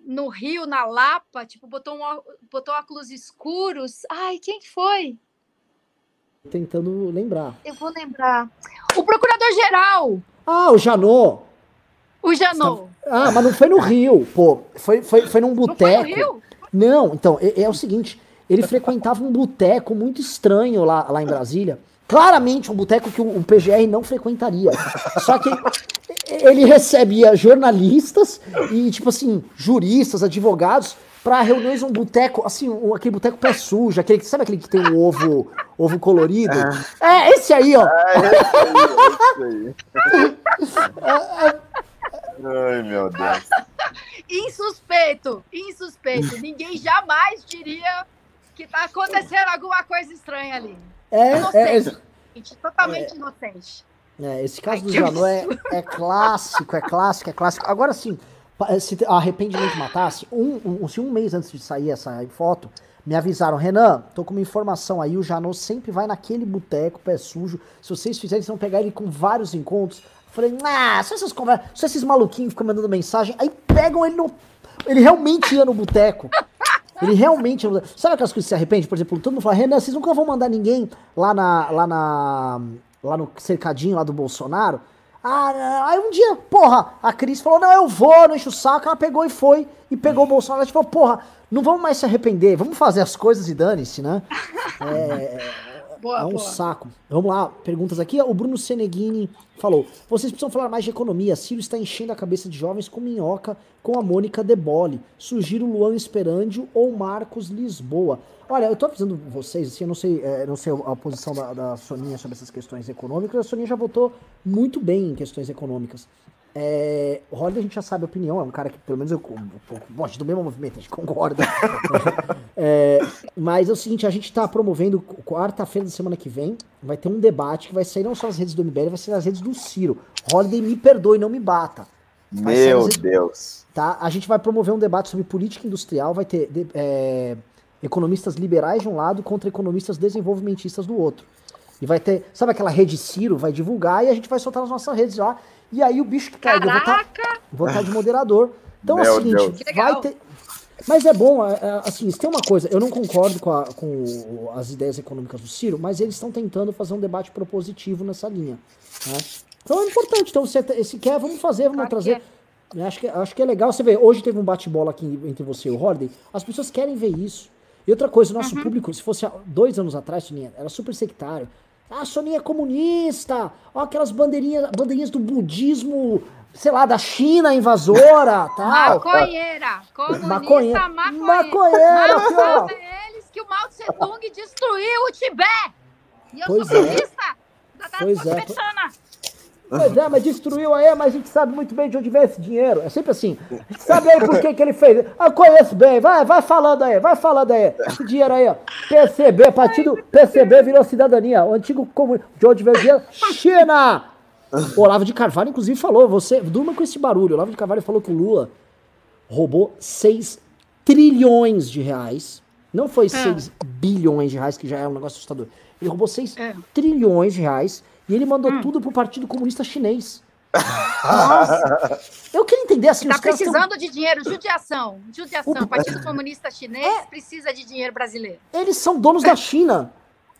no Rio, na Lapa? Tipo, botou, um, botou óculos escuros. Ai, quem que foi? Tentando lembrar. Eu vou lembrar. O procurador-geral. Ah, o Janot. O Janot. Ah, mas não foi no Rio, pô. Foi, foi, foi num boteco. Não foi no Rio? Não, então, é, é o seguinte. Ele frequentava um boteco muito estranho lá, lá em Brasília. Claramente um boteco que o, PGR não frequentaria. Só que ele recebia jornalistas e, tipo assim, juristas, advogados, para reuniões um boteco, assim, um, aquele boteco pé sujo, aquele, sabe aquele que tem o um ovo, ovo colorido? É. é, esse aí, ó. É, esse aí, esse aí. Ai, meu Deus. insuspeito, insuspeito. Ninguém jamais diria que tá acontecendo alguma coisa estranha ali. É, inocente, é, é, totalmente é, inocente. É, esse caso Ai, do Janot é, é, clássico, é clássico, é clássico. Agora sim, se arrependimento matasse, um, um, se um mês antes de sair essa foto, me avisaram, Renan, tô com uma informação aí, o Janot sempre vai naquele boteco, pé sujo. Se vocês fizerem, vocês vão pegar ele com vários encontros. Falei, ah, só essas conversas, só esses maluquinhos ficam mandando mensagem, aí pegam ele no. Ele realmente ia no boteco. Ele realmente. Sabe aquelas coisas que se arrepende? Por exemplo, todo mundo fala, Renan, vocês nunca vão mandar ninguém lá na. lá na. lá no cercadinho lá do Bolsonaro. Ah, aí um dia, porra, a Cris falou, não, eu vou, não enche o saco, ela pegou e foi, e pegou o Bolsonaro, a gente falou, porra, não vamos mais se arrepender, vamos fazer as coisas e dane-se, né? <laughs> É, boa, é um boa. saco. Vamos lá, perguntas aqui. O Bruno Seneghini falou: vocês precisam falar mais de economia. Ciro está enchendo a cabeça de jovens com minhoca com a Mônica Debole. Sugiro Luan Esperandio ou Marcos Lisboa. Olha, eu tô avisando vocês, assim, eu não sei, é, não sei a posição da, da Soninha sobre essas questões econômicas. A Soninha já votou muito bem em questões econômicas. É, o Holliday a gente já sabe a opinião, é um cara que pelo menos eu, eu, do mesmo movimento, a gente concorda. <laughs> é, mas é o seguinte, a gente está promovendo quarta-feira da semana que vem, vai ter um debate que vai sair não só nas redes do MBL, vai sair nas redes do Ciro. Holliday me perdoe, não me bata. Vai Meu redes, Deus. Tá? A gente vai promover um debate sobre política industrial, vai ter é, economistas liberais de um lado contra economistas desenvolvimentistas do outro. E vai ter, sabe aquela rede Ciro, vai divulgar e a gente vai soltar nas nossas redes lá. E aí o bicho que pega, Caraca! vou estar de moderador. Então é o seguinte, vai ter. Mas é bom, é, é, assim, tem uma coisa, eu não concordo com, a, com as ideias econômicas do Ciro, mas eles estão tentando fazer um debate propositivo nessa linha. Né? Então é importante, então se, se quer, vamos fazer, vamos trazer. Acho que, acho que é legal, você vê, hoje teve um bate-bola aqui entre você e o Hordem, as pessoas querem ver isso. E outra coisa, o nosso uhum. público, se fosse dois anos atrás, era super sectário. Ah, a Soninha é comunista. Ó, aquelas bandeirinhas, bandeirinhas do budismo, sei lá, da China invasora, <laughs> tal. Maconheira. Comunista maconheira. maconheira. Maconheira. Eles que o Mao Tse Tung destruiu o Tibete. E eu pois sou é. comunista. Da, da pois é. Pois é, mas destruiu aí, mas a gente sabe muito bem de onde vem esse dinheiro. É sempre assim. A gente sabe aí por que, que ele fez. Eu conheço bem. Vai, vai falando aí, vai falando aí. Esse dinheiro aí, ó. PCB, partido PCB virou cidadania. O antigo comunista. De onde veio o dinheiro? China! O Olavo de Carvalho, inclusive, falou: você durma com esse barulho. O Olavo de Carvalho falou que o Lula roubou 6 trilhões de reais. Não foi 6 bilhões de reais, que já é um negócio assustador. Ele roubou 6 É. trilhões de reais e ele mandou tudo pro Partido Comunista Chinês. Nossa. Eu queria entender assim, Tá os caras tão- precisando de dinheiro, judiação. Judiação. O Partido Comunista Chinês precisa de dinheiro brasileiro. Eles são donos da China.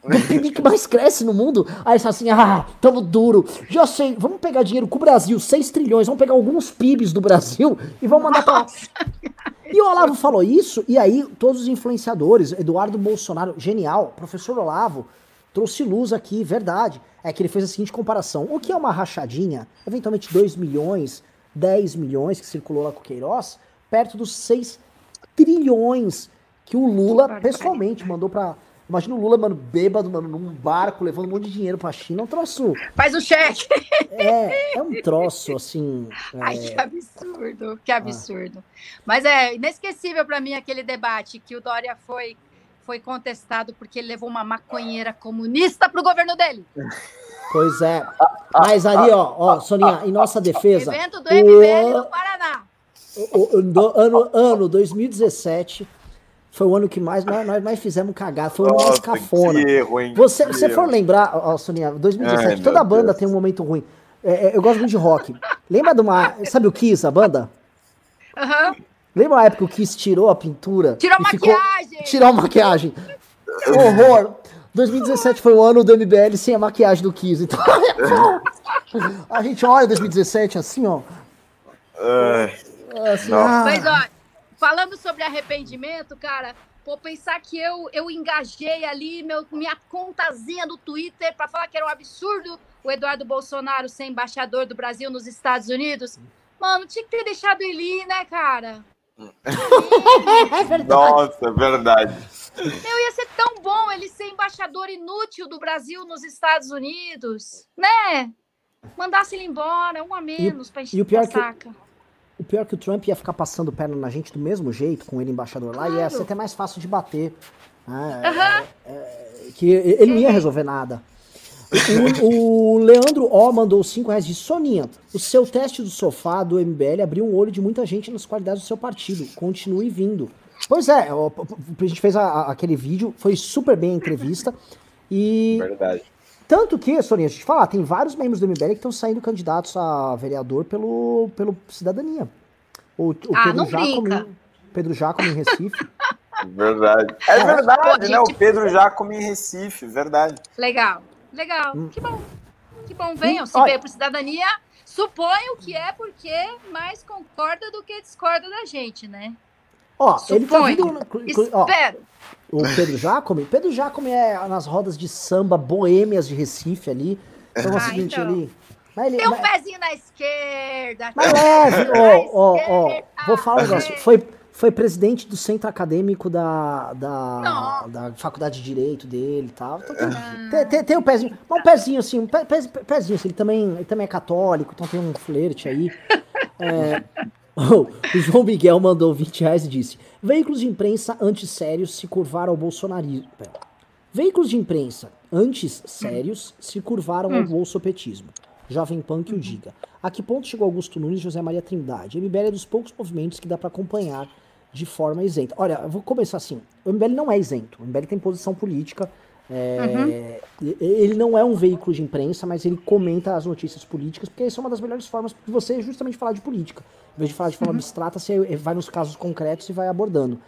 Do PIB que mais cresce no mundo. Aí eles assim: ah, tamo duro. Já sei, vamos pegar dinheiro com o Brasil, 6 trilhões, vamos pegar alguns PIBs do Brasil e vamos mandar pra. E o Olavo falou isso, e aí todos os influenciadores, Eduardo Bolsonaro, genial, professor Olavo, trouxe luz aqui, verdade. É que ele fez a seguinte comparação: o que é uma rachadinha, eventualmente 2 milhões, 10 milhões que circulou lá com o Queiroz, perto dos 6 trilhões que o Lula pessoalmente mandou pra. Imagina o Lula, mano, bêbado, mano, num barco, levando um monte de dinheiro pra China. É um troço. Faz o cheque. É, é um troço, assim. <laughs> Ai, é, que absurdo, que absurdo. Mas é inesquecível para mim aquele debate que o Dória foi, foi contestado porque ele levou uma maconheira comunista pro governo dele. <laughs> Pois é. Mas ali, ó, ó, Soninha, em nossa defesa. Evento do MBL o- no Paraná. O, o- do- ano, ano 2017 foi o ano que mais nós, nós mais fizemos cagada. Foi o ano mais cafona. que erro, hein? Você, Que você for lembrar, ó, Soninha, 2017, Ai, toda banda Deus. tem um momento ruim. É, é, eu gosto muito de rock. Lembra de uma. Sabe o Kiss, a banda? Aham. Lembra a época que o Kiss tirou a pintura? Tirou e ficou- maquiagem. Tirou a maquiagem. <laughs> Horror. 2017 foi o ano do MBL sem a maquiagem do Kiss. Então, <laughs> a gente olha 2017 assim, ó. Ai, Assim, Não. ah, Mas, ó, falando sobre arrependimento, cara, pô, pensar que eu, eu engajei ali meu, minha contazinha do Twitter para falar que era um absurdo o Eduardo Bolsonaro ser embaixador do Brasil nos Estados Unidos. Mano, tinha que ter deixado ele ir, né, cara? É verdade. nossa, verdade. Meu, ia ser tão bom ele ser embaixador inútil do Brasil nos Estados Unidos, né? Mandasse ele embora, um a menos pra encher e o pior que- saca. O pior é que o Trump ia ficar passando perna na gente do mesmo jeito, com ele embaixador lá, e ia Claro. ser até mais fácil de bater. né? Aham. É, que ele não ia resolver nada. O, o Leandro O mandou 5 reais de Soninha. O seu teste do sofá do MBL abriu um olho de muita gente nas qualidades do seu partido. Continue vindo. Pois é, a gente fez a- a- aquele vídeo, foi super bem a entrevista. E Verdade. tanto que, Soninha, a gente fala, tem vários membros do MBL que estão saindo candidatos a vereador pelo, pelo Cidadania. O, o Ah, Pedro não brinca. Pedro Jacome em Recife. Verdade. É verdade, Pô, né? O Pedro Jacome em Recife, verdade. Legal, legal. Que bom. Que bom, venham. Se Olha- veio para cidadania, suponho que é porque mais concorda do que discorda da gente, né? Ó, ele tá Suponho. vindo. Ó, Espero. o Pedro Jacome. Pedro Jacome é nas rodas de samba boêmias de Recife ali. Então é o Ah, seguinte, então. ele. Mas ele Tem um mas, pezinho na esquerda. mas leve, pezinho ó, ó, ó. Vou falar um negócio. É. Foi, foi presidente do centro acadêmico da, da, da faculdade de direito dele e tal. Então tem, Ah. tem, tem, tem um pezinho. Mas um pezinho assim, um pe, pe- pezinho assim. Ele também, ele também é católico, então tem um flerte aí. É, <laughs> o João Miguel mandou 20 reais e disse: Veículos de imprensa antes sérios se curvaram ao bolsonarismo. Veículos de imprensa antes sérios se curvaram ao bolsopetismo. Jovem Pan que o diga. A que ponto chegou Augusto Nunes e José Maria Trindade? MBL é dos poucos movimentos que dá para acompanhar de forma isenta. Olha, eu vou começar assim. O MBL não é isento. O MBL tem posição política. é, e- Ele não é um veículo de imprensa, mas ele comenta as notícias políticas, porque essa é uma das melhores formas de você justamente falar de política. Em vez de falar de forma abstrata, você vai nos casos concretos e vai abordando.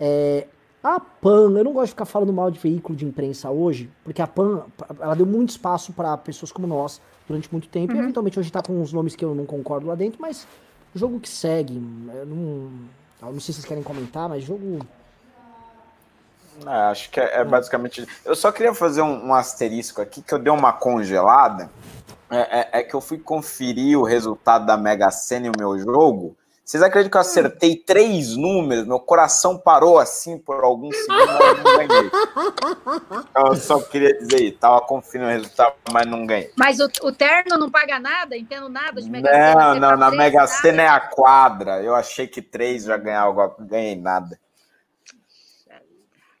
É, a PAN, eu não gosto de ficar falando mal de veículo de imprensa hoje, porque a PAN, ela deu muito espaço para pessoas como nós durante muito tempo, e eventualmente hoje tá com uns nomes que eu não concordo lá dentro, mas jogo que segue, eu não, não sei se vocês querem comentar, mas jogo... É, acho que é, é basicamente. Eu só queria fazer um, um asterisco aqui, que eu dei uma congelada. É, é- é que eu fui conferir o resultado da Mega Sena e o meu jogo. Vocês acreditam que eu acertei três números? Meu coração parou assim por alguns segundos, mas eu não ganhei. <laughs> Então, eu só queria dizer isso. Tava conferindo o resultado, mas não ganhei. Mas o, o terno não paga nada? Entendo nada de Mega Sena. Não, ser não, na três, Mega. Sena é a quadra. Eu achei que três já ganhava, não ganhei nada.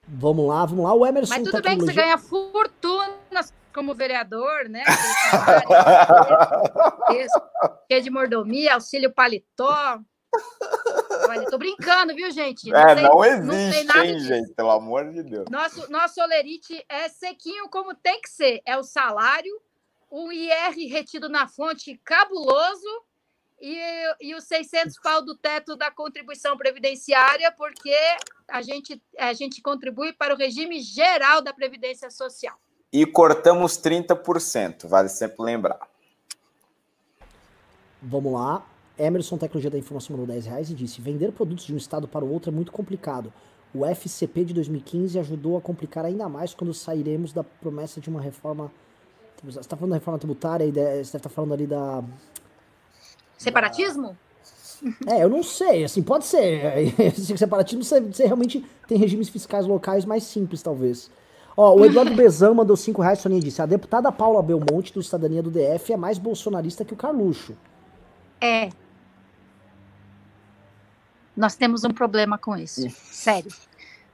Vamos lá, vamos lá, o Emerson Mas tudo bem que você ganha fortuna como vereador, né? <laughs> Que é de mordomia, auxílio paletó. Olha, tô brincando, viu, gente? Não é, tem, não existe, não hein, gente? Pelo amor de Deus. Nosso, nosso olerite é sequinho como tem que ser. É o salário, o IR retido na fonte cabuloso e, e os 600 pau do teto da contribuição previdenciária, porque a gente, a gente contribui para o regime geral da Previdência Social. E cortamos 30%, vale sempre lembrar. Vamos lá. Emerson Tecnologia da Informação mandou 10 reais e disse: vender produtos de um estado para o outro é muito complicado. O FCP de 2015 ajudou a complicar ainda mais quando sairemos da promessa de uma reforma. Você está falando da reforma tributária e você deve estar falando ali da. Separatismo? Da... É, eu não sei, assim, pode ser. <laughs> Separatismo, você, você realmente tem regimes fiscais locais mais simples, talvez. Ó, o Eduardo Bezan mandou 5 reais, Soninha disse: a deputada Paula Belmonte, do Cidadania do DF, é mais bolsonarista que o Carluxo. É. Nós temos um problema com isso. Sério.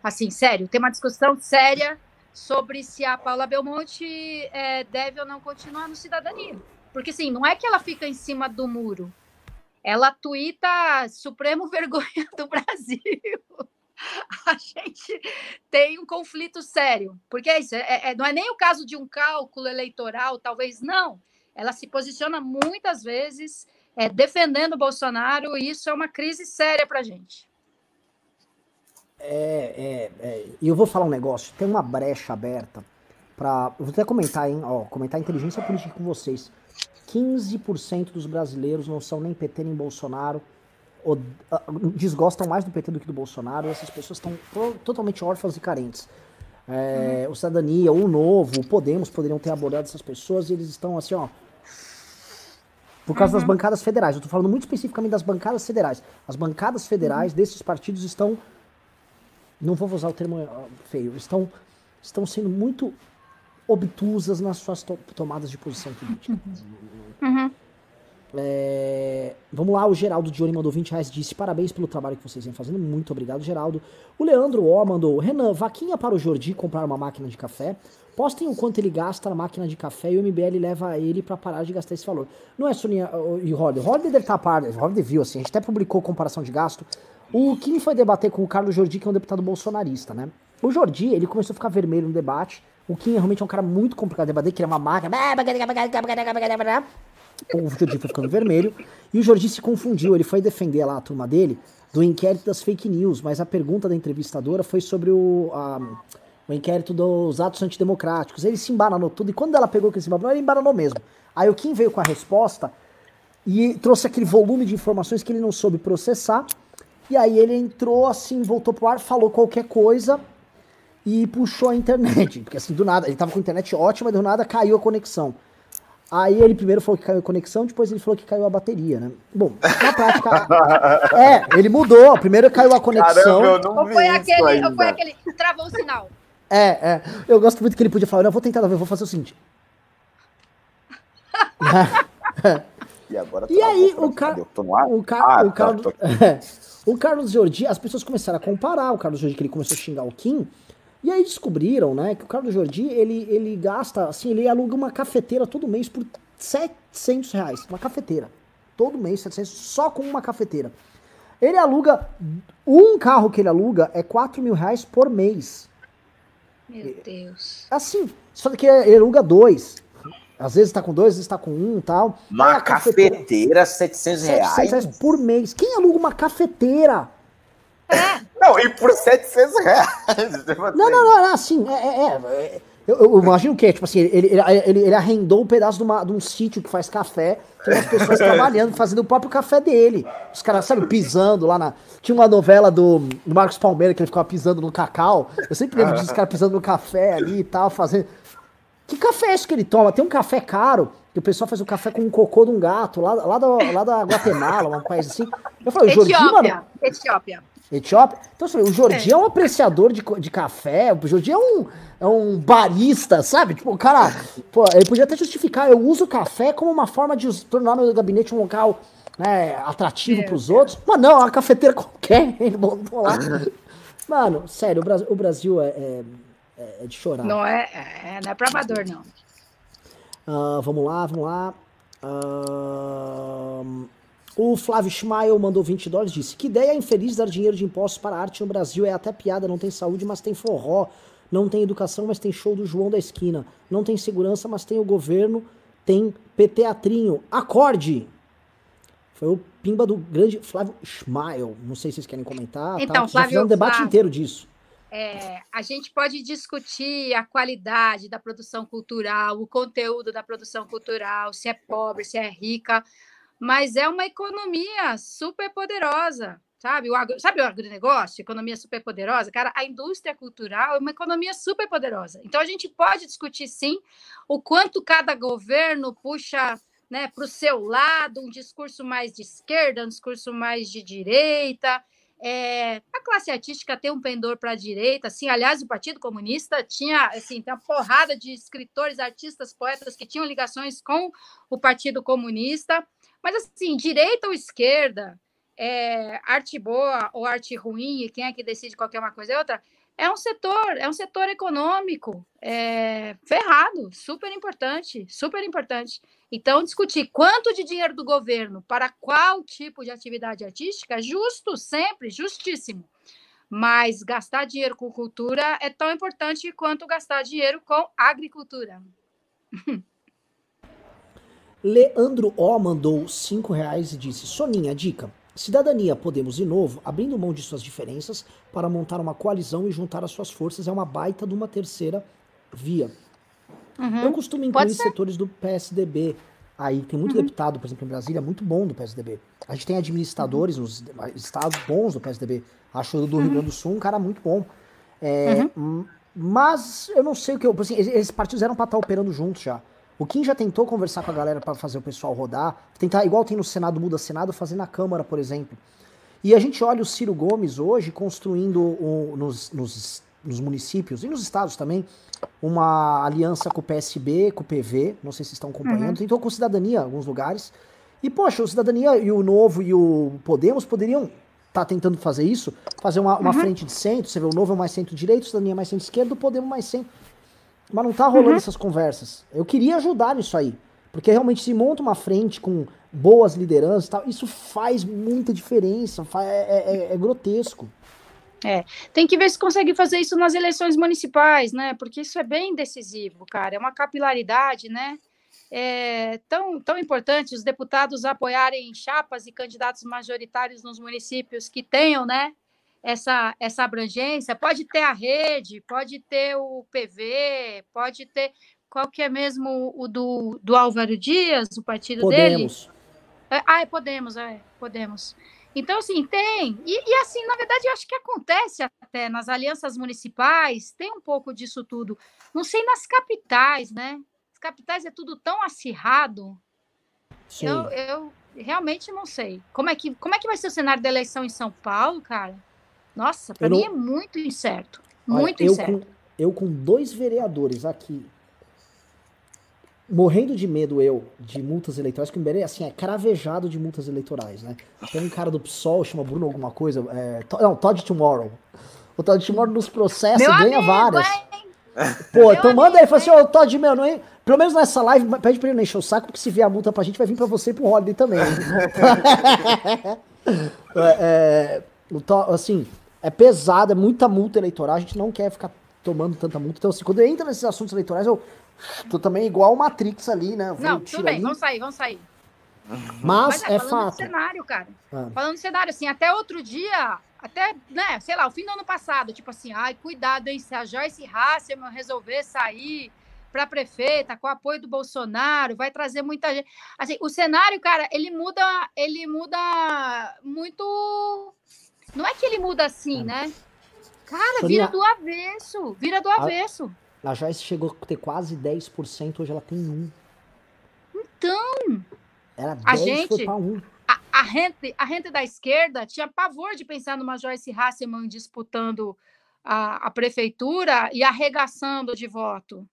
Assim, sério. Tem uma discussão séria sobre se a Paula Belmonte é, deve ou não continuar no Cidadania. Porque, assim, não é que ela fica em cima do muro. Ela tuita Supremo <laughs> Vergonha do Brasil. a gente tem um conflito sério. Porque é isso, é, é, não é nem o caso de um cálculo eleitoral, talvez não. Ela se posiciona muitas vezes é, defendendo o Bolsonaro, e isso é uma crise séria para a gente. É, é, é, e eu vou falar um negócio, tem uma brecha aberta para. Vou até comentar, hein? Ó, comentar inteligência política com vocês. 15% dos brasileiros não são nem PT nem Bolsonaro od... desgostam mais do PT do que do Bolsonaro, essas pessoas estão totalmente órfãs e carentes. É, uhum. O Cidadania, o Novo, o Podemos poderiam ter abordado essas pessoas e eles estão assim, ó. Por causa uhum. das bancadas federais. Eu estou falando muito especificamente das bancadas federais. As bancadas federais uhum. desses partidos estão. Não vou usar o termo feio. Estão, estão sendo muito obtusas nas suas to tomadas de posição política. Uhum. É, vamos lá, o Geraldo Dione mandou 20 reais, disse parabéns pelo trabalho que vocês vêm fazendo, muito obrigado, Geraldo. O Leandro O mandou, Renan, vaquinha para o Jordi comprar uma máquina de café. Postem o quanto ele gasta na máquina de café e o MBL leva ele para parar de gastar esse valor. Não é, Soninha e Roder? Roder deve estar a par, Roder viu, assim, a gente até publicou comparação de gasto. O Kim foi debater com o Carlos Jordi, que é um deputado bolsonarista, né? O Jordi, ele começou a ficar vermelho no debate. O Kim realmente é um cara muito complicado de debater, que é uma máquina o Jordi foi ficando vermelho, e o Jordi se confundiu, ele foi defender lá a turma dele do inquérito das fake news, mas a pergunta da entrevistadora foi sobre o, a, o inquérito dos atos antidemocráticos. Ele se embaranou tudo, e quando ela pegou que ele se embaranou, ele embaranou mesmo. Aí o Kim veio com a resposta e trouxe aquele volume de informações que ele não soube processar, e aí ele entrou assim, voltou pro ar, falou qualquer coisa e puxou a internet, porque assim, do nada, ele tava com a internet ótima, do nada caiu a conexão. Aí ele primeiro falou que caiu a conexão, depois ele falou que caiu a bateria, né? Bom, na prática. <laughs> é, ele mudou. Primeiro caiu a conexão. Caramba, eu não ou, foi aquele, ou foi aquele. Travou o sinal. É, é. Eu gosto muito que ele podia falar, não, eu vou tentar ver, vou fazer o seguinte. <laughs> e agora E aí, o, car... o, car... ah, o, Carlos... Tá, <laughs> o Carlos Jordi, as pessoas começaram a comparar o Carlos Jordi, que ele começou a xingar o Kim. E aí descobriram, né, que o Carlos Jordi, ele, ele gasta, assim, ele aluga uma cafeteira todo mês por 700 reais. Uma cafeteira. Todo mês, 700, só com uma cafeteira. Ele aluga, um carro que ele aluga é 4 mil reais por mês. Meu Deus. Assim, só que ele aluga dois. Às vezes tá com dois, às vezes tá com um e tal. Uma cafeteira, cafeteira, 700 reais. 700 reais por mês. Quem aluga uma cafeteira? É. Não, e por 700 reais. Não, não, não, assim, é, é, é eu, eu, imagino o quê? Tipo assim, ele, ele, ele, ele arrendou um pedaço de, uma, de um sítio que faz café, tem umas pessoas <laughs> trabalhando, fazendo o próprio café dele. Os caras, sabe, pisando lá na. Tinha uma novela do, do Marcos Palmeira que ele ficava pisando no cacau. Eu sempre lembro disso, os caras pisando no café ali e tal, fazendo. Que café é esse que ele toma? Tem um café caro, que o pessoal faz o um café com um cocô de um gato, lá, lá, da, lá da Guatemala, uma coisa assim. Eu falei, Etiópia, Jordi, mano. Etiópia. Etiópia. Então, assim, o Jordi é. é. um apreciador de, de café, o Jordi é um, é um barista, sabe? Tipo, o cara, pô, ele podia até justificar, eu uso o café como uma forma de tornar meu gabinete um local né, atrativo é, para os outros. Mas não, é uma cafeteira <laughs> qualquer, ele botou lá. Mano, sério, o Brasil, o Brasil é, é, é, de chorar. Não é, é, não é pra amador, não. Ah, vamos lá, vamos lá. Ah, o Flávio Schmael mandou 20 dólares disse: Que ideia infeliz dar dinheiro de impostos para a arte no Brasil. É até piada, não tem saúde, mas tem forró. Não tem educação, mas tem show do João da Esquina. Não tem segurança, mas tem o governo. Tem Teatrinho. Acorde! Foi o pimba do grande Flávio Schmael. Não sei se vocês querem comentar. Então, tá? Flávio, um debate Flávio. inteiro disso. É, a gente pode discutir a qualidade da produção cultural, o conteúdo da produção cultural, se é pobre, se é rica, mas é uma economia super poderosa, sabe? O agro, sabe o agronegócio, economia super poderosa? Cara, a indústria cultural é uma economia super poderosa. Então a gente pode discutir sim o quanto cada governo puxa né, para o seu lado um discurso mais de esquerda, um discurso mais de direita. É, a classe artística tem um pendor para a direita, assim, aliás, o Partido Comunista tinha, assim, tem uma porrada de escritores, artistas, poetas que tinham ligações com o Partido Comunista, mas assim, direita ou esquerda, é, arte boa ou arte ruim, e quem é que decide qualquer uma coisa é outra, é um setor, é um setor econômico é, ferrado, super importante, super importante. Então, discutir quanto de dinheiro do governo para qual tipo de atividade artística, justo, sempre, justíssimo. Mas gastar dinheiro com cultura é tão importante quanto gastar dinheiro com agricultura. <laughs> Leandro O mandou 5 reais e disse: Soninha, dica. Cidadania Podemos de novo, abrindo mão de suas diferenças para montar uma coalizão e juntar as suas forças é uma baita de uma terceira via. Uhum. Eu costumo incluir setores do PSDB. Aí tem muito Uhum. deputado, por exemplo, em Brasília, muito bom do PSDB. A gente tem administradores nos estados bons do PSDB. Acho o do Rio Grande do Sul um cara muito bom. É, hum, Mas eu não sei o que eu. Assim, esses partidos eram pra estar operando juntos já. O Kim já tentou conversar com a galera pra fazer o pessoal rodar. Tentar, igual tem no Senado, muda Senado, fazer na Câmara, por exemplo. E a gente olha o Ciro Gomes hoje construindo um- nos, nos- nos municípios e nos estados também uma aliança com o PSB, com o PV, não sei se estão acompanhando, tentou com cidadania em alguns lugares. E, poxa, o Cidadania e o Novo e o Podemos poderiam estar tentando fazer isso, fazer uma, uma frente de centro, você vê, o Novo é mais centro-direito, o Cidadania é mais centro-esquerdo, o Podemos mais centro. Mas não tá rolando essas conversas. Eu queria ajudar nisso aí. Porque realmente se monta uma frente com boas lideranças e tal, isso faz muita diferença, fa- é, é- é grotesco. Tem que ver se consegue fazer isso nas eleições municipais, né? Porque isso é bem decisivo, cara. É uma capilaridade, né? É tão, tão importante os deputados apoiarem chapas e candidatos majoritários nos municípios que tenham, né? Essa, essa abrangência. Pode ter a rede, pode ter o PV, pode ter. Qual que é mesmo o do, do Álvaro Dias, o partido dele? Podemos. É, ah, é Podemos, é, Podemos. Então, assim, tem. E, e, assim, na verdade, eu acho que acontece até nas alianças municipais, tem um pouco disso tudo. Não sei nas capitais, né? As capitais é tudo tão acirrado. Sim. Eu, eu realmente não sei. Como é, que, como é que vai ser o cenário da eleição em São Paulo, cara? Nossa, para mim não- é muito incerto. Olha, Muito eu incerto. com, eu com dois vereadores aqui, morrendo de medo eu de multas eleitorais, que o Iberê, assim, é cravejado de multas eleitorais, né? Tem um cara do PSOL, chama Bruno alguma coisa, é, To- não, Todd Tomorrow. O Todd Tomorrow nos processa Meu e ganha amigo, várias. hein? Pô, Meu então manda aí, amigo, fala assim, ô Todd, meu, não é... Pelo menos nessa live, pede pra ele não encher o saco, porque se vier a multa pra gente, vai vir pra você e pro Holiday também. <laughs> <laughs> é, é, o to- assim, é pesado, é muita multa eleitoral, a gente não quer ficar tomando tanta multa. Então, assim, quando eu entro nesses assuntos eleitorais, eu tô também igual o Matrix ali, né? Não, tudo bem, ali, vamos sair, vamos sair. mas Mas é falando fato. do cenário, cara. Ah. Falando do cenário, assim, até outro dia, até, né, sei lá, o fim do ano passado, tipo assim, ai, cuidado, hein, se a Joyce Hasselman resolver sair para prefeita com o apoio do Bolsonaro, vai trazer muita gente. Assim, o cenário, cara, ele muda, ele muda muito. Não é que ele muda assim, né? Cara, Sonia- vira do avesso, vira do avesso. A Joyce chegou a ter quase 10%, hoje ela tem 1%. Então, Era 10, A foi gente- pra 1. a, a, rente, a rente da esquerda tinha pavor de pensar numa Joyce Hasselman disputando a, a prefeitura e arregaçando de voto.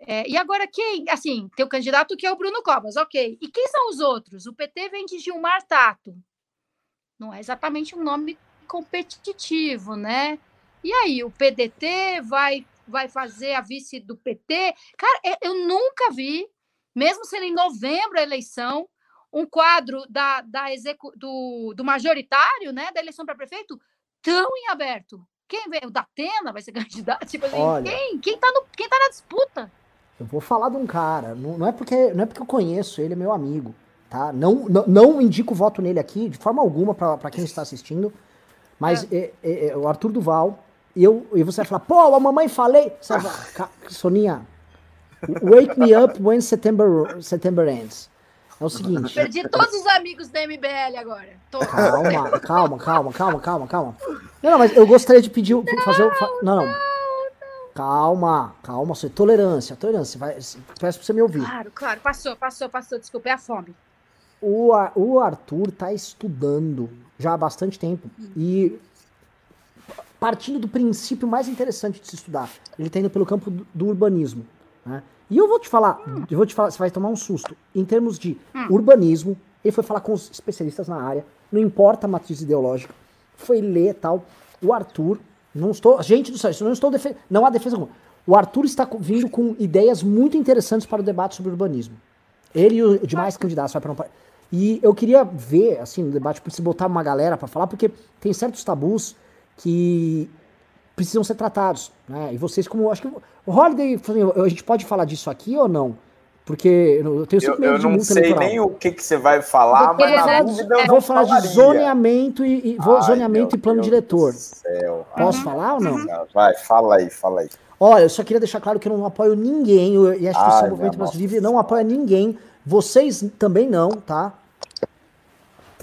É, e agora quem? Assim, tem o candidato que é o Bruno Covas, ok. E quem são os outros? O PT vem de Gilmar Tato. Não é exatamente um nome competitivo, né? E aí, o PDT vai, vai fazer a vice do PT? Cara, eu- eu nunca vi mesmo sendo em novembro a eleição, um quadro da, da execu, do, do majoritário, né, da eleição para prefeito, tão em aberto. Quem vem? O Datena vai ser <laughs> candidato? Tipo assim, Olha. quem? Quem tá, no, quem tá na disputa? Eu vou falar de um cara, não, não é porque não é porque eu conheço ele, é meu amigo, tá? Não, não, não indico voto nele aqui de forma alguma pra quem está assistindo, mas é, é, é, o Arthur Duval, e eu e você vai falar, pô, a mamãe falei, vai falar, "Ca- Soninha, wake me up when September September ends. É o seguinte, Perdi todos os amigos da MBL agora. Todos. calma, calma, calma, calma, calma, calma. Não, não, mas eu gostaria de pedir, fazer, o- fa- não, não. Calma, calma, você tolerância, tolerância, vai, peço pra você me ouvir. Claro, claro. Passou, passou, passou. Desculpa, é a fome. O, o Arthur tá estudando já há bastante tempo e partindo do princípio mais interessante de se estudar, ele tá indo pelo campo do, do urbanismo, né? E eu vou te falar, eu vou te falar, você vai tomar um susto. Em termos de urbanismo, ele foi falar com os especialistas na área, não importa a matriz ideológica, foi ler tal. O Arthur, não estou, gente do céu, isso não estou não há defesa alguma. O Arthur está vindo com ideias muito interessantes para o debate sobre urbanismo. Ele e o demais candidatos vai para um E eu queria ver, assim, no debate, se botar uma galera para falar, porque tem certos tabus que precisam ser tratados, né? E vocês, como acho que o Holiday, assim, a gente pode falar disso aqui ou não? Porque eu tenho cinco Eu, eu não sei eleitoral. nem o que, que você vai falar, Porque mas na é- dúvida eu Vou falar de zoneamento e, e Ai, zoneamento e plano Deus diretor. Posso falar ou não? Vai, fala aí, fala aí. Olha, eu só queria deixar claro que eu não apoio ninguém, eu- e a instituição Ai, Movimento minha Brasil Livre não apoia ninguém. Vocês também não, tá?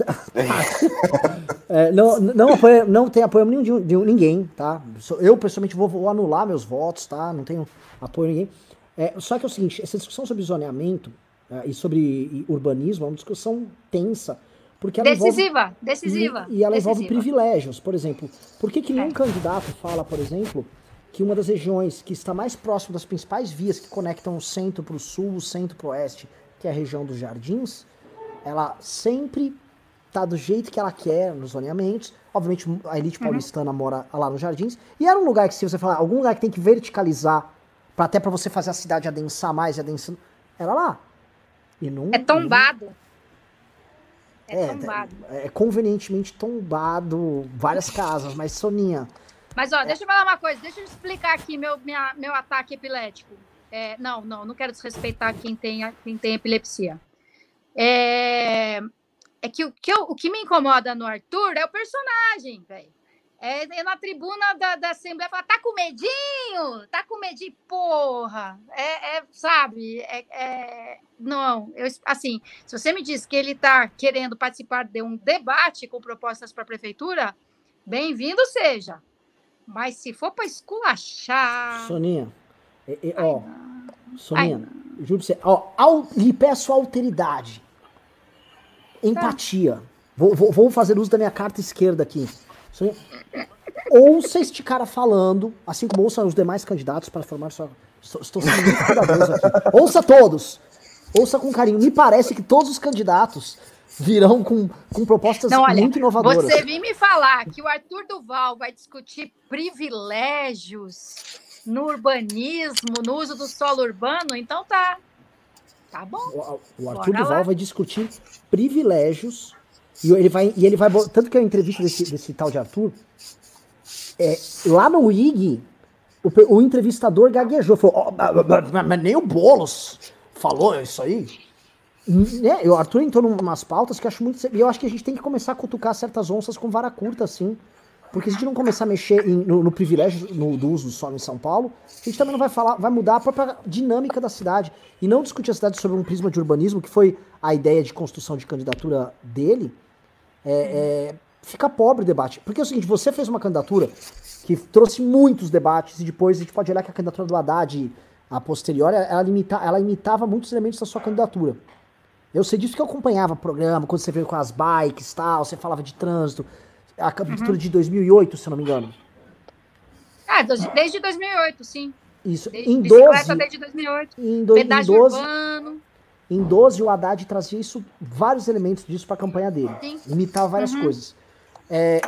<laughs> É, não, não, apoia, não tem apoio nenhum de, de ninguém, tá? Eu, pessoalmente, vou, vou anular meus votos, tá? Não tenho apoio a ninguém. É, só que é o seguinte, essa discussão sobre zoneamento é, e sobre urbanismo é uma discussão tensa, porque ela envolve... Decisiva, decisiva. E, e ela envolve decisiva. privilégios, por exemplo. Por que, que nenhum É. candidato fala, por exemplo, que uma das regiões que está mais próximo das principais vias que conectam o centro para o sul, o centro para o oeste, que é a região dos jardins, ela sempre tá do jeito que ela quer nos zoneamentos. Obviamente, a Uhum. elite paulistana mora lá nos jardins. E era um lugar que, se você falar, algum lugar que tem que verticalizar, pra, até para você fazer a cidade adensar mais e adensando, era lá. E não, É tombado. É, é, tombado. é convenientemente tombado várias casas, mas Soninha, Mas, ó, deixa eu falar uma coisa. Deixa eu explicar aqui meu, minha- meu ataque epilético. É, não, não, não quero desrespeitar quem tem, quem tem epilepsia. É, é que, o, que eu- o que me incomoda no Arthur é o personagem, velho. É, é na tribuna da, da Assembleia falar, tá com medinho? Tá com medinho? Porra! É, é, sabe? É, é- não, eu, assim, se você me diz que ele tá querendo participar de um debate com propostas para a prefeitura, bem-vindo seja. Mas se for para esculachar. Soninha, é- ó, Soninha, juro pra você, ó, au- lhe peço alteridade, empatia. Vou, vou, vou fazer uso da minha carta esquerda aqui. Ouça este cara falando, assim como ouça os demais candidatos para formar sua. Estou, sendo cuidadoso aqui. Ouça todos. Ouça com carinho. Me parece que todos os candidatos virão com, com propostas Não, olha, muito inovadoras. Você vir me falar que o Arthur Duval vai discutir privilégios no urbanismo, no uso do solo urbano, então tá. Tá bom. O, o Arthur Bora Duval lá. vai discutir privilégios e ele vai e ele vai tanto que a entrevista desse, desse tal de Arthur é, lá no IG o, o entrevistador gaguejou falou "Ó, mas- nem o Bolos falou isso aí né? O Arthur entrou em umas pautas que eu acho muito e eu acho que a gente tem que começar a cutucar certas onças com vara curta assim porque se a gente não começar a mexer em- no, no privilégio no, do uso do solo em São Paulo, a gente também não vai falar, vai mudar a própria dinâmica da cidade. E não discutir a cidade sobre um prisma de urbanismo, que foi a ideia de construção de candidatura dele, é, é, fica pobre o debate. Porque é o seguinte, você fez uma candidatura que trouxe muitos debates, e depois a gente pode olhar que a candidatura do Haddad, a posteriori, ela, limita, ela imitava muitos elementos da sua candidatura. Eu sei disso que eu acompanhava o programa, quando você veio com as bikes tal, você falava de trânsito. A candidatura de 2008, se eu não me engano. Ah, desde 2008, sim. Isso. Desde, Em bicicleta 12, desde 2008. em, do, em, Pedágio 12, urbano. em 12, o Haddad trazia isso, vários elementos disso para a campanha dele. Sim. Imitava várias Uhum. coisas. É,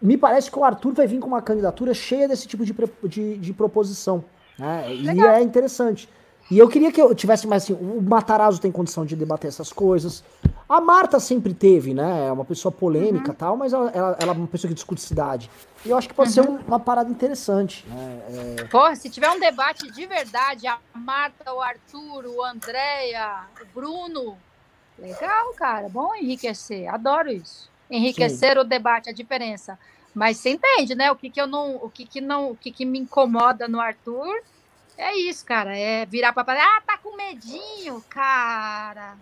me parece que o Arthur vai vir com uma candidatura cheia desse tipo de, de, de proposição. né? E é interessante. E eu queria que eu tivesse mais assim, o Matarazzo tem condição de debater essas coisas. A Marta sempre teve, né? É uma pessoa polêmica e tal, mas ela, ela, ela é uma pessoa que discute cidade. E eu acho que pode ser um- uma parada interessante. Né? É, Porra, se tiver um debate de verdade, a Marta, o Arthur, o Andréia, o Bruno, legal, cara, bom enriquecer, adoro isso. Enriquecer o debate, a diferença. Mas você entende, né? O que, que eu não, o que, que não, o que, que me incomoda no Arthur é isso, cara, é virar para ah, tá com medinho, cara.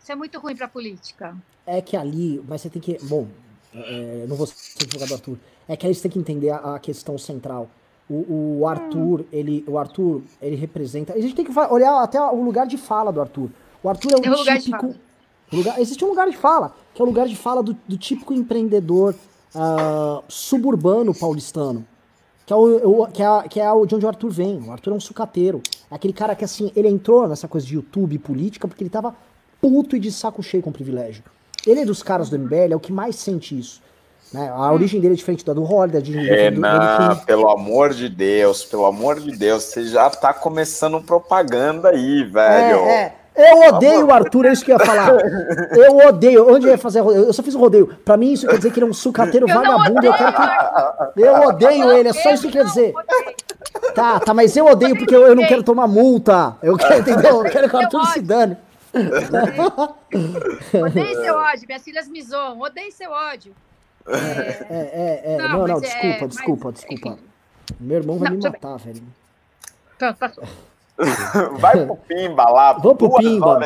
Isso é muito ruim para política. é que ali, mas você tem que. Bom, é, eu não vou ser advogado do Arthur. É que aí você tem que entender a, a questão central. O, o Arthur, ele, o Arthur, ele representa. A gente tem que olhar até o lugar de fala do Arthur. O Arthur é um lugar de típico. fala. o lugar- existe um lugar de fala, que é o lugar de fala do, do típico empreendedor ah, suburbano paulistano. Que é, o, que, é, que é de onde o Arthur vem. O Arthur é um sucateiro. É aquele cara que, assim, ele entrou nessa coisa de YouTube e política porque ele tava puto e de saco cheio com privilégio. Ele é dos caras do MBL, é o que mais sente isso. Né? A origem dele é diferente da do Holliday, do Renan, Kim. pelo amor de Deus, pelo amor de Deus, você já tá começando propaganda aí, velho. É, é. Eu odeio o Arthur, é isso que eu ia falar. Eu odeio. Onde eu ia fazer rodeio? Eu só fiz um rodeio. Pra mim, isso quer dizer que ele é um sucateiro Eu vagabundo. Eu odeio, quero que. Eu odeio ele, é só isso que quer dizer. odeio. Tá, tá, mas eu odeio porque eu, eu não quero tomar multa. Eu quero, entendeu? Eu quero que o Arthur se dane. Odeio seu ódio, minhas filhas me zoam, odeio seu ódio. É, é, é. Não, Não, não, mas é, desculpa, mas- desculpa, desculpa. Meu irmão vai Não, me matar, velho. Pronto, passou. <laughs> Vai pro Pimba lá, Vamos pro Pimba.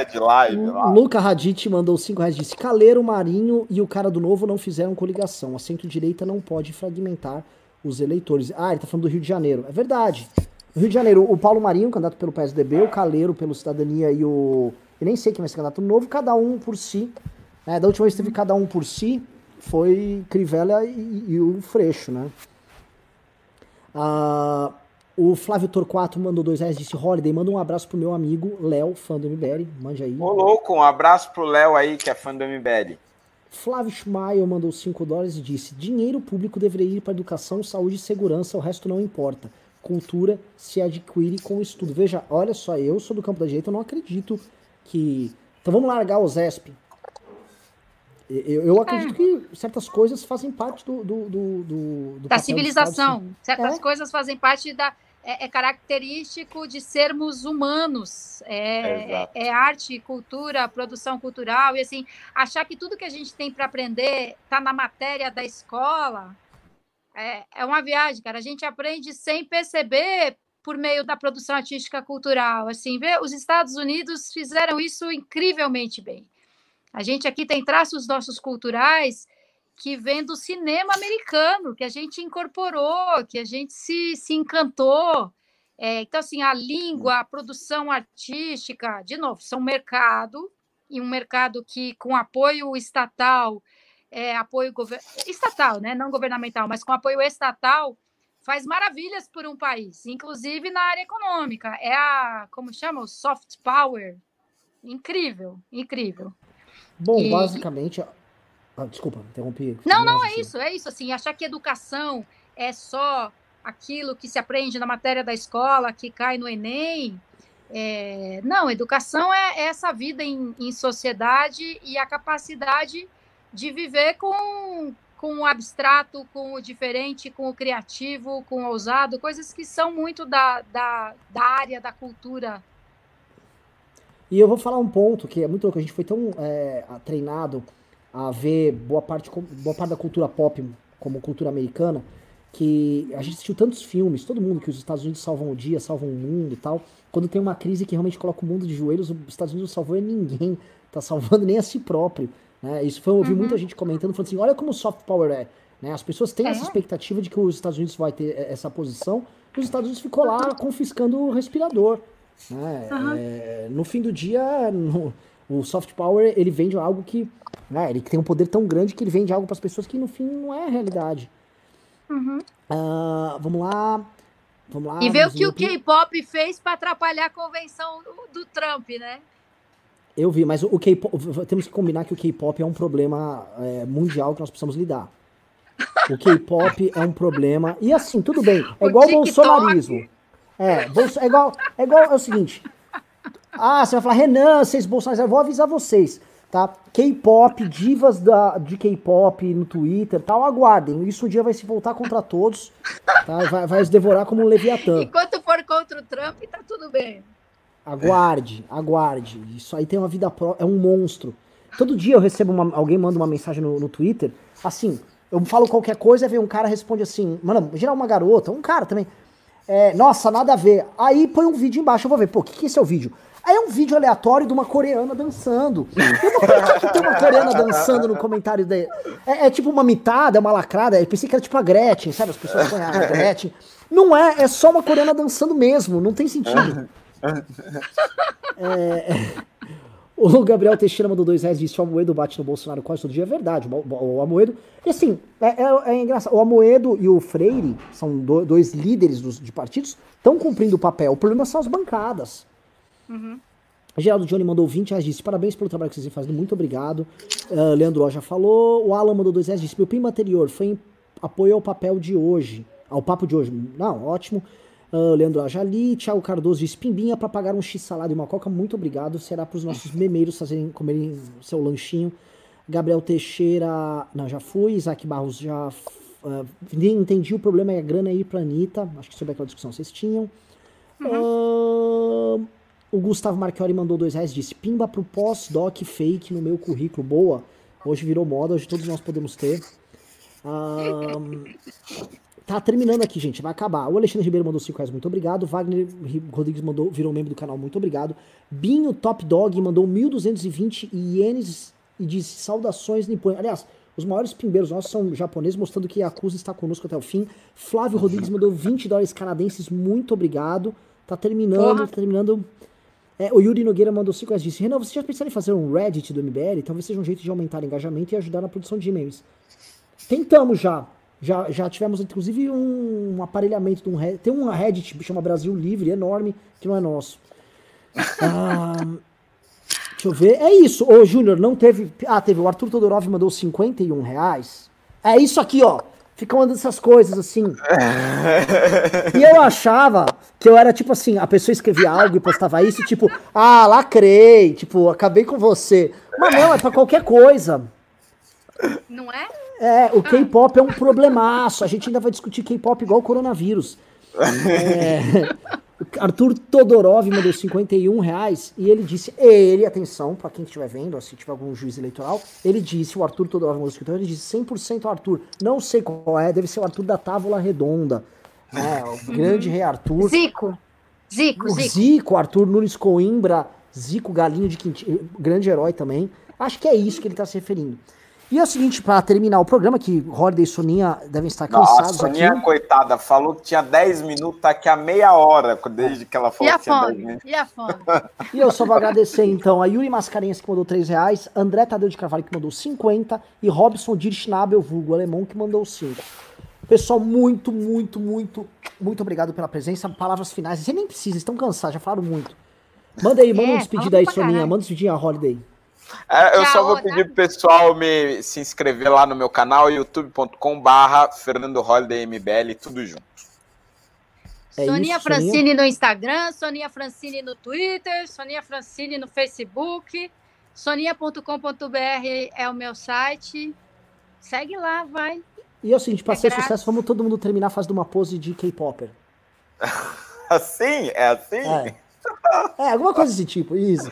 Luca Radit mandou 5 reais disse: Caleiro, Marinho e o cara do Novo não fizeram coligação. A centro-direita não pode fragmentar os eleitores. Ah, ele tá falando do Rio de Janeiro. É verdade. No Rio de Janeiro, o Paulo Marinho, candidato pelo PSDB, o Caleiro pelo Cidadania e o. Eu nem sei quem vai ser candidato novo, cada um por si. né? Da última vez que teve cada um por si, foi Crivella e, e o Freixo, né? Ah, o Flávio Torquato mandou dois reais, disse Holiday, manda um abraço pro meu amigo Léo, fã do MBL, mande aí. Ô, louco, um abraço pro Léo aí, que é fã do MBL. Flávio Schmael mandou 5 dólares e disse: Dinheiro público deveria ir para educação, saúde e segurança, o resto não importa. Cultura se adquire com estudo. Veja, olha só, eu sou do campo da direita, eu não acredito que. Então vamos largar o ZESP. Eu, eu acredito que certas coisas fazem parte do. do, do, do- do Da civilização. Estado, Certas É. coisas fazem parte da. É, é característico de sermos humanos. É, é arte, cultura, produção cultural. E assim, achar que tudo que a gente tem para aprender está na matéria da escola é, é uma viagem, cara. A gente aprende sem perceber por meio da produção artística cultural. Assim, vê, os Estados Unidos fizeram isso incrivelmente bem. A gente aqui tem traços nossos culturais que vem do cinema americano, que a gente incorporou, que a gente se, se encantou. É, então, assim, a língua, a produção artística, de novo, são um mercado, e um mercado que, com apoio estatal, é, apoio estatal, né? não governamental, mas com apoio estatal, faz maravilhas por um país, inclusive na área econômica. É a, como chama? O soft power. Incrível, incrível. Bom, E- basicamente. Ah, desculpa, interrompi. Não, não, é Assim. isso, é isso, assim, achar que educação é só aquilo que se aprende na matéria da escola, que cai no Enem. é, não, educação é essa vida em, em sociedade e a capacidade de viver com, com o abstrato, com o diferente, com o criativo, com o ousado, coisas que são muito da, da, da área da cultura. E eu vou falar um ponto que é muito louco. A gente foi tão é, treinado a ver boa parte, boa parte da cultura pop como cultura americana que a gente assistiu tantos filmes, todo mundo que os Estados Unidos salvam o dia, salvam o mundo e tal. Quando tem uma crise que realmente coloca o mundo de joelhos, os Estados Unidos não salvou ninguém, tá salvando <laughs> nem a si próprio. Né? Isso foi, eu ouvi Uhum. muita gente comentando, falando assim, olha como o soft power é. Né? As pessoas têm É. essa expectativa de que os Estados Unidos vai ter eh, essa posição, e os Estados Unidos ficou lá confiscando o respirador. Né? Uhum. É, no fim do dia, no- o soft power ele vende algo que, né, ele tem um poder tão grande que ele vende algo para as pessoas que no fim não é a realidade. Uhum. Ah, vamos lá, vamos lá. e ver o que o. K-pop fez para atrapalhar a convenção do, Trump, né? Eu vi, mas o K-pop, temos que combinar que o K-pop é um problema é, mundial que nós precisamos lidar. O K-pop é um problema. E assim, tudo bem. É igual o bolsonarismo. É, bolso- é igual, é igual. É o seguinte: Ah, você vai falar, Renan, vocês bolsonaristas, eu vou avisar vocês, tá? K-pop, divas da, de K-pop no Twitter tal, aguardem. Isso um dia vai se voltar contra todos, tá? Vai, vai se devorar como um Leviatã. Enquanto for contra o Trump, tá tudo bem. Aguarde, aguarde. Isso aí tem uma vida própria, é um monstro. Todo dia eu recebo uma, alguém manda uma mensagem no, no Twitter, assim, eu falo qualquer coisa, vem um cara responde assim, mano, geral uma garota, um cara também. É, nossa, nada a ver. Aí põe um vídeo embaixo, eu vou ver, pô, o que, que é esse é o vídeo? Aí é um vídeo aleatório de uma coreana dançando. Eu não por que tem uma coreana dançando no comentário dele? É, é, tipo uma mitada, é uma lacrada. Eu pensei que era tipo a Gretchen, sabe? As pessoas põem a Gretchen. Não é, é só uma coreana dançando mesmo, não tem sentido. É, o Gabriel Teixeira mandou dois reais e disse: o Amoedo bate no Bolsonaro quase todo dia. É verdade, o Amoedo. E assim, é, é, é engraçado. O Amoedo e o Freire são do, dois líderes dos, de partidos, estão cumprindo o papel. O problema são as bancadas. Uhum. Geraldo Johnny mandou 20 reais disse: Parabéns pelo trabalho que vocês fazem, muito obrigado. Uh, Leandro já falou. O Alan mandou 2 reais disse: Meu primo anterior foi em apoio ao papel de hoje, ao papo de hoje. Não, ótimo. Uh, Leandro Ajali, Thiago Cardoso disse: Pimbinha para pagar um X salada e uma coca, muito obrigado. Será para os nossos memeiros fazerem comerem seu lanchinho. Gabriel Teixeira, não, já fui. Isaac Barros já. Uh, entendi o problema é a grana ir pra Anitta. Acho que sobre aquela discussão vocês tinham. Uhum. Uh, o Gustavo Marchiori mandou dois reais, disse, pimba pro pós-doc fake no meu currículo. Boa. Hoje virou moda, hoje todos nós podemos ter. Um, tá terminando aqui, gente. Vai acabar. O Alexandre Ribeiro mandou 5 reais, muito obrigado. Wagner Rodrigues mandou, virou membro do canal, muito obrigado. Binho Top Dog mandou 1.220 ienes e disse saudações nipônicas. Aliás, os maiores pimbeiros nossos são japoneses, mostrando que a Yakuza está conosco até o fim. Flávio Rodrigues mandou 20 dólares canadenses, muito obrigado. Tá terminando, tá terminando. É, o Yuri Nogueira mandou 5 reais disse: Renan, você já pensou em fazer um Reddit do MBL? Talvez seja um jeito de aumentar o engajamento e ajudar na produção de e-mails. Tentamos já. Já, já tivemos, inclusive, um, um aparelhamento de um Reddit. Tem um Reddit que chama Brasil Livre, enorme, que não é nosso. <laughs> Ah, deixa eu ver. É isso. Ô, Júnior, não teve. Ah, teve. O Arthur Todorov mandou 51 reais. É isso aqui, ó fica mandando essas coisas assim. <laughs> e eu achava que eu era tipo assim, a pessoa escrevia algo e postava isso, tipo, ah, lacrei, tipo, acabei com você. Mas não, é pra qualquer coisa. Não é? É, o K-pop é um problemaço. A gente ainda vai discutir K-pop igual o coronavírus. <laughs> É, Arthur Todorov mandou 51 reais e ele disse, ele, atenção, para quem estiver vendo, se tiver algum juiz eleitoral, ele disse, o Arthur Todorov mandou 51, ele disse 100% Arthur. Não sei qual é, deve ser o Arthur da Távola Redonda. É, o uhum. grande rei Arthur. Zico. Zico, o Zico. Zico, Arthur Nunes Coimbra, Zico Galinho de Quintino, grande herói também. Acho que é isso que ele está se referindo. E é o seguinte, para terminar o programa, que Holiday e Soninha devem estar cansados Não, a Soninha, aqui. coitada, falou que tinha 10 minutos, tá aqui a meia hora, desde que ela falou e que tinha fome? 10 minutos. E a fome? <laughs> e eu só vou agradecer, então, a Yuri Mascarenhas, que mandou 3 reais, André Tadeu de Carvalho, que mandou 50, e Robson Dirschnabel, vulgo alemão, que mandou 5. Pessoal, muito, muito, muito, muito obrigado pela presença. Palavras finais. Você nem precisa, estão cansados, já falaram muito. Manda aí, manda é, um despedida aí, Soninha. Manda um despedida a Holiday. É, eu só vou pedir pro pessoal me se inscrever lá no meu canal, youtube.com barra Fernando Holiday MBL, tudo junto. É Soninha isso, Francine no Instagram, Soninha Francine no Twitter, Soninha Francine no Facebook, soninha.com.br é o meu site. Segue lá, vai. E é o seguinte, para é ser grátis. sucesso, vamos todo mundo terminar de uma pose de K-Popper. <laughs> assim? É assim? É. é, alguma coisa desse tipo, isso.